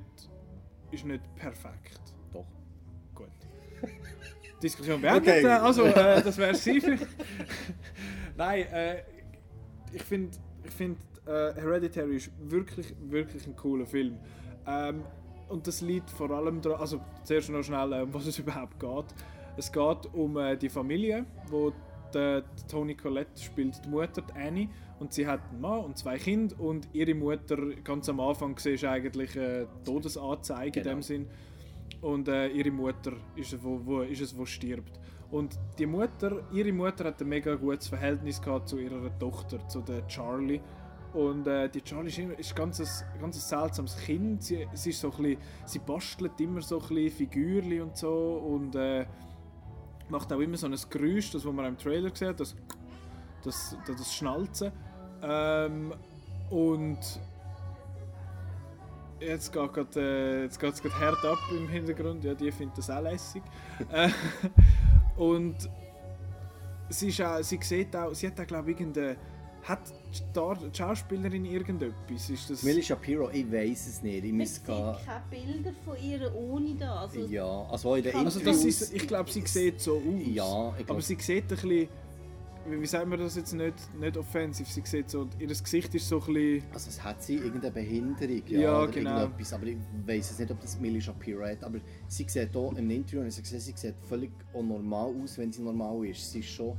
ist nicht perfekt. Doch. Gut. Diskussion beendet. Okay. Also, äh, das wäre sie. Nein, äh, ich finde, ich find, äh, Hereditary ist wirklich, wirklich ein cooler Film. Ähm, und das liegt vor allem daran, also zuerst noch schnell, äh, um was es überhaupt geht. Es geht um äh, die Familie, wo die, die Toni Collette spielt die Mutter, die Annie, und sie hat einen Mann und zwei Kinder und ihre Mutter, ganz am Anfang siehst du eigentlich äh, Todesanzeige in Genau. dem Sinn. Und äh, ihre Mutter ist es, wo, wo, ist es, wo stirbt. Und die Mutter, ihre Mutter hat ein mega gutes Verhältnis gehabt zu ihrer Tochter, zu der Charlie. Und äh, die Charlie ist, immer, ist ganz ein, ganz ein seltsames Kind. Sie, sie, ist so bisschen, sie bastelt immer so ein bisschen Figürchen und so und äh, macht auch immer so ein Geräusch, das was man im Trailer sieht, das, das, das, das Schnalzen. Ähm, und jetzt geht grad, äh, jetzt hart ab im Hintergrund. Ja, die findet das auch lässig. äh, und sie, ist auch, sie sieht auch, sie hat auch glaube ich irgendeine, hat die Schauspielerin irgendetwas? Ist das... Millie Shapiro, ich weiß es nicht. Ich Es muss gehen. keine Bilder von ihr ohne das. Also, Ja, also in der Also Also das ist, ich glaube, sie sieht so aus. Ja, ich aber glaub- sie sieht ein bisschen, wie, sagt man das jetzt nicht, nicht offensiv? Sie sieht so, ihr Gesicht ist so ein bisschen... Also es hat sie irgendeine Behinderung, ja, Ja, oder genau. irgendetwas, aber ich weiß es nicht, ob das Millie Shapiro hat, aber sie sieht hier im Interview, und ich habe gesehen, sie sieht völlig normal aus, wenn sie normal ist. Sie ist schon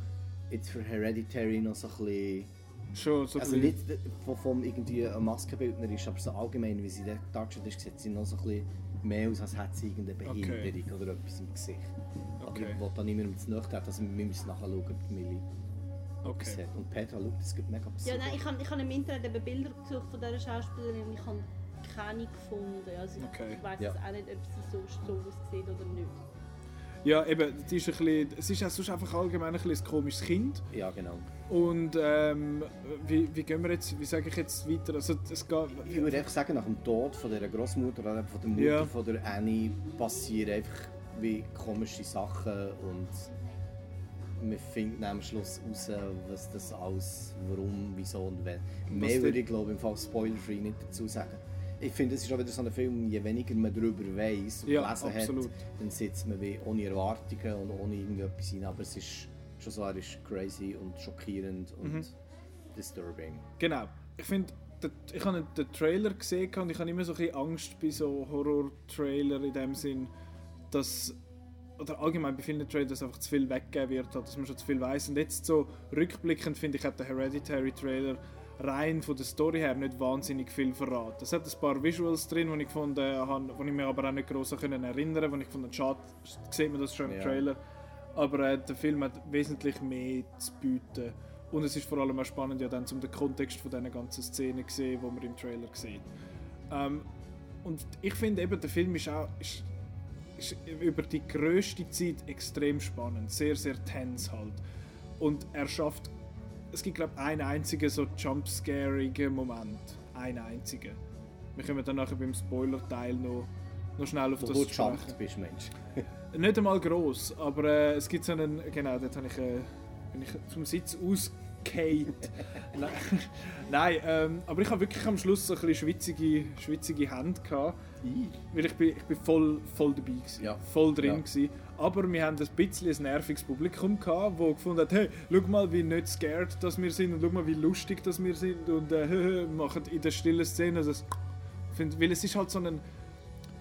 jetzt für Hereditary noch so ein bisschen, Schon so ein also bisschen nicht von, von irgendwie ein Maskenbildner ist, aber so allgemein, wie sie dort dargestellt ist, sieht sie noch so ein bisschen mehr aus, als hätte sie irgendeine Okay. Behinderung oder etwas im Gesicht. Aber Okay. ich will da niemandem zu nahe also wir müssen nachher schauen, ob die Millie etwas Okay. hat. Und Petra, schau, das gibt mega Ja, nein, ich habe ich hab im Internet eben Bilder gesucht von dieser Schauspielerin und ich habe keine gefunden. Also ich, Okay. ich weiß Ja. auch nicht, ob sie so, so aussieht oder nicht. Ja, eben, sie ist ein bisschen, es ist sonst einfach allgemein ein, bisschen ein komisches Kind. Ja, genau. Und ähm, wie, wie gehen wir jetzt, wie sage ich jetzt weiter? Also, es geht, Ich würde einfach sagen, nach dem Tod von dieser Großmutter oder von der Mutter Ja. von der Annie passieren einfach wie komische Sachen und man findet am Schluss raus, was das alles, warum, wieso und wenn. Mehr würde ich glaube im Fall spoiler-free nicht dazu sagen. Ich finde, es ist auch wieder so ein Film, je weniger man darüber weiß und Ja, gelesen absolut. hat, dann sitzt man wie ohne Erwartungen und ohne irgendetwas hinein. Aber es ist schon so, er ist crazy und schockierend und Mhm. disturbing. Genau. Ich finde, ich habe den Trailer gesehen und ich habe immer so ein bisschen Angst bei so Horror-Trailer in dem Sinn, dass oder allgemein bei vielen Trailern, dass einfach zu viel weggegeben wird, dass man schon zu viel weiß. Und jetzt so rückblickend finde ich, hat der Hereditary Trailer rein von der Story her nicht wahnsinnig viel verraten. Es hat ein paar Visuals drin, die ich gefunden habe, die ich mir aber auch nicht groß erinnern konnte, ich gefunden schade, sieht man das schon im Ja. Trailer. Aber äh, der Film hat wesentlich mehr zu bieten. Und es ist vor allem auch spannend, ja dann zum den Kontext von dieser ganzen Szene zu sehen, die man im Trailer sieht. Ähm, und ich finde eben, der Film ist auch ist, ist über die größte Zeit extrem spannend, sehr, sehr tense halt. Und er schafft, es gibt glaube ich einen einzigen so jumpscarigen Moment, einen einzigen. Wir kommen dann nachher beim Spoiler-Teil noch, noch schnell auf Wo das du sprechen. gejumpt bist, Mensch. Nicht einmal gross, aber äh, es gibt so einen, genau, dort ich, äh, bin ich zum Sitz ausgehakt. Nein, Nein ähm, aber ich habe wirklich am Schluss so ein bisschen schwitzige, schwitzige Hände gehabt, weil ich bin, ich bin voll, voll dabei gewesen, Ja. voll drin Ja. gewesen. Aber wir haben ein bisschen ein nerviges Publikum gehabt, wo gefunden hat, hey, schau mal, wie nicht scared dass wir sind und schau mal, wie lustig dass wir sind und äh, machen in der stillen Szene das, find, weil es ist halt so ein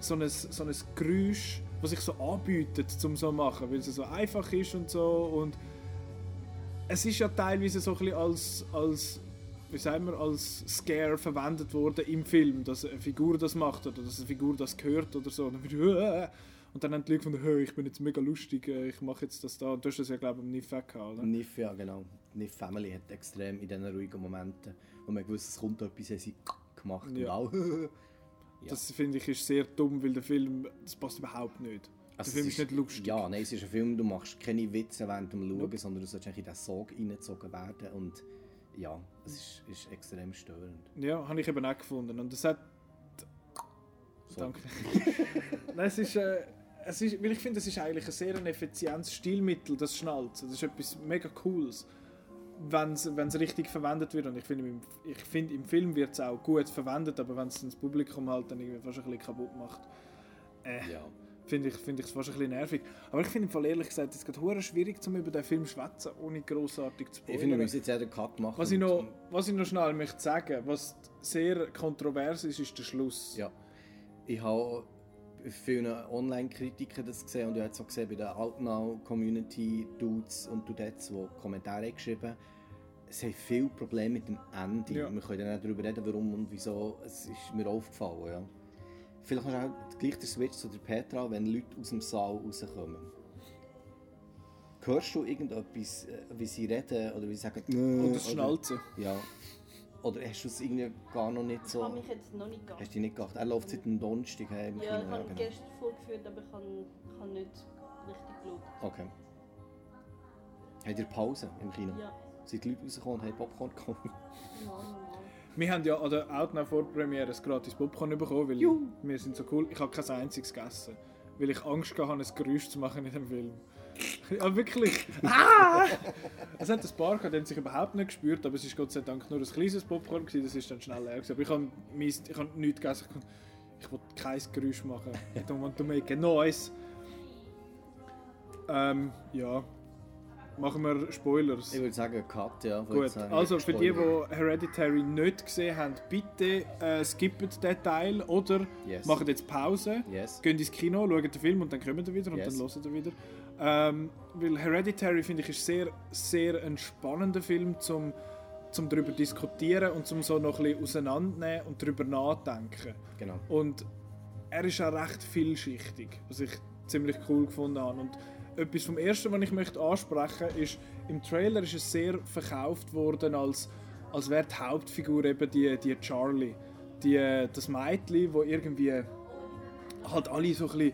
so ein, so ein Geräusch, das sich so anbietet, zum so machen, weil es so einfach ist und so und es ist ja teilweise so ein bisschen als, als wie sagen wir, als Scare verwendet worden im Film, dass eine Figur das macht oder dass eine Figur das hört oder so. Und dann, wird, «Äh!» und dann haben die Leute von hey, ich bin jetzt mega lustig, äh, ich mache jetzt das da. Und du hast das ja, glaube ich, im Niff auch gehabt, oder? Niff, ja genau. Niff Family hat extrem in diesen ruhigen Momenten, wo man gewusst, es kommt etwas, haben sie gemacht Ja. und auch. Ja. Das finde ich ist sehr dumm, weil der Film, das passt überhaupt nicht. Also der Film es ist nicht lustig. Ja, nein, es ist ein Film, du machst keine Witze während dem Schauen, sondern du sollst eigentlich in diesen Sog reingezogen werden und ja, es ist, ist extrem störend. Ja, habe ich eben auch gefunden. Und das hat So. Danke. Nein, es ist, äh, es ist, weil ich finde, es ist eigentlich ein sehr effizientes Stilmittel, das Schnalzen. Das ist etwas mega Cooles, wenn es richtig verwendet wird. Und ich finde, im, ich finde, im Film wird es auch gut verwendet, aber wenn es das Publikum halt dann irgendwie fast ein bisschen kaputt macht, äh, Ja. Finde ich finde ich es fast ein bisschen nervig. Aber ich finde im Fall ehrlich gesagt, es ist schwierig, zum über den Film zu schwätzen, ohne großartig zu Ich finde, wir spoilern. müssen jetzt ja den Cut machen. Was ich, noch, was ich noch schnell möchte sagen, was sehr kontrovers ist, ist der Schluss. Ja. Ich habe vielen Online-Kritiken das gesehen und ich habe jetzt auch gesehen bei den Outnow-Community-Dudes und Dudettes, die Kommentare haben geschrieben es haben viele Probleme mit dem Ende. Ja. Wir können dann auch darüber reden, warum und wieso. Es ist mir aufgefallen. Ja. Vielleicht hast du auch gleich den Switch zu der Petra, wenn Leute aus dem Saal rauskommen. Hörst du irgendetwas, äh, wie sie reden oder wie sie sagen? Und das Schnalzen. Ja. Oder hast du es irgendwie gar noch nicht Ich so... habe mich jetzt noch nicht gehabt. Hast du dich nicht gedacht? Er läuft seit dem Donnerstag heim. im Ja, ich Kino, habe genau. gestern vorgeführt, aber ich habe, ich habe nicht richtig geschaut. Okay. Habt ihr Pause im Kino? Ja, Sind die Leute rausgekommen und haben Popcorn gekauft? normal, normal. Wir haben ja an der Outnow Vorpremiere ein gratis Popcorn bekommen, weil wir sind so cool. Ich habe kein einziges gegessen, weil ich Angst hatte, ein Geräusch zu machen in dem Film. Ja, wirklich. Ah! Es hat ein paar gehabt, die haben sich überhaupt nicht gespürt, aber es ist Gott sei Dank nur ein kleines Popcorn gewesen, das ist dann schnell leer gewesen. Aber ich habe, ich habe nichts gegessen. Ich, ich wollte kein Geräusch machen. I don't want to make a noise. Ähm, ja. Machen wir Spoilers. Ich würde sagen, Cut, ja. Gut, sagen, also für die, die Hereditary nicht gesehen haben, bitte äh, skippen den Teil oder Yes. machen jetzt Pause, Yes. gehen ins Kino, schauen den Film und dann kommen wir wieder und Yes. dann hören wir wieder. Ähm, weil Hereditary finde ich ist sehr, sehr ein spannender Film zum, zum darüber diskutieren und zum so noch ein bisschen auseinandernehmen und darüber nachdenken. Genau. Und er ist auch recht vielschichtig, was ich ziemlich cool gefunden habe. Und etwas vom Ersten, was ich möchte ansprechen ist, im Trailer ist es sehr verkauft worden, als, als wäre die Hauptfigur eben die, die Charlie. Die, das Mädchen, wo irgendwie halt alle so ein bisschen,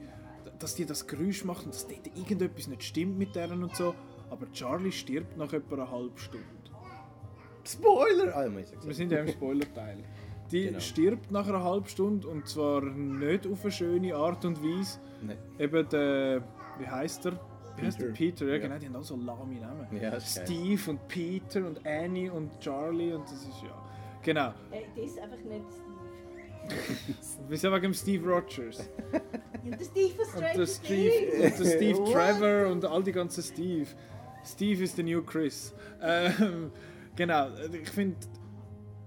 dass die das Geräusch macht und dass dort irgendetwas nicht stimmt mit deren und so. Aber Charlie stirbt nach etwa einer halben Stunde. Spoiler! Ah, Wir sind ja im Spoiler-Teil. Die Genau. stirbt nach einer halben Stunde und zwar nicht auf eine schöne Art und Weise. Nein. Eben der, wie heißt er? Peter. Peter, ja, Ja. genau, die haben auch so lahme Namen. Ja, ist geil. Steve und Peter und Annie und Charlie und das ist ja. Genau. Äh, das ist einfach nicht Steve. Wir sind wegen Steve Rogers. Ja, der Steve von Und Stranger der Steve, Things. und der Steve? Trevor und all die ganzen Steve. Steve ist der new Chris. Ähm, genau, ich finde,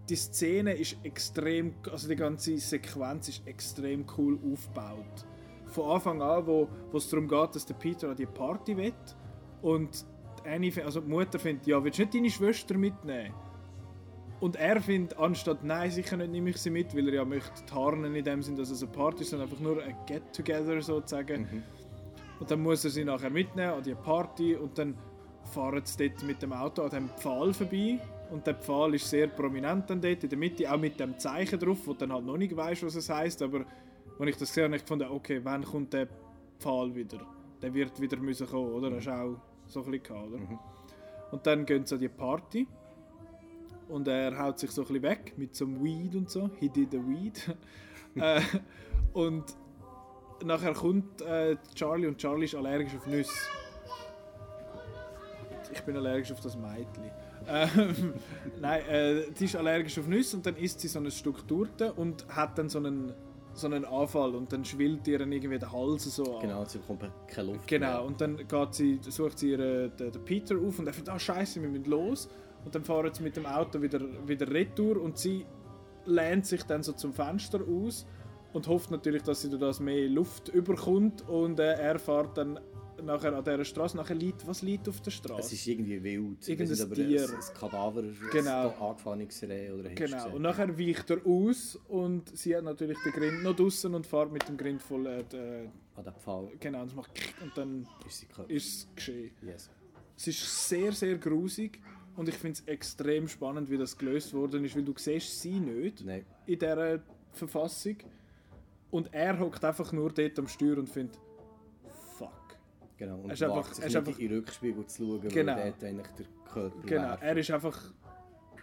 die Szene ist extrem, also die ganze Sequenz ist extrem cool aufgebaut. Von Anfang an, wo es darum geht, dass der Peter an die Party will und die Annie, also die Mutter findet, ja, willst du nicht deine Schwester mitnehmen? Und er findet, anstatt nein, sicher nicht nehme ich sie mit, weil er ja möchte tarnen in dem Sinn, dass es eine Party ist, sondern einfach nur ein Get-Together sozusagen. Und dann muss er sie nachher mitnehmen an die Party und dann fahren sie dort mit dem Auto an dem Pfahl vorbei. Und der Pfahl ist sehr prominent dann dort in der Mitte, auch mit dem Zeichen drauf, wo dann halt noch nicht weißt, was es heißt. Aber als ich das gesehen habe, ich gefunden, okay, wann kommt der Pfahl wieder? Der wird wieder müssen kommen, oder? Das ist auch so ein bisschen gehabt, oder? Und dann gehen sie an die Party. Und er haut sich so ein bisschen weg mit so einem Weed und so. He did a weed. äh, und nachher kommt äh, Charlie und Charlie ist allergisch auf Nüsse. Ich bin allergisch auf das Mädchen. Ähm, nein, äh, sie ist allergisch auf Nüsse und dann isst sie so ein Stück Torte und hat dann so einen, so einen Anfall und dann schwillt ihr dann irgendwie der Hals so an. Genau, sie bekommt keine Luft Genau, mehr. und dann geht sie, sucht sie ihren, den, den Peter auf und er findet, ah scheiße, wir müssen los. Und dann fahren sie mit dem Auto wieder, wieder retour und sie lehnt sich dann so zum Fenster aus und hofft natürlich, dass sie durch das mehr Luft überkommt und äh, er fährt dann nachher an dieser Straße, nachher liegt, was liegt auf der Es Straße? ist irgendwie wild. Irgendein nicht, ob Tier. Ein, ein Kadaver, Genau. ein angefahrenes Reh oder Genau, und nachher weicht er aus und sie hat natürlich den Grind noch draussen und fährt mit dem Grind voll, äh, An den Pfahl genau, und es macht und dann ist ist es geschehen. Yes. Es ist sehr, sehr grusig und ich finde es extrem spannend, wie das gelöst worden ist, weil du siehst sie nicht Nein. in dieser Verfassung und er hockt einfach nur dort am Steuer und findet. Genau. Und Er ist einfach- er ist einfach- in den Rückspiegel zu schauen, Genau. weil dort eigentlich der Körper Genau, wäre. er ist einfach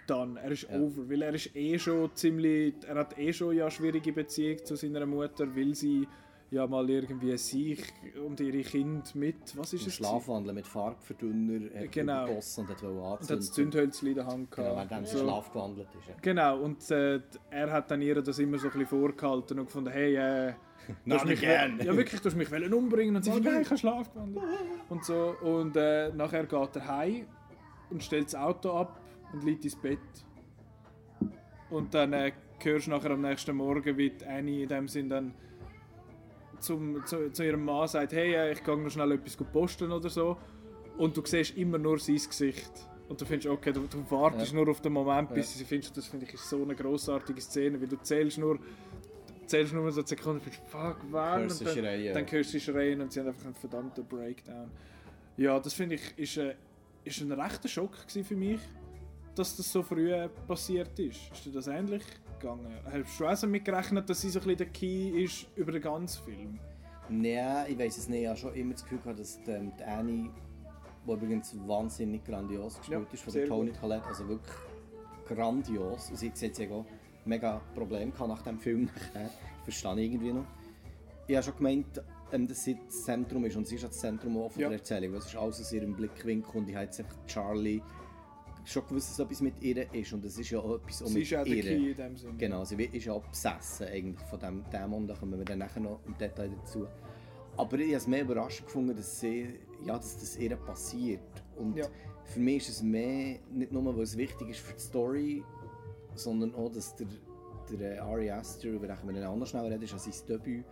done, er ist Ja. over, weil er ist eh schon ziemlich, er hat eh schon ja schwierige Beziehung zu seiner Mutter, weil sie ja mal irgendwie sich und ihre Kinder mit, was ist Im es? Schlafwandeln mit Farbverdünner hat Genau. übergossen und hat wollte Und hat das anzünden. Zündhölzchen in der Hand Genau, gehabt. während er So. Schlaf gewandelt ist. Ja. Genau, und äh, er hat dann ihr das immer so ein bisschen vorgehalten und gefunden, hey, äh, du hast Not mich again. Ja, wirklich, du hast mich umbringen. Und sie so, nein, ich habe Schlaf gewandelt. Und so, und äh, nachher geht er heim und stellt das Auto ab und liegt ins Bett. Und dann äh, hörst du nachher am nächsten Morgen, wie Annie in dem Sinn dann zum, zu, zu ihrem Mann sagt, hey, äh, ich gehe noch schnell etwas posten oder so. Und du siehst immer nur sein Gesicht. Und du findest, okay, du, du wartest Ja. nur auf den Moment, bis sie findest. Das finde ich ist so eine grossartige Szene, weil du zählst nur, zählst nur so Sekunden, findest, fuck, wann? Und dann, schreien. dann hörst du sie schreien und sie haben einfach einen verdammten Breakdown. Ja, das finde ich, ist, äh, ist ein rechter Schock für mich, dass das so früh äh, passiert ist. Ist dir das ähnlich gegangen? Hast du auch so mitgerechnet, dass sie so ein bisschen der Key ist über den ganzen Film? Nein, ich weiß es nicht. Ich habe schon immer das Gefühl gehabt, dass die, ähm, die Annie, die übrigens wahnsinnig grandios gespielt Ja, ist von der Toni gut. Collette, also wirklich grandios. Sie sie hat ja auch mega Probleme gehabt nach dem Film nachher. Verstehe ich irgendwie noch. Ich habe schon gemeint, ähm, dass sie das Zentrum ist und sie ist das Zentrum auch von Ja. der Erzählung. Es ist alles aus ihrem Blickwinkel und ich habe jetzt einfach Charlie schon gewusst, dass etwas mit ihr ist und es ist ja etwas auch Sie ist auch ihr. In dem Sinne. Genau, sie ist ja besessen eigentlich von dem Dämon, da kommen wir dann nachher noch im Detail dazu. Aber ich habe es mehr überraschend gefunden, dass, sie, ja, dass das ihr passiert Und Ja. für mich ist es mehr, nicht nur, weil es wichtig ist für die Story, sondern auch, dass der, der äh, Ari Aster, über den wir dann anders schnell reden, ist an sein Debüt,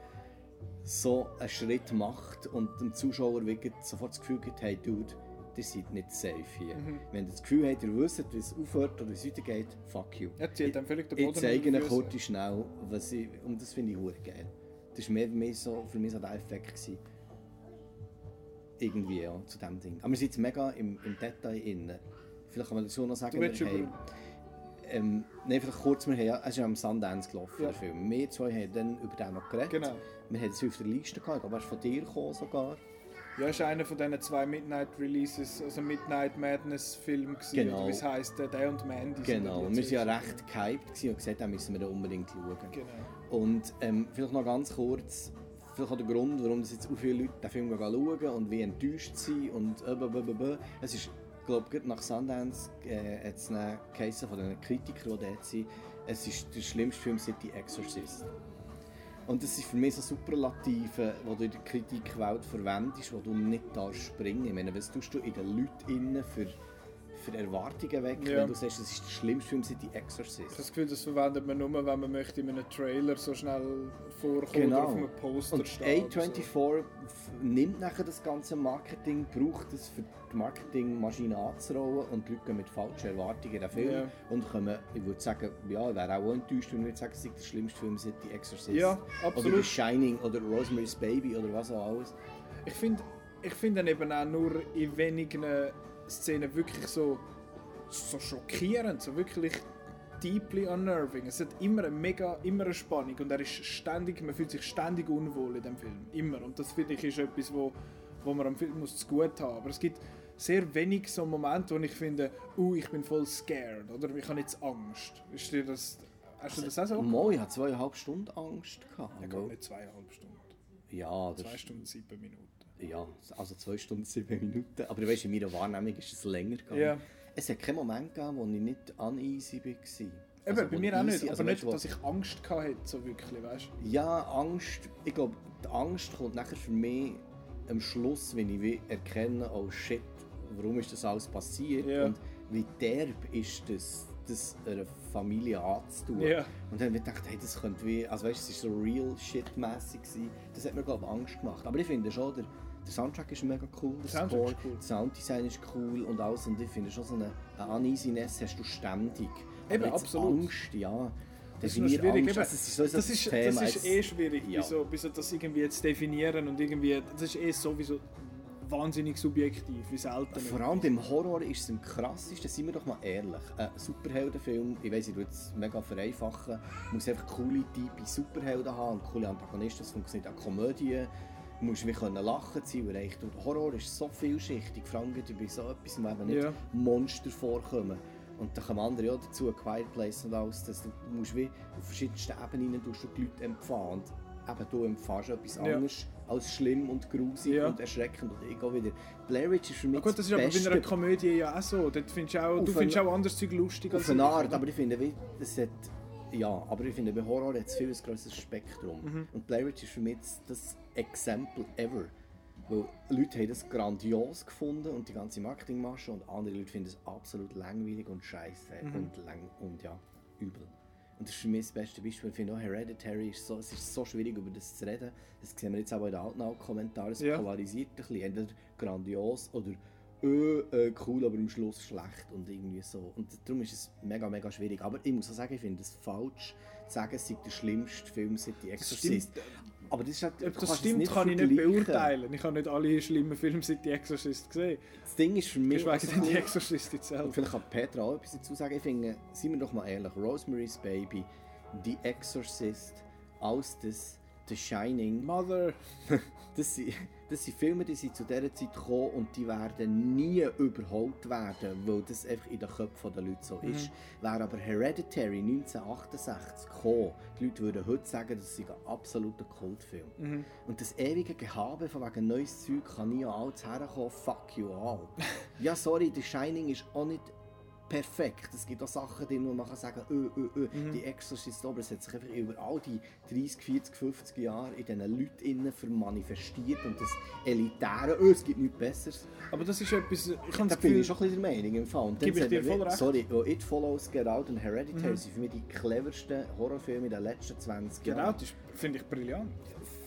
so einen Schritt macht und dem Zuschauer wirklich sofort das Gefühl gibt, hey Dude, ihr seid nicht safe hier. Mhm. Wenn ihr das Gefühl habt, ihr wisst, wie es aufhört oder wie es weitergeht, fuck you. Er zieht dann völlig den Ich Boden zeige Ihnen die Füße. kurz schnell, was ich, und das finde ich hure geil. Das war mehr, mehr so, für mich so der Effekt. Gewesen. Irgendwie, ja, zu diesem Ding. Aber wir sind jetzt mega im, im Detail innen. Vielleicht kann man dazu noch sagen, wir haben, ähm, nein, vielleicht kurz, wir haben, es ist ja am Sundance gelaufen, Ja. der Film. Wir zwei haben dann über den noch geredet. Genau. Wir haben es auf der Liste gehabt, aber er ist von dir gekommen sogar. Ja, ist einer von diesen zwei Midnight Releases, also Midnight Madness Film gewesen, Genau. oder wie es heisst, äh, Day und Mandy. Genau, und wir waren ja recht gehypt gewesen und gesagt, da müssen wir da unbedingt schauen. Genau. Und ähm, vielleicht noch ganz kurz, vielleicht auch der Grund, warum das jetzt so viele Leute den Film schauen und wie enttäuscht sind und äh, blah. Es ist, glaube ich, nach Sundance äh, hat es einen Case von den Kritikern, die dort sind. Es ist der schlimmste Film seit «The Exorcist». Und das ist für mich so Superlative, die du in der Kritikwelt verwendest, wo du nicht darfst springen. Ich meine, was tust du in den Leuten für, für Erwartungen weg, Ja. wenn du sagst, es ist der schlimmste Film seit «The Exorcist». Ich habe das Gefühl, das verwendet man nur, wenn man möchte in einem Trailer so schnell vorkommen Genau. oder auf einem Poster Und stehen. oder A24 f- nimmt nachher das ganze Marketing, braucht es für die Marketingmaschine anzurollen und die Leute gehen mit falschen Erwartungen in den Film Ja. und kommen, ich würde sagen, ja, ich wäre auch enttäuscht, wenn würde sagen, es sei der schlimmste Film seit «The Exorcist». Ja, Oder «The absolut. Shining» oder «Rosemary's Baby» oder was auch alles. Ich finde ich find dann eben auch nur in wenigen Szenen wirklich so, so schockierend, so wirklich deeply unnerving. Es hat immer eine mega, immer eine Spannung und er ist ständig, man fühlt sich ständig unwohl in dem Film. Immer. Und das finde ich ist etwas, wo, wo man am Film muss zu gut haben. Aber es gibt sehr wenig so Momente, wo ich finde, uh, ich bin voll scared oder ich habe jetzt Angst. Ist dir das, hast du das auch so? Mo, ich hatte zweieinhalb Stunden Angst. Gehabt, Ja, gar nicht zweieinhalb Stunden. ja, das, Zwei Stunden, sieben Minuten. Ja, also zwei Stunden, sieben Minuten. Aber du weißt, in meiner Wahrnehmung ist es länger gegangen. Ja. Es hat keinen Moment gegeben, wo ich nicht uneasy war. Eben, Also, bei wo mir auch nicht, also aber weißt nicht, du, dass ich Angst hatte, so wirklich, weißt du? Ja, Angst. Ich glaube, die Angst kommt nachher für mich am Schluss, wenn ich erkenne, oh shit, warum ist das alles passiert Ja. und wie derb ist das, das einer Familie anzutun. Ja. Und dann habe ich gedacht, hey, das könnte wie, also weißt, es war so real shit-mässig. Das hat mir glaube ich Angst gemacht. Aber ich finde schon, der, der Soundtrack ist mega cool, der, Soundtrack Score, ist cool. das Sounddesign ist cool und alles. Und ich finde schon so eine, eine Uneasiness hast du ständig. Eben, absolut. Angst, ja. Das ist schwierig. Angst. Also, ist, so das, ist, Thema. das ist eh schwierig, Ja. wieso, wieso das irgendwie zu definieren und irgendwie, das ist eh sowieso wahnsinnig subjektiv, wie selten. Vor allem beim Horror ist es am krassesten, seien wir doch mal ehrlich. Ein Superheldenfilm, ich weiss, ich würde es mega vereinfachen, muss einfach coole Typen Superhelden haben und coole Antagonisten, das funktioniert auch Komödien. Du musst wie können lachen sein, weil der Horror ist so vielschichtig, vor allem bei so etwas, wo eben nicht Ja. Monster vorkommen. Und dann kommen andere auch dazu, Quiet Place und alles, dass du musst wie auf verschiedensten Ebenen du die Leute empfangen. Und eben du empfängst etwas Ja. anderes als schlimm und grusig Ja. und erschreckend. Und ich wieder. Blair Witch ist für mich Ja gut, das ist aber bei einer Komödie ja auch so. Dort findest du auch, Auf du findest auch anderes Zeug lustig Auf als eine Art, aber ich finde, wie, das hat, ja, aber ich finde, bei Horror hat es viel ein grosses Spektrum. Mhm. Und Blair Witch ist für mich das, das Exempel ever. Weil Leute haben das grandios gefunden und die ganze Marketingmasche und andere Leute finden es absolut langweilig und scheiße Mhm. und lang und ja, übel. Und das ist für mich das beste Beispiel. Ich finde auch Hereditary ist so, es ist so schwierig über das zu reden. Das sehen wir jetzt auch in den alten Kommentaren. Es Ja. polarisiert ein bisschen. Entweder grandios oder äh, äh, cool, aber am Schluss schlecht und irgendwie so. Und darum ist es mega, mega schwierig. Aber ich muss auch sagen, ich finde es falsch zu sagen, es sei der schlimmste Film seit «The Exorcist». Aber das ist halt, Ob das stimmt, kann ich nicht beurteilen. Ich habe nicht alle schlimmen Filme seit «The Exorcist» gesehen. Das Ding ist für mich... Geschweige denn «The Exorcist» und itself. vielleicht kann Petra auch etwas dazu sagen. Ich finde, seien wir doch mal ehrlich, Rosemary's Baby, The Exorcist, alles das, The Shining, Mother... das sind, das sind Filme, die sind zu dieser Zeit gekommen und die werden nie überholt werden, weil das einfach in den Köpfen der Leute so ist. Wäre aber Hereditary 1968 gekommen, die Leute würden heute sagen, das sei ein absoluter Kultfilm. Und das ewige Gehabe von wegen neues Zeug kann nie an alles herkommen, fuck you all. ja, sorry, The Shining ist auch nicht perfekt. Es gibt auch Sachen drin, wo man kann sagen öh, öh, öh, Mhm. die Exorcist, aber es hat sich einfach über all die 30, 40, 50 Jahre in diesen Leuten innen vermanifestiert und das Elitäre, öh, es gibt nichts Besseres. Aber das ist etwas, ich Da bin ich schon ein bisschen der Meinung im Fall. Und dann ich dir voll recht. Mhm. Sorry, wo It Follows, Get Out und Hereditary sind für mich die cleversten Horrorfilme den letzten 20 genau, Jahren. das ist- finde ich brillant.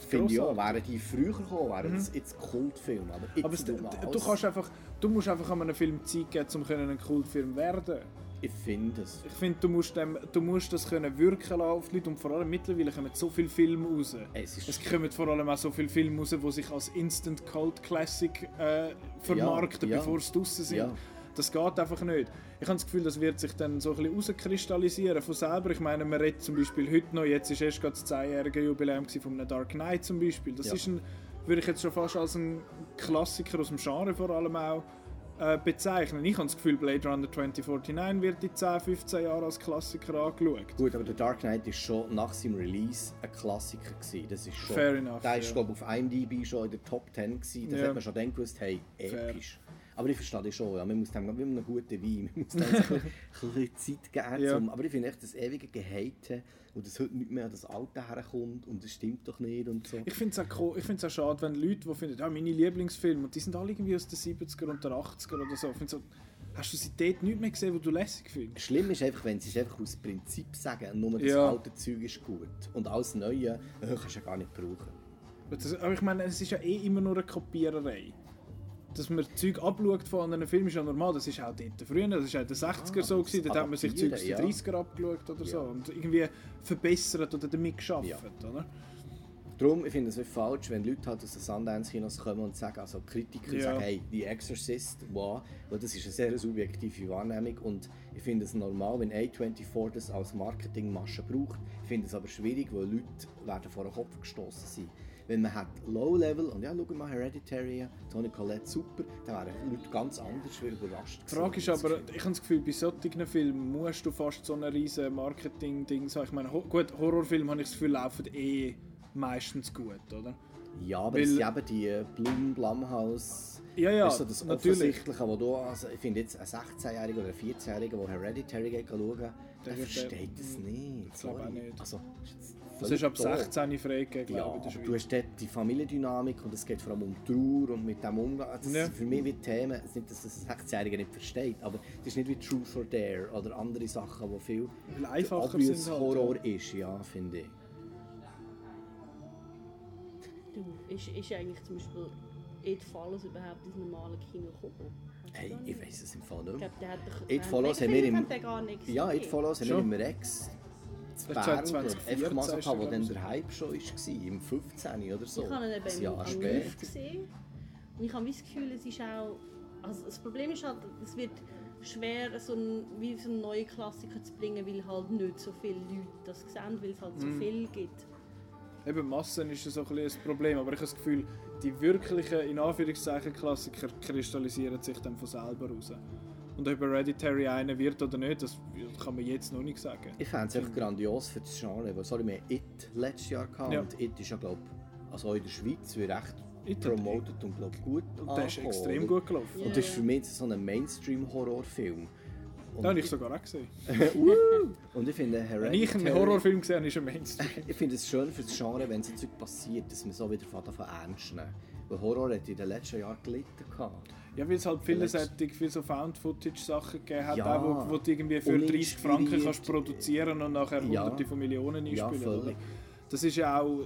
Finde ich auch. Wären die früher gekommen, wären das jetzt Kultfilme. Aber, jetzt Aber es, du, alles- kannst einfach, du musst einfach einem Film Zeit geben, um ein Kultfilm werden Ich finde es. Ich finde, du musst, dem, du musst das können wirken lassen auf die Leute und vor allem mittlerweile kommen so viele Filme raus. Es ist- es kommen vor allem auch so viele Filme raus, die sich als Instant Cult Classic äh, vermarkten, Ja, ja. bevor sie draußen sind. Ja. Das geht einfach nicht. Ich habe das Gefühl, das wird sich dann so ein bisschen rauskristallisieren von selber. Ich meine, man redet zum Beispiel heute noch, jetzt ist erst gerade das 10-jährige Jubiläum von Dark Knight zum Beispiel. Das ist ein, würde ich jetzt schon fast als ein Klassiker aus dem Genre vor allem auch äh, bezeichnen. Ich habe das Gefühl, Blade Runner 2049 wird in 10, 15 Jahren als Klassiker angeschaut. Gut, aber der Dark Knight ist schon nach seinem Release ein Klassiker gewesen. Das ist schon, Fair enough, Der ist ja. glaube auf IMDb schon in der Top 10 gewesen. Das Ja. hat man schon dann gewusst, hey, Fair. Aber ich verstehe das schon, ja. man muss dem wie einem guten Wein, man muss dem ein bisschen Zeit geben. Ja. Zum, aber ich finde echt das ewige Gehate und das heute nicht mehr an das Alte herkommt und das stimmt doch nicht und so. Ich finde es auch, ich find's auch schade, wenn Leute, die finden, ja, meine Lieblingsfilme, und die sind alle irgendwie aus den 70er und den 80er oder so. Ich so, hast du sie dort nicht mehr gesehen, wo du lässig findest? Schlimm ist einfach, wenn sie es einfach aus Prinzip sagen, nur das Ja. alte Zeug ist gut und alles Neue äh, kannst du ja gar nicht brauchen. Das, aber ich meine, es ist ja eh immer nur eine Kopiererei. Dass man Zeug abschaut von anderen Filmen ist ja normal, das ist auch dort früher, das ist auch in den 60er so gewesen, dort hat man sich Zeug aus den adaptieren, 30er abgeschaut oder so Ja. und irgendwie verbessert oder damit geschafft, Ja. oder? Darum, ich finde es falsch, wenn Leute halt aus den Sundance-Kinos kommen und sagen, also Kritiker Ja. sagen, hey, The Exorcist, wow, weil das ist eine sehr subjektive Wahrnehmung und ich finde es normal, wenn A24 das als Marketingmasche braucht. Ich finde es aber schwierig, weil Leute werden vor den Kopf gestoßen sein. Wenn man hat Low-Level, und ja, schau mal Hereditary, Tony Collette, super, dann wären Leute ganz anders überrascht Die Frage ist aber, ich habe das Gefühl, bei solchen Filmen musst du fast so ein riesen Marketing-Ding sagen. Ich meine, gut, Horrorfilme habe ich das Gefühl, laufen eh meistens gut, oder? Ja, aber Weil- es sind eben die Blum Blumhouse. Ja, ja, weißt du, das natürlich. Offensichtliche, wo du, also ich finde jetzt ein 16-Jähriger oder ein 14-Jähriger, der Hereditary schauen, der versteht das nicht. Ich glaube auch nicht. Also, ist jetzt Das ist ab doof. 16 freigegeben, Ja, glaube ich, in der aber du hast dort die Familiendynamik und es geht vor allem um Trauer und mit dem Umgang. Das Ja. für mich wie Themen, es ist nicht, dass das ein 16-Jähriger nicht versteht, aber das ist nicht wie Truth or Dare oder andere Sachen, die viel einfacher sind halt, Horror ja. ist, ja, finde ich. Du, ist, ist eigentlich zum Beispiel It Follows überhaupt ins normale Kino gekommen? Hey, ich weiß es im Fall nicht. Ich glaube, der hat doch... It Follows hat haben wir im- Ja. It Follows haben wir im Rex zu Bern, 2014 einfach mal so wo dann der Hype schon war, im 15. oder so. Ich habe ihn eben im Jahr später. Gesehen. Und ich habe das Gefühl, es ist auch... Also das Problem ist halt, es wird schwer, so ein, wie so einen neuen Klassiker zu bringen, weil halt nicht so viele Leute das sehen, weil es halt so Mhm. viel gibt. Eben Massen ist so ein ein Problem, aber ich habe das Gefühl, die wirklichen, in Anführungszeichen, Klassiker kristallisieren sich dann von selber raus. Und ob Hereditary einer wird oder nicht, das kann man jetzt noch nicht sagen. Ich fände es einfach grandios für das Genre, weil sorry, wir hatten It letztes Jahr gehabt Ja. und It ist ja glaube also auch in der Schweiz wird recht It promoted und glaube gut Und der ist extrem gut gelaufen. Ja. Und das ist für mich so ein Mainstream-Horrorfilm. Und, Den habe ich sogar auch gesehen. Uh! und ich finde Wenn ich einen Horrorfilm gesehen habe, ist er Mainstream. Ich finde es schön für das Genre, wenn so Zeug passiert, dass man so wieder von davon ernst nehmen. Weil Horror hat in den letzten Jahren gelitten. Gehabt. Ja, weil es halt viele solche, viele so Found-Footage-Sachen gegeben hat, Ja. auch, wo, wo du irgendwie für 30 Uninspiriert. Franken kannst produzieren und nachher Ja. hunderte von Millionen Ja, einspielen. völlig. oder? Das ist ja auch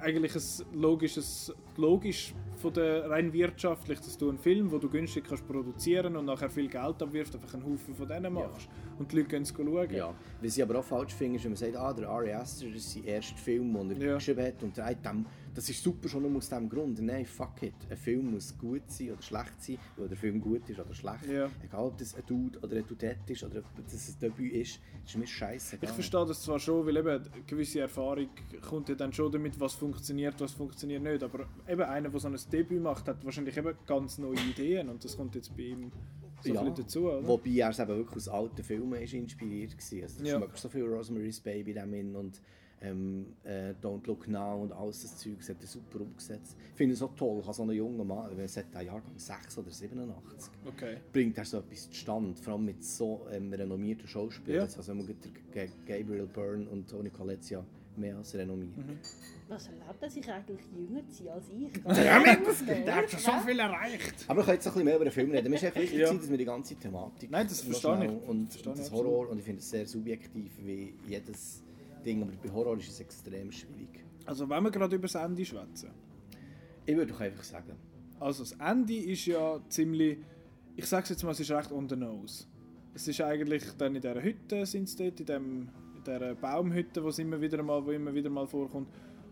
eigentlich ein logisches, logisch von der rein wirtschaftlich, dass du einen Film, wo du günstig kannst produzieren und nachher viel Geld abwirfst, einfach einen Haufen von denen machst. Und die Leute gehen es schauen. Ja. Was ich aber auch falsch finde, ist, wenn man sagt, ah, der Ari Aster, ist sein erster Film, den er Ja. geschrieben hat und der, dem, das ist super schon nur aus diesem Grund. Nein, fuck it. Ein Film muss gut sein oder schlecht sein, weil der Film gut ist oder schlecht. Ja. Egal, ob das ein Dude oder ein Dudette ist oder ob das ein Debüt ist, ist mir scheiße. Ich verstehe das zwar schon, weil eben eine gewisse Erfahrung kommt ja dann schon damit, was funktioniert, was funktioniert nicht. Aber eben einer, der so ein Debüt macht, hat wahrscheinlich eben ganz neue Ideen und das kommt jetzt bei ihm so ja. dazu. Wobei er es eben wirklich aus alten Filmen ist inspiriert war. Also, du Ja. schmeckst so viel Rosemary's Baby dem in und ähm, äh, Don't Look Now und alles das Zeug, das hat er super umgesetzt. Ich finde es so toll, kann so ein junger Mann, wenn es hat einen Jahrgang 6 oder 87, Okay. bringt er so etwas zustande, vor allem mit so ähm, renommierten Schauspielern. Ja. Also wenn man gut der G- Gabriel Byrne und sind ja mehr als renommiert. Mhm. Was erlaubt er sich eigentlich jünger zu sein als ich? Der hat schon so viel erreicht. Aber ich kann jetzt ein bisschen mehr über den Film reden. Mir ist echt wichtig, Ja. dass wir die ganze Thematik Nein, das verstehe ich. Und, Verstehe und ich das. Horror, und ich finde es sehr subjektiv, wie jedes Ding, aber bei Horror ist es extrem schwierig. Also wenn wir gerade über das Ende schwätzen. Ich würde doch einfach sagen, Also das Ende ist ja ziemlich, ich sag's jetzt mal, es ist recht on the nose. Es ist eigentlich dann in dieser Hütte, sind sie dort, in, dem, in dieser Baumhütte, wo immer wieder mal, wo immer wieder mal vorkommt.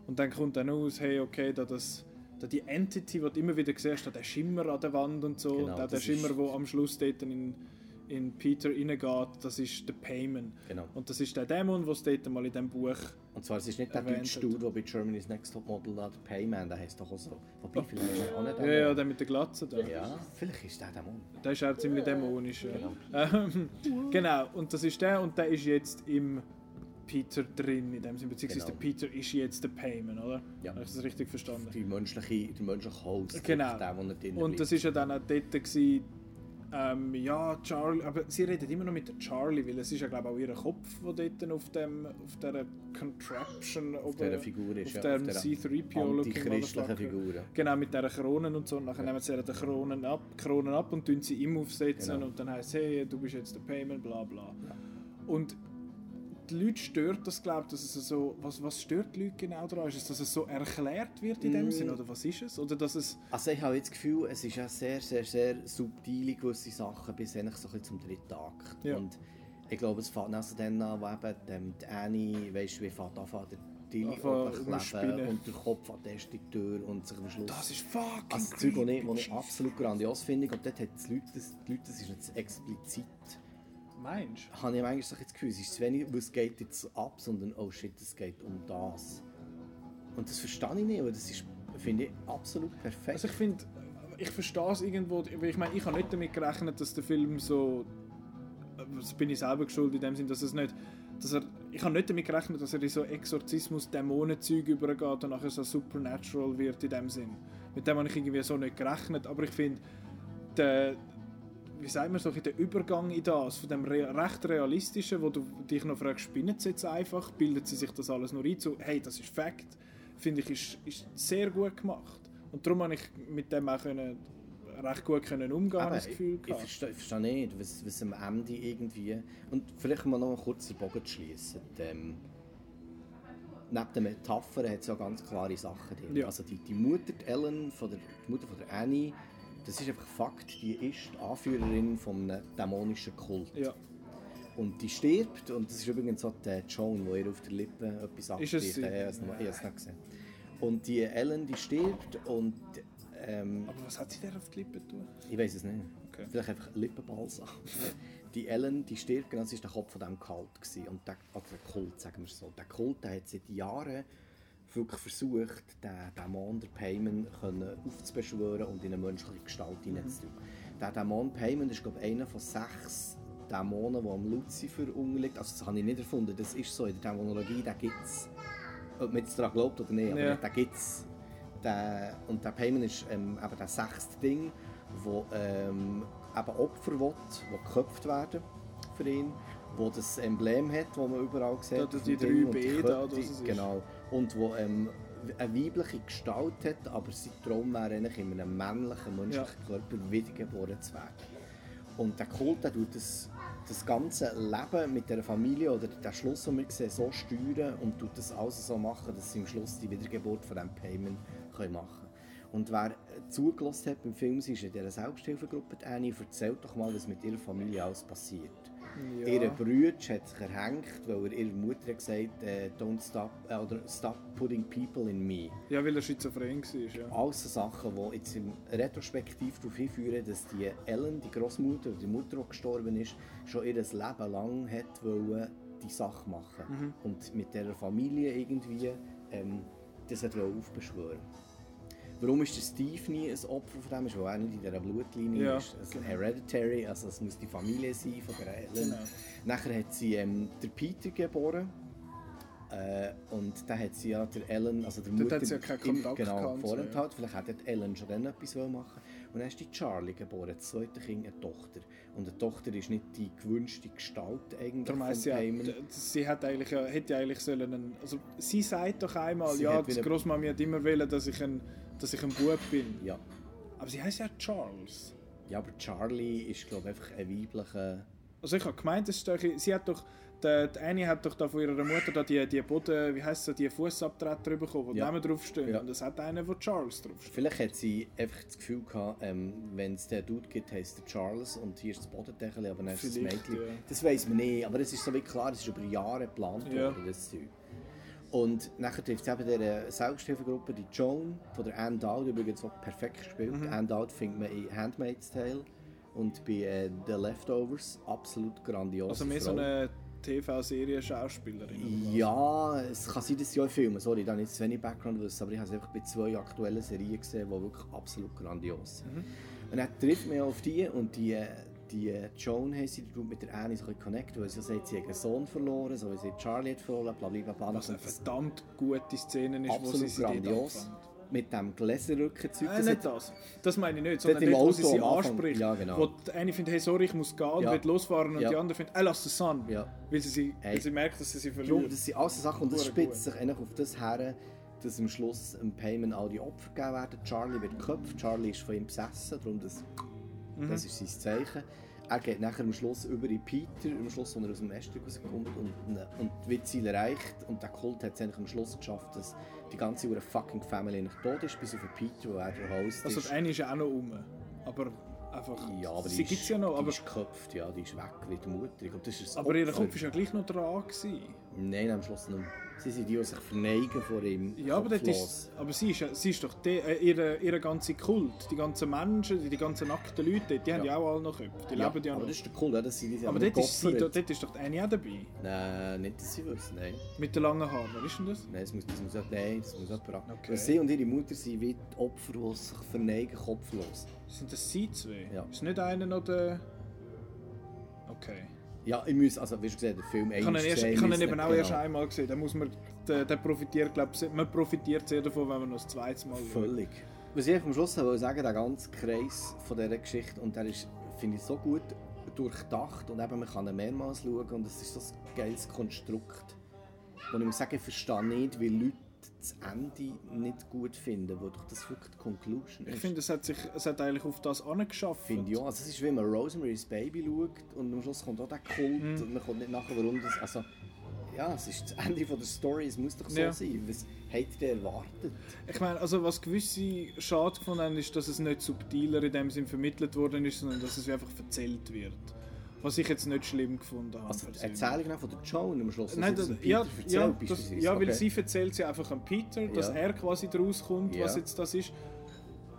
Und dann kommt dann aus, hey, okay, da das da die Entity, die du immer wieder siehst, da der Schimmer an der Wand und so, Genau, da der das Schimmer, der am Schluss dort in, in Peter reingeht, das ist der Payman. genau. Und das ist der Dämon, es dort mal in diesem Buch Und zwar, es ist nicht der deutsche hat. Dude, der bei Germany's Next Top Model der Payman, der heisst doch auch so. Wobei, vielleicht ist er auch nicht Ja, der ja, der mit der Glatze da. Ja, vielleicht ist der Mann. Der ist auch ziemlich dämonisch. Ja. Genau. Ähm, genau, und das ist der und der ist jetzt im Peter drin, in dem Sinne, beziehungsweise Genau. der Peter ist jetzt der Payman, oder? Ja. Habe ich das richtig verstanden? Die menschliche, die menschliche Host, Genau. der, der drin Und das ist ja dann auch dort gewesen, ähm, ja, Charlie, aber sie redet immer noch mit der Charlie, weil es ist ja glaube ich auch ihr Kopf, der dort auf dem, auf dieser Contraption, auf dieser Figur ist. auf ja, dem dieser C-3PO-looking Antichristlichen Motherfucker. Figur. ja. Genau, mit dieser Kronen und so. Und nachher nehmen sie die Kronen ab, Kronen ab und tun sie ihm aufsetzen. Genau. Und dann heisst es, hey, du bist jetzt der Payment, bla bla. Und die Leute stört das, glaube dass es so... Was, was stört die Leute genau daran? Ist es, dass es so erklärt wird in dem Mm. Sinn? Oder was ist es? Oder dass es... Also ich habe jetzt das Gefühl, es ist ja sehr, sehr, sehr subtile gewisse Sachen bis eigentlich so ein bisschen zum dritten Akt. Ja. Und ich glaube, es fängt also dann an, wo eben ähm, die Annie, weißt du, wie fängt anfangen, der Tilly kleben und der Kopf an erste Tür und sich am Schluss... Das ist fucking also das Zeug, das ich, was ich absolut grandios finde, und dort hat die Leute, das, die Leute, das ist jetzt explizit, Meinst du? habe ich manchmal so das Gefühl, es ist zu wenig, weil es geht jetzt ab, sondern oh shit, es geht um das. Und das verstehe ich nicht, aber das ist, finde ich, absolut perfekt. Also ich finde... Ich verstehe es irgendwo... weil Ich meine, ich habe nicht damit gerechnet, dass der Film so... Das bin ich selber geschuldet in dem Sinn, dass es nicht... Dass er, ich habe nicht damit gerechnet, dass er in so Exorzismus-Dämonenzeug übergeht und nachher so supernatural wird in dem Sinn. Mit dem habe ich irgendwie so nicht gerechnet, aber ich finde, der, wie sagt man so, der Übergang in das, von dem rea- recht realistischen, wo du dich noch fragst, spinnen sie jetzt einfach, bildet sie sich das alles nur ein, so, hey, das ist Fakt, finde ich, ist, ist sehr gut gemacht. Und darum habe ich mit dem auch können, recht gut können umgehen, Aber ich das Gefühl ich, ich verstehe, ich verstehe nicht, was, was am Ende irgendwie. Und vielleicht mal noch mal kurz den Bogen zu schließen. Ähm, neben den Metaphern hat es ja ganz klare Sachen drin. Ja. Also die, die Mutter, die Ellen, von der, die Mutter von der Annie, das ist einfach Fakt, die ist die Anführerin von einem dämonischen Kult. Ja, Und die stirbt, und das ist übrigens so die Joan, die ihr auf der Lippe etwas Ist es sie? Ich habe es noch- ich habe es nicht gesehen. Und die Ellen, die stirbt und ähm, aber was hat sie der auf die Lippe tun? ich weiß es nicht. Okay. Vielleicht einfach Lippenbalsam. die Ellen, die stirbt, genau, das war der Kopf von diesem Kult. Gewesen. Und der, also der Kult, sagen wir so. Der Kult der hat seit Jahren wirklich versucht, den Dämon, der können aufzubeschwören und in eine menschliche Gestalt hineinzutun. Der Dämon Payman ist, glaube ich, einer von sechs Dämonen, die am Lucifer unterliegt. Also das habe ich nicht erfunden, das ist so in der Dämonologie, den gibt es. Ob man jetzt daran glaubt oder nicht, aber Ja. den gibt es. Und der Payment ist ähm, eben das sechste Ding, wo ähm, eben Opfer will, die geköpft werden für ihn, wo das Emblem hat, das man überall sieht. Da- da- die drei B da, es ist. Genau. Und wo ähm, eine weibliche Gestalt hat, aber sein Traum wäre eigentlich in einem männlichen, menschlichen Körper wiedergeboren zu werden. Und der Kult der tut das, das ganze Leben mit der Familie oder den Schluss, den wir sehen, so steuern und tut das alles so machen, dass sie am Schluss die Wiedergeburt von diesem Payment können machen können. Und wer zugelassen hat beim Film, sie ist in dieser Selbsthilfegruppe, die Annie, erzählt doch mal, was mit ihrer Familie alles passiert. Ja. Ihr Bruder hat sich erhängt, weil er ihrer Mutter gesagt äh, «Don't stop, äh, oder «Stop putting people in me». Ja, weil er schizophren war. Ja. Alles so Sachen, die jetzt im Retrospektiv darauf hinführen, dass die Ellen, die Großmutter oder die Mutter, die gestorben ist, schon ihr Leben lang hat wollen, die Sache machen Mhm. und mit dieser Familie irgendwie ähm, das hat aufbeschwören. Warum ist der Steve nie ein Opfer von dem? Ist, weil er nicht in dieser Blutlinie Ja, ist. Also hereditary, also es muss die Familie sein von der Ellen. Genau. Nachher hat sie ähm, der Peter geboren. Äh, und da hat sie ja der Ellen, also der Dort Mutter, hat sie ja keinen Kontakt genau, gehabt vorenthalten. Vielleicht hätte Ellen schon dann etwas machen Und dann ist die Charlie geboren, das zweite Kind, eine Tochter. Und eine Tochter ist nicht die gewünschte Gestalt eigentlich Darum von sie, ja, Payman. d- sie hat eigentlich, ja- hätte ja eigentlich sollen einen, also sie sagt doch einmal, Sie ja, hat die Großmami hat immer wollen, dass ich ein, dass ich ein Bub bin. Ja. Aber sie heißt ja Charles. ja, aber Charlie ist glaube ich einfach ein weiblicher... Also ich habe gemeint, das ist doch, sie hat doch, die, die Annie hat doch da von ihrer Mutter da die, die Boden, wie heisst es, die Fußabtreter bekommen, wo Ja. Namen draufstehen. Ja. Und das hat einer, wo Charles draufsteht. Vielleicht hat sie einfach das Gefühl gehabt, ähm, wenn es den Dude gibt, heisst er Charles und hier ist das Bodendeckel, aber dann ist es das Mädchen. ja. Das weiß man nicht, aber es ist so wie klar, es ist über Jahre geplant Ja. worden, das Zeug. Und nachher trifft es eben diese Selbsthilfegruppe, die Joan, von der Anne Dowd, übrigens auch perfekt gespielt. Mhm. Anne Dowd findet man in Handmaid's Tale und bei äh, The Leftovers absolut grandios. Also mehr so eine TV-Serie-Schauspielerin. Ja, es kann sein, dass sie auch filmen. Sorry, da habe ich zu wenig Background wissen, aber ich habe es einfach bei zwei aktuellen Serien gesehen, die wirklich absolut grandios sind. Mhm. Und dann trifft man auf die und die, die Joan heisst die tut mit der Annie so ein connecten, weil sie sagt, sie hat einen Sohn verloren, so wie sie Charlie hat verloren, bla bla bla. bla. Was eine verdammt gute Szene ist, wo sie absolut dort grandios. Mit dem Gläserrücken-Zeug. Äh, nicht das. Das meine ich nicht, Dort sondern im nicht, wo sie Auto sie anspricht. Ja, genau. Wo die eine findet, hey, sorry, ich muss gehen und Ja. will losfahren und Ja. die andere findet, hey, lass den Sun. Ja. Weil sie, sie, weil sie merkt, dass sie sie Darum, verliert. das sind alles Sachen und das spitzt sich eigentlich auf das her, dass am Schluss im Payment all die Opfer gegeben werden. Charlie wird geköpft, Charlie ist von ihm besessen, darum das, Mhm. das ist sein Zeichen. Er geht nachher am Schluss über in Peter, am Schluss, wo er aus dem Westen rauskommt und, und die Ziel erreicht. Und der Kult hat es eigentlich am Schluss geschafft, dass die ganze hure fucking Family nicht tot ist, bis auf Peter, wo er der Host Also ist. die eine ist auch noch um. Aber einfach, ja, aber sie die gibt es ist, ja noch. die Aber, ist geköpft, ja, die ist weg wie die Mutter. Ich glaube, das ist aber ihr Opfer. Kopf war ja gleich noch dran. Gewesen. Nein, am Schluss nicht. Sie sind die, die sich verneigen vor ihm. Ja, aber, dort kopflos. ist, aber sie, ist, ja- sie ist doch die, äh, ihre, ihre ganze Kult, die ganzen Menschen, die, die ganzen nackten Leute, dort, die haben ja auch alle noch Köpfe. Die ja, leben ja aber noch. das ist der cool, ja, dass sie die aber haben dort ist, sie, geopfert. dort ist doch Annie auch dabei. Nein, nicht, dass sie wissen, nein. Mit den langen Haaren. Wer ist denn das? Nein, das muss, das muss, nein, das muss jemand an. Okay. Sie und ihre Mutter sind wie die Opfer, die sich verneigen, kopflos. Sind das sie zwei? Ja. Ist nicht einer noch der... Okay. Ja, ich muss, also wie schon gesagt, der Film Ich habe ihn, erst, ich habe ihn eben nicht auch genau. erst einmal gesehen. Da muss man, der, der profitiert, glaub, ich, man profitiert sehr davon, wenn man noch das zweite Mal schaut. Völlig. Was ich am Schluss wollte sagen, der ganze Kreis von dieser Geschichte, und der ist, finde ich, so gut durchdacht und eben, man kann ihn mehrmals schauen und es ist so ein geiles Konstrukt. Und ich muss sagen, ich verstehe nicht, wie Leute das Ende nicht gut finden, wo doch das wirklich die Conclusion ist. Ich finde, es hat, sich, es hat eigentlich auf das angeschafft. Finde auch. Also es ist wie wenn man Rosemary's Baby schaut und am Schluss kommt auch der Kult Mhm. und man kommt nicht nachher, warum das... Also, ja, es ist das Ende von der Story, es muss doch so Ja. sein. Was hättet ihr erwartet? Ich meine, also was gewisse schade gefunden haben, ist, dass es nicht subtiler in dem Sinn vermittelt worden ist, sondern dass es einfach erzählt wird. Was ich jetzt nicht schlimm gefunden habe. Also die. Erzählung von der Joan am Schluss, Nein, das, ja, erzählt, ja, das, ja, weil Okay. sie erzählt sie einfach an Peter, dass Ja. er quasi daraus kommt, was jetzt das ist.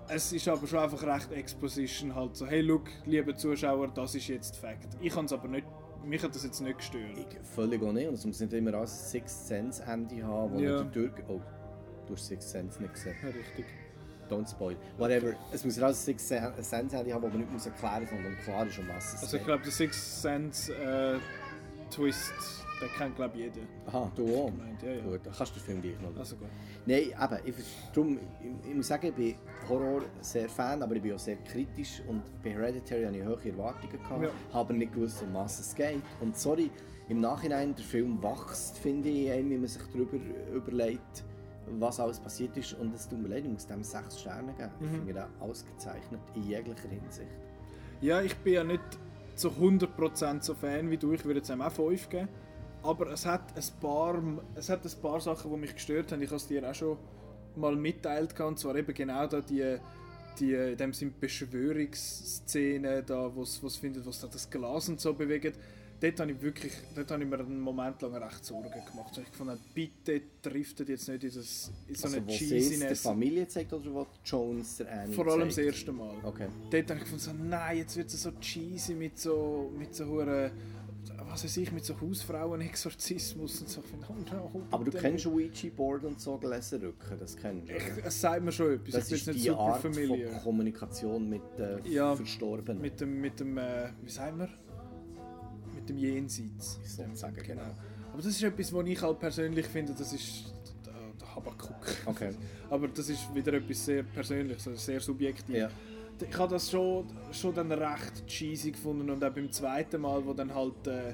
Es ist aber schon einfach recht Exposition halt so, hey, look, liebe Zuschauer, das ist jetzt Fakt. Ich kann es aber nicht, mich hat das jetzt nicht gestört. Ich völlig auch nicht. Und es muss nicht immer als Sixth Sense Ende haben, wo Ja. ja. durch... Oh, du hast Sixth Sense nicht gesehen. Ja, richtig. Don't spoil. Whatever. Es muss als Sixth Sense Ende haben, wo man nicht muss erklären muss, sondern klar ist, um was es Also ich geht. glaube, der Six Sense äh, Twist, den kennt glaube ich jeder. Aha, du auch? Gemeint, ja, ja. Gut, dann kannst du den Film gleich noch. Also gut. Nein, eben, ich, ich, ich muss sagen, ich bin Horror sehr Fan, aber ich bin auch sehr kritisch und bei Hereditary hatte ich hohe Erwartungen, gehabt, Ja. habe nicht gewusst, um was es geht. Und sorry, im Nachhinein, der Film wächst, finde ich, einem, wenn man sich darüber überlegt, was alles passiert ist. Und es tut mir leid, ich muss dem sechs Sterne geben. Ich Mhm. finde den ausgezeichnet in jeglicher Hinsicht. Ja, ich bin ja nicht zu 100% so Fan wie du, ich würde jetzt ihm auch 5 geben. Aber es hat ein paar, es hat ein paar Sachen, die mich gestört haben. Ich habe es dir auch schon mal mitteilt, und zwar eben genau da die, die in dem Sinn Beschwörungsszene, da, wo es findet, was da das Glas und so bewegt. Dort habe ich wirklich, dort habe ich mir einen Moment lang recht Sorgen gemacht. So, Ich fand, bitte driftet jetzt nicht in, das, in so also, eine es der Cheesiness. Familie zeigt oder wo Jones der Annie Vor allem das zeigt? erste Mal. Okay. Dort habe ich gefunden, so, nein, jetzt wird es so cheesy mit so, mit so hure, was weiß ich, mit so Hausfrauen-Exorzismus und so. Oh, no, Aber du kennst nicht. Ouija-Board und so Gläserrücken, das kennst du? Ich, es sagt mir schon etwas, Das ist jetzt die Art familiar. von Kommunikation mit äh, Ja, Verstorbenen. Mit dem, mit dem, äh, wie sagen wir? Mit dem Jenseits. Sozusagen, genau. Aber das ist etwas, was ich halt persönlich finde, das ist der, Habakuk. Okay. Aber das ist wieder etwas sehr Persönliches, also sehr subjektiv. Ja. Ich habe das schon, schon dann recht cheesy gefunden und auch beim zweiten Mal, wo dann halt äh,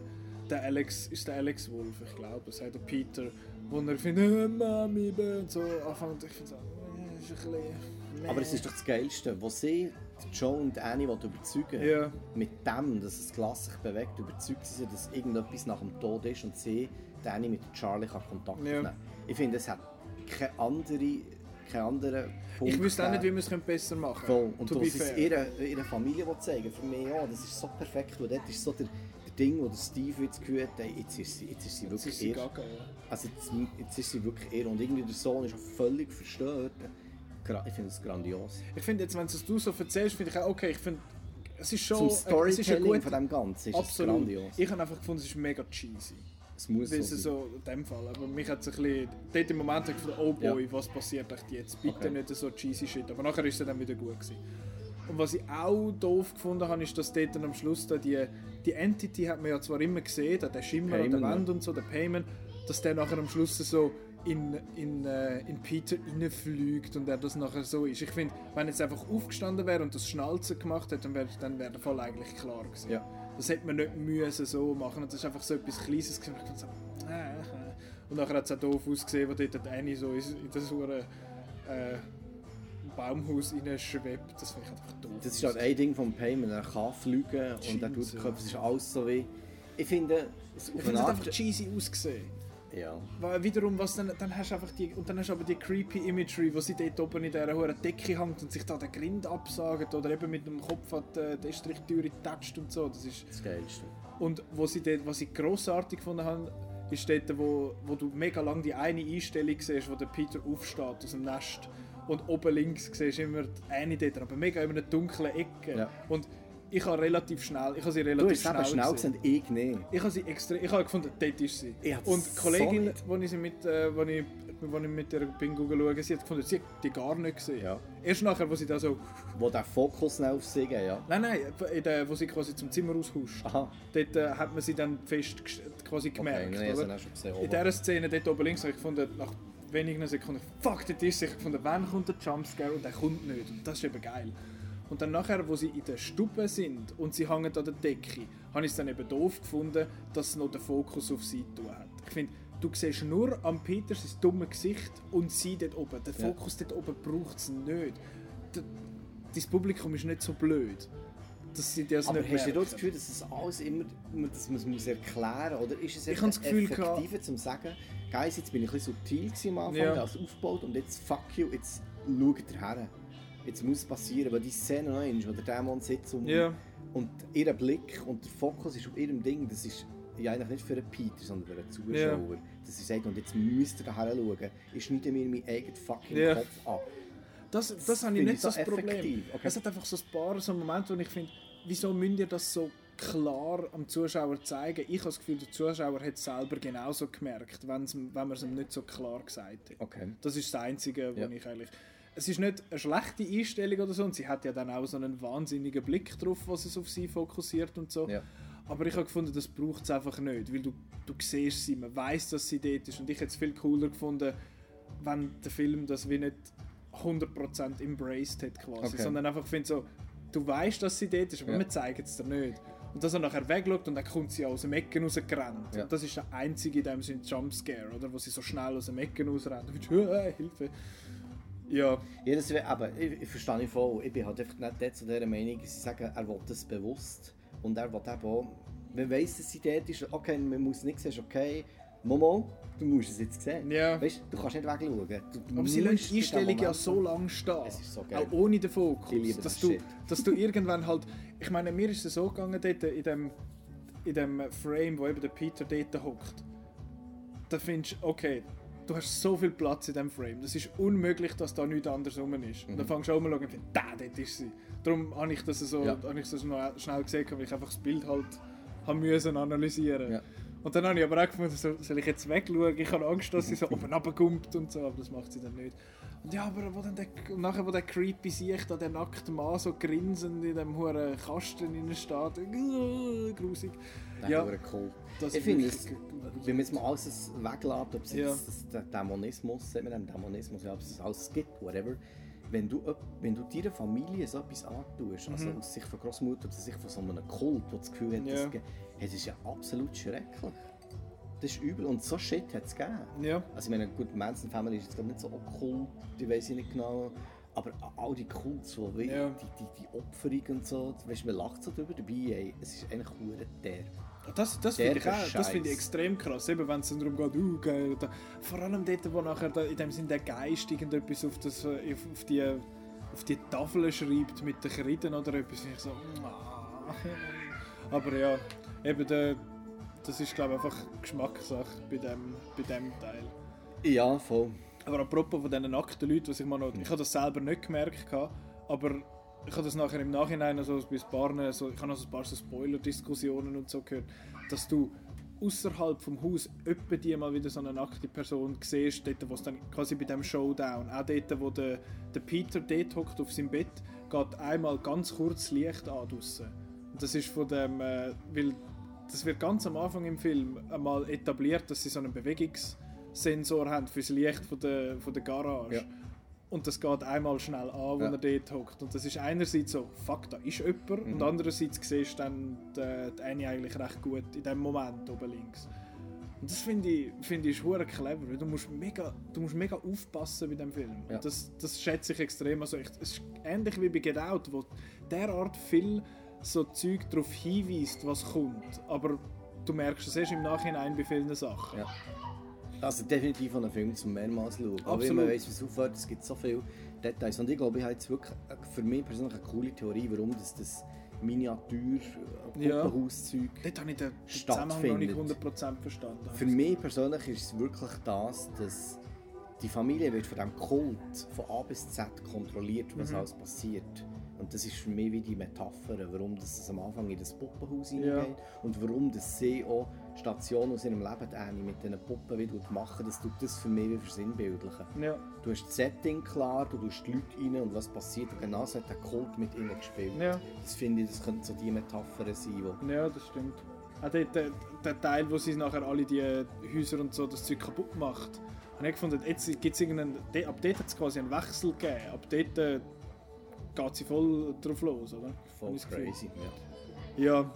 der Alex, ist der Alex Wolf, ich glaube, sagt der Peter, wo er findet, äh, Mami, bäh", und so anfängt, ich finde so, äh, ist ein bisschen... meh. Aber es ist doch das Geilste, wo sie Joe und Annie überzeugen Ja. mit dem, dass das Glas sich bewegt, überzeugt sie, dass irgendetwas nach dem Tod ist und sie Annie mit Charlie kann Kontakt Ja. aufnehmen Ich finde, es hat keine andere, keine andere Punkt Ich wüsste auch nicht, wie wir es besser machen können. Voll. Und to es fair. ihrer, ihrer Familie zeigen für mich auch, das ist so perfekt, weil dort ist so der, der Ding, wo der Steve jetzt gehört hat, jetzt ist sie, jetzt ist sie Jetzt wirklich ist sie gaga, ja. Also jetzt, jetzt ist sie wirklich ihr und irgendwie der Sohn ist auch völlig verstört. Ich finde es grandios. Ich finde jetzt, wenn du es du so erzählst, finde ich auch, okay, ich finde, es ist schon... Zum äh, es ist ein Storytelling gut- von dem Ganzen ist Absolut. grandios. Ich habe einfach gefunden, es ist mega cheesy. Es muss so so in dem Fall. Aber mich hat es ein bisschen. Dort im Moment habe ich gedacht, oh boy, Ja. was passiert echt jetzt? Bitte Okay. nicht so cheesy shit. Aber nachher ist es dann wieder gut gewesen. Und was ich auch doof gefunden habe, ist, dass dort dann am Schluss da die, die Entity hat man ja zwar immer gesehen, da der Schimmer an der Wand und so, der Payment, dass der nachher am Schluss so in, in, äh, in Peter reinfliegt und er das nachher so ist. Ich finde, wenn jetzt einfach aufgestanden wäre und das Schnalzen gemacht hätte, dann wäre dann wär der Fall eigentlich klar gewesen. Ja. Das hätte man nicht müssen so machen. Das ist einfach so etwas Kleines gewesen. Und so, äh, äh. Und nachher hat es auch doof ausgesehen, wo dort Annie so in das hure äh, Baumhaus reinschwebt. Das finde ich einfach doof. Das ist halt ein Ding vom Payment. Er kann fliegen und er tut den Kopf. Es ist alles so wie... Ich finde... Es ich finde es hat einfach cheesy ausgesehen. Ja. Weil wiederum, was dann, dann hast du einfach die, und dann hast du aber die creepy Imagery, wo sie dort oben in dieser hohen Decke hängt und sich da den Grind absagt oder eben mit dem Kopf an die, die Estrichtüre toucht und so. Das ist, Das Geilste. Und wo sie dort, was ich grossartig gefunden habe, ist dort, wo, wo du mega lang die eine Einstellung siehst, wo der Peter aufsteht aus dem Nest. Und oben links siehst du immer die eine dort, aber mega in einer dunklen Ecke. Ja. Und ich habe relativ schnell, ich habe sie Du relativ hast es eben schnell, schnell gesehen. gesehen, ich nicht. Ich habe sie extrem, ich habe gefunden, dort ist sie. Und die Kollegin, so nicht. wo ich sie mit, äh, wo ich, wo ich mit der bin schauen, sie hat gefunden, sie hat die gar nicht gesehen. Ja. Erst nachher, wo sie da so, Wo der Fokus schnell auf sie geht, ja. nein, nein, in der, wo sie quasi zum Zimmer aushuscht. Aha. Dort äh, hat man sie dann fest quasi gemerkt. Okay, nein, gesehen. In dieser Szene dort oben links habe ich gefunden, nach wenigen Sekunden, fuck, dort ist sie. Ich habe gefunden, wann kommt der Jumpscare und der kommt nicht. Und das ist eben geil. Und dann nachher, wo sie in der Stube sind und sie hängen an der Decke, habe ich es dann eben doof gefunden, dass es noch den Fokus auf sie tun hat. Ich finde, du siehst nur am Peter sein dummes Gesicht und sie dort oben. Den Ja. Fokus dort oben braucht es nicht. D- Dein Publikum ist nicht so blöd, dass sie das Aber nicht hast du merken. nicht das Gefühl, dass das alles immer, dass man es muss erklären muss? Oder ist es Ich habe das Gefühl effektiver zum sagen, Guys, jetzt bin ich ein bisschen subtil am Anfang, Ja. als aufgebaut und jetzt fuck you, jetzt schaut ihr her. Jetzt muss passieren, weil die Szene noch einmal, wo der Dämon sitzt und, Ja. und ihr Blick und der Fokus ist auf ihrem Ding, das ist ja eigentlich nicht für einen Peter, sondern für einen Zuschauer. Dass sie sagt, und jetzt müsst ihr da schauen, ich schneide mir meinen eigenen fucking Ja. Kopf ab. Das, das, Das habe ich nicht ich so das Problem. okay. Es hat einfach so ein paar so Momente, wo ich finde, wieso müsst ihr das so klar am Zuschauer zeigen? Ich habe das Gefühl, der Zuschauer hat es selber genauso gemerkt, wenn man es ihm nicht so klar gesagt hat. Okay. Das ist das Einzige, wo Ja. ich eigentlich... Es ist nicht eine schlechte Einstellung oder so und sie hat ja dann auch so einen wahnsinnigen Blick drauf, was es auf sie fokussiert und so. Ja. Aber ich habe gefunden, das braucht es einfach nicht, weil du, du siehst sie, man weiß, dass sie dort ist und ich hätte es viel cooler gefunden, wenn der Film das wie nicht 100% embraced hat quasi, Okay. sondern einfach finde so, du weißt, dass sie dort ist, aber Ja. wir zeigen es dir nicht. Und dass er nachher wegschaut und dann kommt sie aus dem Ecken rausgerannt. Ja. Und das ist der einzige in dem Sinne Jumpscare, oder? Wo sie so schnell aus dem Ecken rausrennt. Und du findest, «Äh, Hilfe. Ja, Ja, das wär, aber ich, ich verstehe nicht voll. Ich bin halt einfach nicht dort zu dieser Meinung, sie sagen, er will das bewusst. Und er will eben auch, man weiss, dass sie dort ist, okay, man muss nicht sehen, okay. Momo, du musst es jetzt sehen. Ja. Weißt, du kannst nicht wegschauen. Du, aber sie lässt die in Einstellung ja so lange stehen. So geil. auch ohne den Fokus. Ich liebe dass, das du, Shit. dass du irgendwann halt. Ich meine, mir ist es so gegangen dort in dem, in dem Frame, wo eben der Peter dort hockt. Da findest du, okay, du hast so viel Platz in diesem Frame. Das ist unmöglich, dass da nichts anderes rum ist. Und dann fängst du auch mal an und da, dort ist sie. Darum habe ich das so, Ja. habe ich das noch schnell gesehen, weil ich einfach das Bild halt haben müssen analysieren. Ja. Und dann habe ich aber auch gefunden, so, soll ich jetzt wegschauen? Ich habe Angst, dass sie so oben runterkommt und so, aber das macht sie dann nicht. Ja, aber wo dann der, nachher, wo der creepy sieht, da der nackte Mann so grinsend in dem hohen Kasten innen steht, äh, grusig. Der Ja. cool. Ich finde, es, wenn man jetzt mal alles weglässt, ob es Ja. jetzt der Dämonismus, sagt man dem Dämonismus, ja, ob es alles gibt, whatever. Wenn du, wenn du deiner Familie so etwas antust, also aus Sicht von Großmutter, aus Sicht von so einem Kult, wo das Gefühl hat, Mhm. Ja. das, das ist ja absolut schrecklich. Das ist übel und so Shit hat es gegeben. Ja. Also ich meine, gut, Manson Family ist jetzt ich, nicht so okkult, ich weiß ich nicht genau. Aber all die Kults, wo wie, Ja. die, die, die Opferung und so, weißt, du, man lacht so drüber dabei, ey, es ist eigentlich hure der. Das, das finde ich, auch- das finde ich extrem krass, eben wenn es dann darum geht, uh, geil, da, vor allem dort, wo nachher da, in dem Sinn der Geist irgendetwas auf, das, äh, auf, auf, die, auf die Tafel schreibt mit den Kriten oder etwas, ich so, ah. aber ja, eben der, das ist glaube ich einfach Geschmackssache bei dem, bei dem Teil. Ja, voll. Aber apropos von diesen nackten Leuten, was ich mal noch, ich habe das selber nicht gemerkt, aber ich habe das nachher im Nachhinein also bei ein paar, so, ich habe noch so ein paar so Spoiler-Diskussionen und so gehört, dass du außerhalb vom Haus öppe die mal wieder so eine nackte Person siehst, dort, wo es dann quasi bei dem Showdown, auch dort, wo der, der Peter dort hockt auf seinem Bett, geht einmal ganz kurz Licht an draussen. Und das ist von dem, äh, weil das wird ganz am Anfang im Film einmal etabliert, dass sie so einen Bewegungssensor haben fürs Licht von der, von der Garage. Ja. Und das geht einmal schnell an, wo Ja. er dort hockt. Und das ist einerseits so, fuck, da ist jemand. Mhm. Und andererseits siehst du dann die, die Annie eigentlich recht gut in dem Moment oben links. Und das finde ich, finde ich clever. weil Du musst mega, du musst mega aufpassen bei dem Film. Ja. Und das, das schätze ich extrem. Also ich, es ist ähnlich wie bei Get Out, wo derart viel so Zeug darauf hinweist, was kommt. Aber du merkst es erst im Nachhinein bei vielen Sachen. Ja. Also definitiv an einen Film zum mehrmals schauen. Aber wenn Absolut. man weiss, wie es aufhört, es gibt so viele Details. Und ich glaube, ich habe jetzt wirklich für mich persönlich eine coole Theorie, warum das, das Miniatur äh, Ja. Puppenhauszeug Dort habe ich den Zusammenhang noch nicht 100% verstanden. Für mich persönlich ist es wirklich das, dass die Familie wird von diesem Kult von A bis Z kontrolliert, was Mhm. alles passiert. Und das ist für mich wie die Metapher, warum das, das am Anfang in das Puppenhaus Ja. hineingeht und warum das sie auch Stationen aus ihrem Leben Annie mit diesen Puppen wie tut machen, das tut das für mich wie versinnbildlichen. Ja. Du hast das Setting klar, du tust die Leute rein und was passiert und genau so hat der Kult mit ihnen gespielt. Ja. Das finde ich, das könnte so die Metapher sein, wo Ja, das stimmt. Auch dort, der, der Teil, wo sie nachher alle die Häuser und so das Zeug kaputt macht, habe ich gefunden, jetzt gibt es irgendeinen, de- ab dort hat es quasi einen Wechsel gegeben. Ab dort äh, geht sie voll drauf los, oder? voll crazy. Ja. Ja.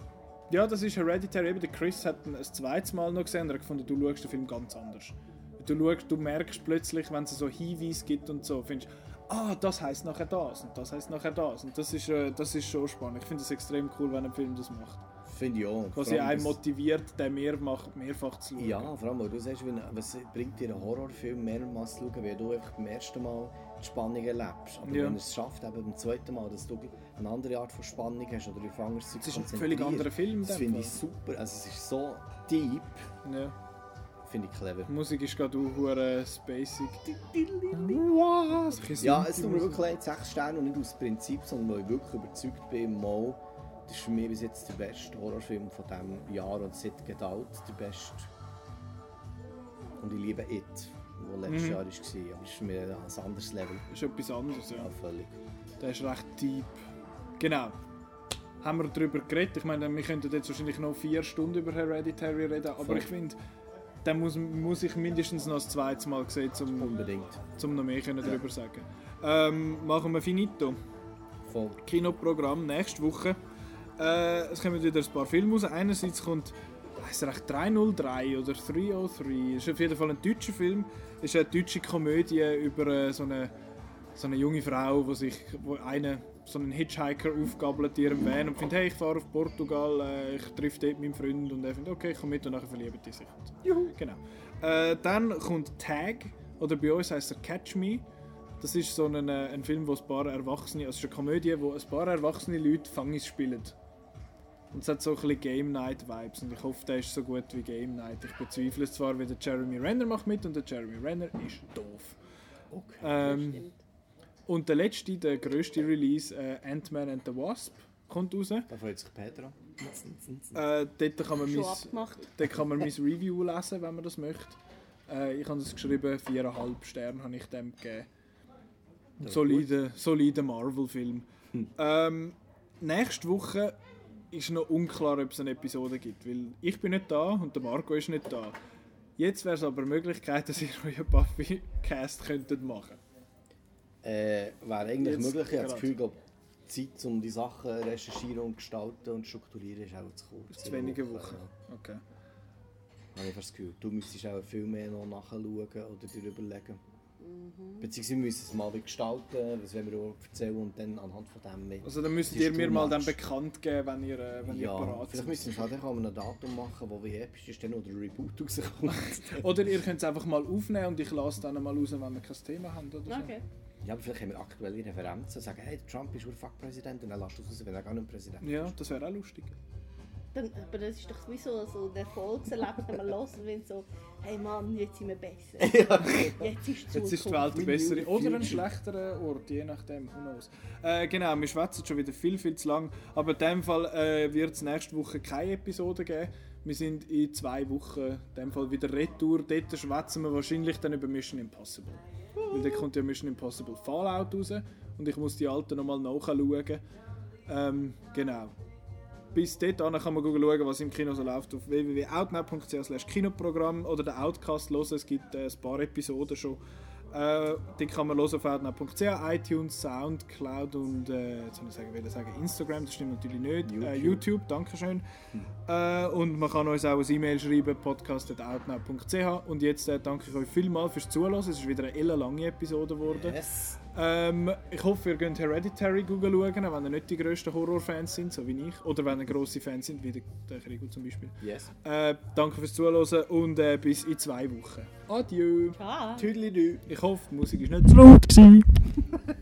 Ja, das ist Hereditary. Eben der Chris hat ihn ein zweites Mal noch gesehen und er hat gefunden, du schaust den Film ganz anders. Du, schaust, du merkst plötzlich, wenn es so Hinweise gibt und so, findest ah, das heißt nachher das und das heißt nachher das. Und das ist, äh, das ist schon spannend. Ich finde es extrem cool, wenn ein Film das macht. Finde ich auch. Vor allem einen das- motiviert, den mehr mehrfach zu schauen. Ja, vor allem, weil du sagst, wenn, was bringt dir ein Horrorfilm mehrmals zu schauen, wenn du einfach beim ersten Mal die Spannung erlebst. Aber Ja. wenn es schafft, eben beim zweiten Mal, dass du eine andere Art von Spannung hast oder auf anderes Zeug Es ist ein völlig anderer Film Das finde ich super. Also es ist so deep, Ja. finde ich clever. Die Musik ist gerade auch hure spacig. Ja, es tut mir wirklich leid, 6 Sterne und nicht aus Prinzip, sondern weil ich wirklich überzeugt bin, mal, das ist für mich bis jetzt der beste Horrorfilm von diesem Jahr und seit Get Out der beste. Und ich liebe It, der letztes Mhm. Jahr war, aber ist für mich ein anderes Level. ist etwas anderes, ja. Ja, völlig. Der ist recht deep. Genau. Haben wir darüber geredet? Ich meine, wir könnten jetzt wahrscheinlich noch vier Stunden über Hereditary reden, aber Voll. ich finde, dann muss, muss ich mindestens noch das zweite Mal sehen, um, Unbedingt. um noch mehr können darüber sagen ähm, Machen wir finito. Voll. Kinoprogramm nächste Woche. Äh, es kommen wieder ein paar Filme raus. Einerseits kommt heisst er echt 303 oder 303. Ist auf jeden Fall ein deutscher Film. Ist eine deutsche Komödie über äh, so eine, so eine junge Frau, wo sich wo eine so einen Hitchhiker aufgabelt in ihrem Van und findet, hey, ich fahre auf Portugal, äh, ich treffe dort meinen Freund und er findet, okay, ich komme mit und nachher verlieben die sich. Juhu. Genau. Äh, dann kommt Tag, oder bei uns heißt er Catch Me. Das ist so ein, äh, ein Film, wo ein paar Erwachsene, also es ist eine Komödie, wo ein paar erwachsene Leute Fangis spielen. Und es hat so ein bisschen Game Night Vibes und ich hoffe, der ist so gut wie Game Night. Ich bezweifle es zwar, weil der Jeremy Renner macht mit und der Jeremy Renner ist doof. Okay. Ähm, Stimmt. und der letzte, der grösste Release, äh, Ant-Man and the Wasp, kommt raus. Da freut sich Petra. Äh, dort, kann man mein, abgemacht. dort kann man mein Review lesen, wenn man das möchte. Äh, ich habe es geschrieben, 4,5 Sterne habe ich dem gegeben. Das ist Solide, solide Marvel-Film. Hm. Ähm, nächste Woche ist noch unklar, ob es eine Episode gibt, weil ich bin nicht da und der Marco ist nicht da. Jetzt wäre es aber eine Möglichkeit, dass ihr euren Buffy-Cast könntet machen. Äh, wäre eigentlich Jetzt möglich. Ich habe das. Gefühl, glaub, die Zeit, um die Sachen recherchieren und gestalten und strukturieren, ist auch zu kurz. Zu wenige Wochen. Ja. Okay. Habe ich das Gefühl. Du müsstest auch viel mehr noch nachschauen oder dir überlegen. Mhm. Beziehungsweise wir müssen es mal gestalten, was wollen wir auch erzählen und dann anhand von dem mit. Also dann müsst ist ihr mir mal dann much. bekannt geben, wenn ihr, äh, wenn ihr ja, parat vielleicht seid. müssen wir es halt einfach einem Datum machen, wo wie episch ist, dann oder ein Reboot rauskommt. Oder ihr könnt es einfach mal aufnehmen und ich lasse dann mal raus, wenn wir kein Thema haben oder so. Okay. ja, aber vielleicht haben wir aktuelle Referenzen, sagen, hey, Trump ist ein Fuck-Präsident und dann lasst du es raus, wenn er gar nicht Präsident Ja, das wäre auch lustig. Dann, aber das ist doch sowieso so der Erfolgserlebnis, wenn man hört, wenn so, hey Mann, jetzt sind wir besser. Jetzt ist die Jetzt ist die. Welt eine bessere oder ein schlechterer Ort, je nachdem, who knows. Äh, genau, wir schwätzen schon wieder viel, viel zu lang, aber in dem Fall äh, wird es nächste Woche keine Episode geben. Wir sind in zwei Wochen in dem Fall wieder retour. Dort schwätzen wir wahrscheinlich dann über Mission Impossible. Weil da kommt ja Mission Impossible Fallout raus und ich muss die alten nochmal nachschauen. Ähm, genau. Bis dort kann man schauen, was im Kino so läuft auf www.outnow.ch kinoprogramm oder den Outcast hören. Es gibt äh, ein paar Episoden schon. Äh, die kann man hören auf outnow.ch, iTunes, Soundcloud und äh, jetzt ich sagen, will sagen Instagram, das stimmt natürlich nicht. YouTube, äh, YouTube Dankeschön. Äh, und man kann uns auch ein E-Mail schreiben, podcast.outnow.ch und jetzt äh, danke ich euch vielmals fürs Zuhören. Es ist wieder eine lange Episode geworden. Yes. Ähm, ich hoffe, ihr könnt Hereditary schauen, wenn ihr nicht die grössten Horrorfans sind, so wie ich. Oder wenn ihr grosse Fans sind, wie der, der Krigo zum Beispiel. Yes. Äh, danke fürs Zuhören und äh, bis in zwei Wochen. Adieu. Ciao. Tüdelidü. Ich hoffe, die Musik ist nicht zu laut.